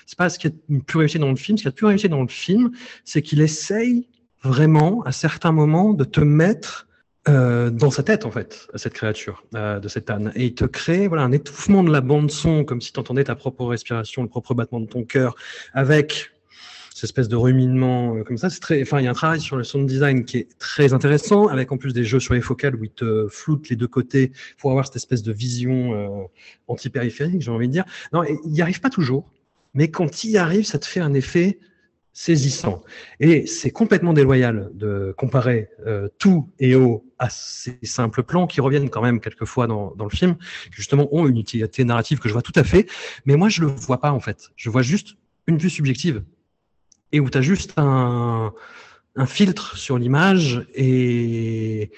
c'est pas ce qui est le plus réussi dans le film. Ce qui est le plus réussi dans le film, c'est qu'il essaye vraiment, à certains moments, de te mettre euh, dans sa tête, en fait, à cette créature, euh, de cette âne. Et il te crée voilà, un étouffement de la bande-son, comme si tu entendais ta propre respiration, le propre battement de ton cœur, avec espèce de ruminement euh, comme ça. C'est très, enfin, il y a un travail sur le sound design qui est très intéressant, avec en plus des jeux sur les focales où ils te floutent les deux côtés pour avoir cette espèce de vision euh, anti-périphérique, j'ai envie de dire. Non, il n'y arrive pas toujours, mais quand il y arrive, ça te fait un effet saisissant. Et c'est complètement déloyal de comparer euh, tout et au à ces simples plans qui reviennent quand même quelquefois dans, dans le film, qui justement ont une utilité narrative que je vois tout à fait, mais moi je le vois pas en fait. Je vois juste une vue subjective et où tu as juste un, un filtre sur l'image et,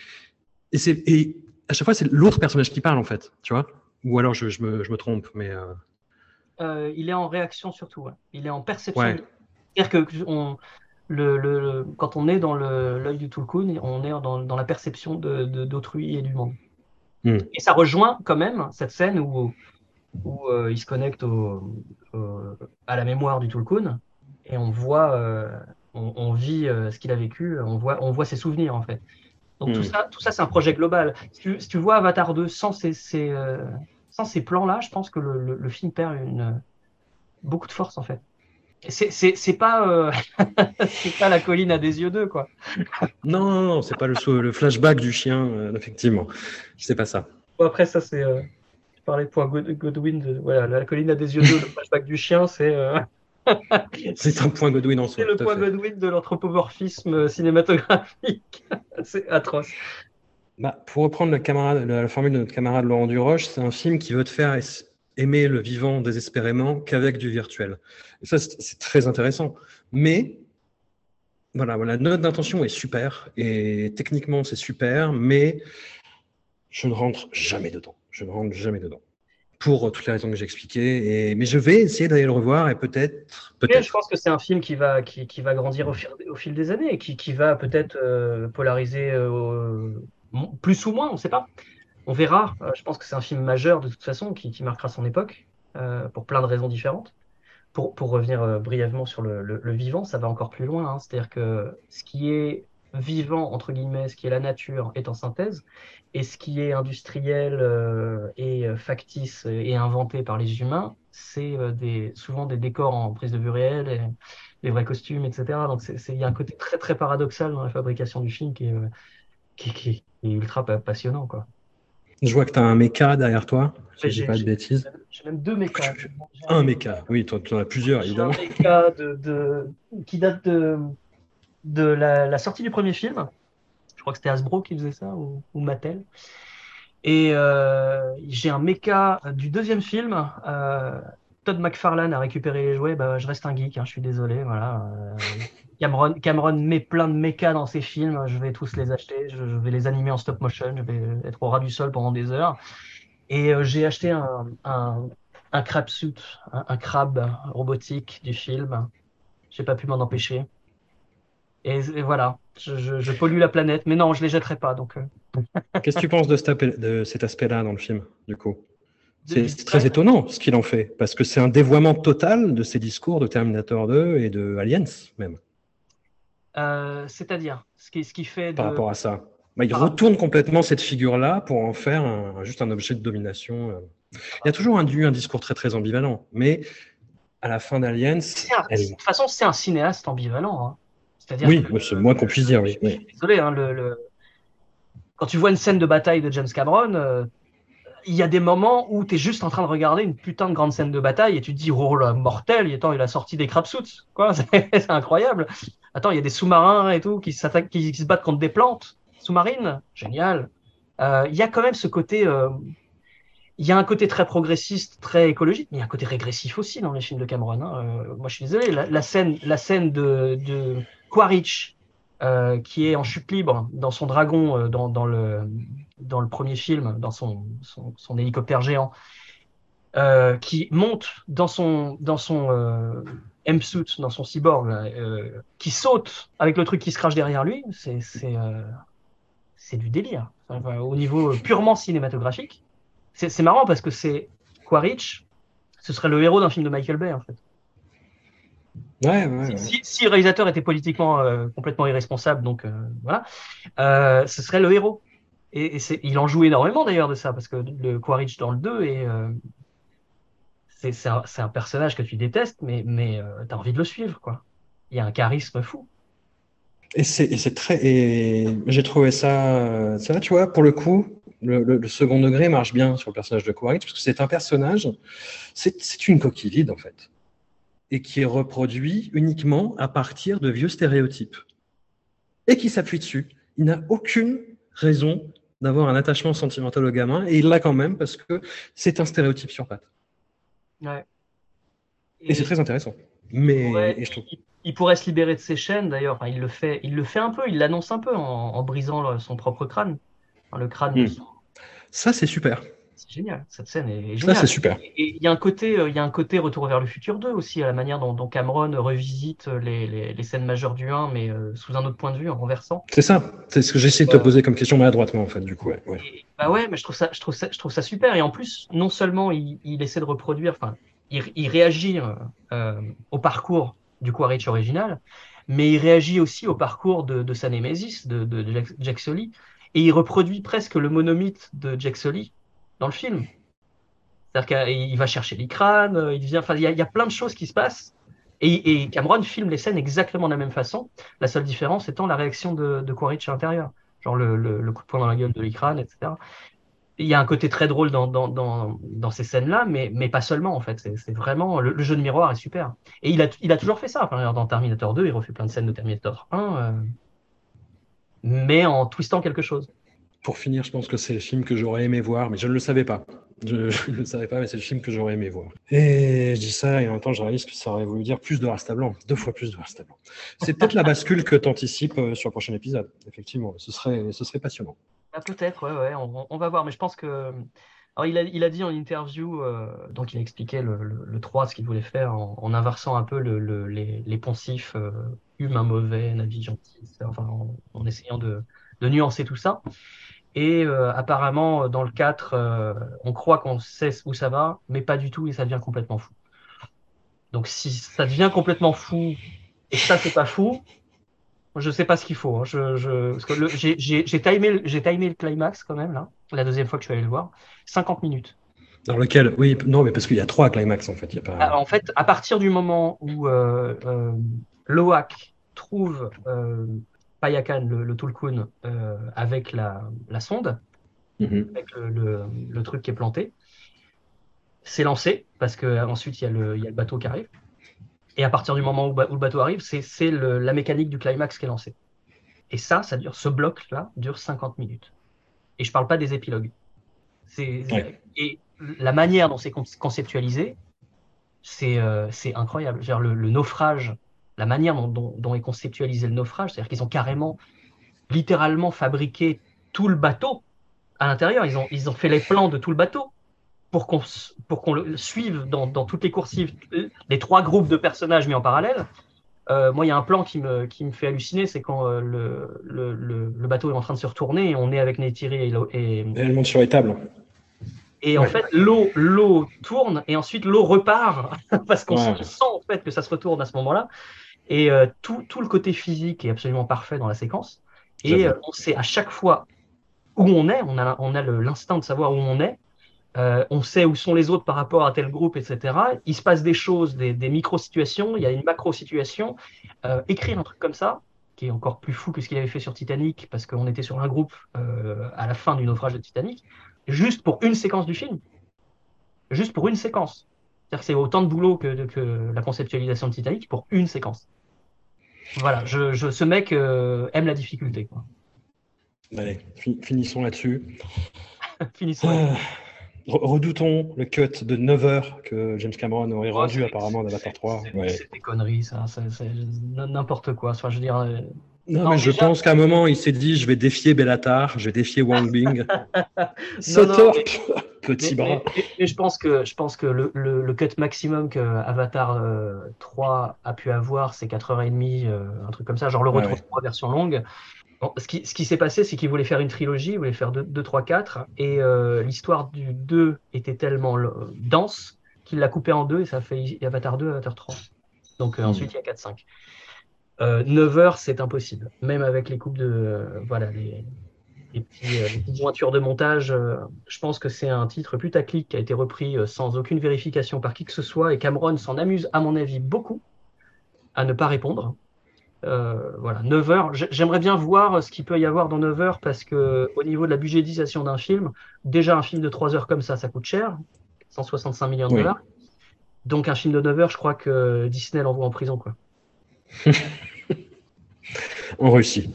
et, c'est, et à chaque fois c'est l'autre personnage qui parle en fait, tu vois Ou alors je, je, me, je me trompe, mais... Euh... Euh, il est en réaction surtout, ouais. il est en perception. Ouais. C'est-à-dire que on, le, le, quand on est dans le- l'œil du Tulkun, on est dans, dans la perception de- de- d'autrui et du monde. Hmm. Et ça rejoint quand même cette scène où, où euh, il se connecte au, au- à la mémoire du Tulkun et on voit, euh, on, on vit euh, ce qu'il a vécu, on voit, on voit ses souvenirs en fait. Donc tout Hmm. ça, tout ça c'est un projet global. Si tu, si tu vois Avatar 2 sans ces, ces, euh, sans ces plans-là, je pense que le, le- le film perd une, beaucoup de force en fait. C'est pas, c'est pas la colline à des yeux d'eux quoi. Non, non, non, c'est pas le, le flashback du chien, effectivement. C'est pas ça. Bon, après, ça, c'est. Je parlais de point God- Godwin. De, voilà, la colline à des yeux d'eau, le flashback du chien, c'est. C'est un point Godwin en soi. c'est le point fait. Godwin de l'anthropomorphisme cinématographique. c'est atroce. Bah, pour reprendre le camarade, la, la formule de notre camarade Laurent Duroche, c'est un film qui veut te faire aimer le vivant désespérément qu'avec du virtuel. Et ça, c'est très intéressant. Mais, voilà, voilà, notre intention est super et techniquement, c'est super, mais je ne rentre jamais dedans. Je ne rentre jamais dedans. Pour euh, toutes les raisons que j'ai expliquées. Et... Mais je vais essayer d'aller le revoir et peut-être, Mais je pense que c'est un film qui va, qui, qui va grandir au fil, au fil des années et qui, qui va peut-être euh, polariser euh, plus ou moins, on ne sait pas. On verra. Je pense que c'est un film majeur de toute façon qui, qui marquera son époque euh, pour plein de raisons différentes. Pour, pour revenir brièvement sur le, le- le vivant, ça va encore plus loin. hein. C'est-à-dire que ce qui est vivant, entre guillemets, ce qui est la nature est en synthèse, et ce qui est industriel euh, et euh, factice et inventé par les humains, c'est euh, des, souvent des décors en prise de vue réelle, et des vrais costumes, etc. Donc il y a un côté très très paradoxal dans la fabrication du film qui est, qui, qui est ultra pa- passionnant. Quoi. Je vois que tu as un méca derrière toi. Si je dis pas de bêtises. J'ai même deux mécas. Un méca. Oui, tu en as plusieurs, J'ai un évidemment. méca de, de- qui date de, de la, sortie du premier film. Je crois que c'était Hasbro qui faisait ça, ou, Mattel. Et euh, j'ai un méca du deuxième film. euh, Todd McFarlane a récupéré les jouets. Bah, je reste un geek, hein, je suis désolé. Voilà. Euh, Cameron, Cameron met plein de mechas dans ses films. Je vais tous les acheter. Je, vais les animer en stop motion. Je vais être au ras du sol pendant des heures. Et j'ai acheté un, un, un crab suit, un, un crabe robotique du film. J'ai pas pu m'en empêcher. Et, et voilà, je, je, je pollue la planète. Mais non, je les jetterai pas. Donc, euh, Qu'est-ce que tu penses de cet, appel- de cet aspect-là dans le film, du coup? C'est très étonnant ce qu'il en fait, parce que c'est un dévoiement total de ses discours de Terminator 2 et de Aliens, même, Euh, c'est-à-dire, ce qui, ce qui fait de... par rapport à ça. Bah, il Par retourne complètement cette figure-là pour en faire un- juste un objet de domination. euh. Il y a toujours un, un discours très très ambivalent, mais à la fin d'Aliens, C'est un- elle- De toute façon, c'est un cinéaste ambivalent. hein. C'est-à-dire oui, c'est le moins qu'on puisse dire, oui. oui. Désolé, hein, le, le- quand tu vois une scène de bataille de James Cameron, euh, il y a des moments où tu es juste en train de regarder une putain de grande scène de bataille et tu te dis, oh là, mortel, attends, il a sorti des crabsuits, quoi, c'est c'est incroyable. Attends, il y a des sous-marins et tout qui, s'attaquent, qui, qui se battent contre des plantes sous-marines, génial. Euh, Il y a quand même ce côté, euh, il y a un côté très progressiste, très écologique, mais il y a un côté régressif aussi dans les films de Cameron. hein. Euh, moi, je suis désolé, la, la scène, la scène de, de Quaritch, euh, qui est en chute libre dans son dragon euh, dans, le, dans le premier film, dans son, son, hélicoptère géant, euh, qui monte dans son, dans son M-suit, dans son cyborg, qui saute avec le truc qui se crache derrière lui, c'est c'est du délire. Au niveau purement cinématographique, c'est c'est marrant parce que c'est Quaritch, ce serait le héros d'un film de Michael Bay en fait. Ouais, ouais, ouais. Si, si le réalisateur était politiquement euh, complètement irresponsable, donc euh, voilà, euh, ce serait le héros. Et, il en joue énormément d'ailleurs de ça, parce que le Quaritch dans le 2 est, c'est c'est un, un personnage que tu détestes, mais, mais tu as envie de le suivre, quoi. il y a un charisme fou. Et c'est très. Et j'ai trouvé ça. Ça, tu vois, pour le coup, le, le- le second degré marche bien sur le personnage de Quaritch, parce que c'est un personnage. C'est c'est une coquille vide, en fait. Et qui est reproduit uniquement à partir de vieux stéréotypes. Et qui s'appuie dessus. Il n'a aucune raison d'avoir un attachement sentimental au gamin, et il l'a quand même parce que c'est un stéréotype sur pattes. Ouais. Et, c'est très intéressant. Mais Ouais, et je trouve. il, il pourrait se libérer de ses chaînes d'ailleurs. Enfin, il le fait, il le fait un peu, il l'annonce un peu en, en brisant le- son propre crâne. Enfin, le crâne, de Hmm. son- Ça, c'est super. C'est génial. Cette scène est Ça, géniale. c'est super. Et il y a un côté, euh, il y a un côté Retour vers le futur 2 aussi, à la manière dont, dont Cameron revisite les, les, les scènes majeures du 1, mais euh, sous un autre point de vue, en renversant. C'est ça. C'est ce que j'essaie de te poser comme question maladroitement, en fait, du coup. Ouais, ouais. Et- bah ouais, mais je trouve ça, je trouve ça, je trouve ça super. Et en plus, non seulement il, il essaie de reproduire, enfin, il, il réagit euh, euh, au parcours du Quaritch original, mais il réagit aussi au parcours de, de sa némésis, de, de Jack, Jack Sully, et il reproduit presque le monomythe de Jack Sully dans le film. C'est-à-dire qu'il va chercher les euh, il y, a, plein de choses qui se passent. Et, Cameron filme les scènes exactement de la même façon. La seule différence étant la réaction de, Quaritch à l'intérieur. Genre le, coup de poing dans la gueule de l'Ikran, etc. Il y a un côté très drôle dans, ces scènes-là, mais, pas seulement en fait. C'est vraiment le, jeu de miroir est super. Et il a, il a toujours fait ça. Enfin, dans Terminator 2, il refait plein de scènes de Terminator 1, euh, mais en twistant quelque chose. Pour finir, je pense que c'est le film que j'aurais aimé voir, mais je ne le savais pas. Je ne le savais pas, mais c'est le film que j'aurais aimé voir. Et je dis ça, et en même temps, je réalise que ça aurait voulu dire plus de Rasta Blanc, deux fois plus de Rasta Blanc. C'est peut-être la bascule que tu anticipes sur le prochain épisode, effectivement. Ce serait, ce serait passionnant. Ah, Peut-être, ouais, ouais, on, va voir. Mais je pense que. Alors, il a, il a dit en interview, euh, donc il a expliqué le, le, le 3, ce qu'il voulait faire en, inversant un peu le, le- les, les poncifs euh, mauvais, navi gentil. Enfin, en, en essayant de, de nuancer tout ça. Et euh, apparemment, dans le 4, euh, on croit qu'on sait où ça va, mais pas du tout, et ça devient complètement fou. Donc, si ça devient complètement fou, et ça, c'est pas fou, je sais pas ce qu'il faut. hein. Je, je, parce que le- j'ai- timé, le- j'ai timé le climax quand même, là, la deuxième fois que je suis allé le voir. 50 minutes. Dans lequel, oui, non, mais parce qu'il y a trois climax, en fait. Il y a pas... Ah, en fait, à partir du moment où euh, euh, Loak trouve euh, Payakan, le, le Tulkun, euh, avec la, la sonde, Mhm. avec le, le, le truc qui est planté, c'est lancé, parce que euh, ensuite il y, a le, il y a le bateau qui arrive. Et à partir du moment où, le bateau arrive, c'est la mécanique du climax qui est lancée. Et ça, ça dure, ce bloc-là dure 50 minutes. Et je parle pas des épilogues. Ouais. Et la manière dont c'est con- conceptualisé, c'est euh, incroyable. Le, le naufrage, la manière dont, dont- dont est conceptualisé le naufrage, c'est-à-dire qu'ils ont carrément, littéralement fabriqué tout le bateau à l'intérieur. Ils ont, ils ont fait les plans de tout le bateau pour qu'on pour qu'on le suive dans, dans toutes les coursives, euh, les trois groupes de personnages mis en parallèle. Euh, moi, il y a un plan qui me, qui me fait halluciner, c'est quand euh, le, le, le, le bateau est en train de se retourner et on est avec Neytiri et, et, Et elle monte sur les tables. et en Ouais. fait, l'eau, l'eau tourne et ensuite l'eau repart parce qu'on Ouais. sent en fait que ça se retourne à ce moment-là. Et euh, tout, tout le côté physique est absolument parfait dans la séquence. Et euh, on sait à chaque fois où on est, on a, on a le- l'instinct de savoir où on est. Euh, on sait où sont les autres par rapport à tel groupe, etc. Il se passe des choses, des, des micro-situations, il y a une macro-situation. Écrire un truc comme ça, qui est encore plus fou que ce qu'il avait fait sur Titanic, parce qu'on était sur un groupe à la fin du naufrage de Titanic, juste pour une séquence du film. Juste pour une séquence. C'est-à-dire que c'est autant de boulot que, que la conceptualisation de Titanic pour une séquence. Voilà, je, je- ce mec euh, aime la difficulté. quoi. Allez, fi- finissons là-dessus. Finissons. Ah, re- Redoutons le cut de 9 heures que James Cameron aurait Oh, rendu apparemment d'Avatar 3. C'est Ouais. des conneries, ça. n'importe quoi. Enfin, je veux dire, euh, Non, Non, mais je déjà- pense qu'à un moment, il s'est dit je vais défier Bellatar, je vais défier Wang Bing. Sauteur, petit mais, bras. mais- mais je pense que, je pense que le, le- le cut maximum que Avatar euh, 3 a pu avoir, c'est 4h30, euh, un truc comme ça, genre le Ouais, retour ouais. 3 version longue. Bon, ce qui, ce qui s'est passé, c'est qu'il voulait faire une trilogie, il voulait faire 2, 3, 4, et euh, l'histoire du 2 était tellement euh, dense qu'il l'a coupé en deux, et ça fait Avatar 2, Avatar 3. Donc Hmm. ensuite, il y a 4, 5. Euh, 9 heures, c'est impossible. Même avec les coupes de. euh, voilà, les, les, petits, euh, les petites jointures de montage, euh, je pense que c'est un titre putaclic qui a été repris euh, sans aucune vérification par qui que ce soit, et Cameron s'en amuse, à mon avis, beaucoup. à ne pas répondre. Euh, voilà, 9 heures. J'aimerais bien voir ce qu'il peut y avoir dans 9 heures parce que au niveau de la budgétisation d'un film, déjà un film de 3 heures comme ça, ça coûte cher, 165 millions de Oui. dollars. Donc un film de 9 heures, je crois que Disney l'envoie en prison. Quoi. En Russie.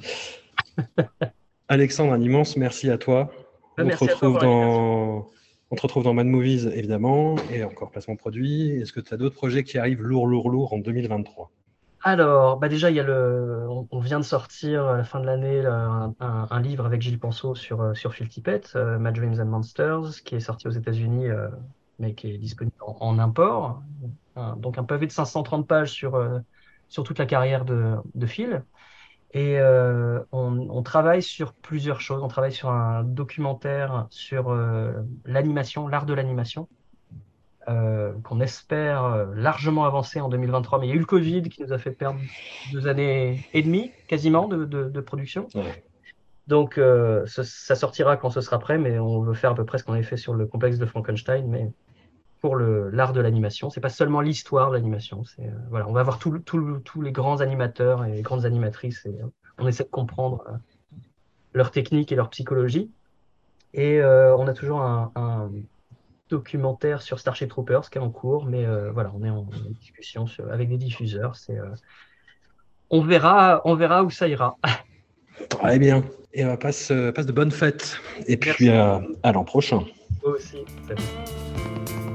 Alexandre, un immense merci à toi. Bah, On, merci te toi retrouve dans... On te retrouve dans Mad Movies, évidemment, et encore placement produit. Est-ce que tu as d'autres projets qui arrivent lourd, lourd, lourd en 2023 Alors, bah déjà, il y a le, on, vient de sortir à la fin de l'année un, un- un livre avec Gilles Penseau sur, euh, sur Phil Tippett, euh, Mad Dreams and Monsters, qui est sorti aux États-Unis, euh, mais qui est disponible en, en import. Un- donc un pavé de 530 pages sur, euh, sur toute la carrière de, de Phil. Et euh, on, on travaille sur plusieurs choses. On travaille sur un documentaire sur euh, l'animation, l'art de l'animation euh, qu'on espère largement avancer en 2023. Mais il y a eu le Covid qui nous a fait perdre deux années et demie quasiment de, de- de production. Ouais. Donc ce- ça sortira quand ce sera prêt, mais on veut faire à peu près ce qu'on avait fait sur le complexe de Frankenstein, mais pour l'art de l'animation. C'est pas seulement l'histoire de l'animation. Euh, voilà, on va le- le- tous les grands animateurs et les grandes animatrices et euh, on essaie de comprendre euh, leur technique et leur psychologie. Et euh, on a toujours un, un documentaire sur Starship Troopers qui est en cours, mais euh, voilà, on est en, en discussion sur- avec des diffuseurs. C'est, on verra, on verra où ça ira. Très bien. Et passe, passe de bonnes fêtes. Et puis Merci. à, à l'an prochain. Moi aussi. Salut.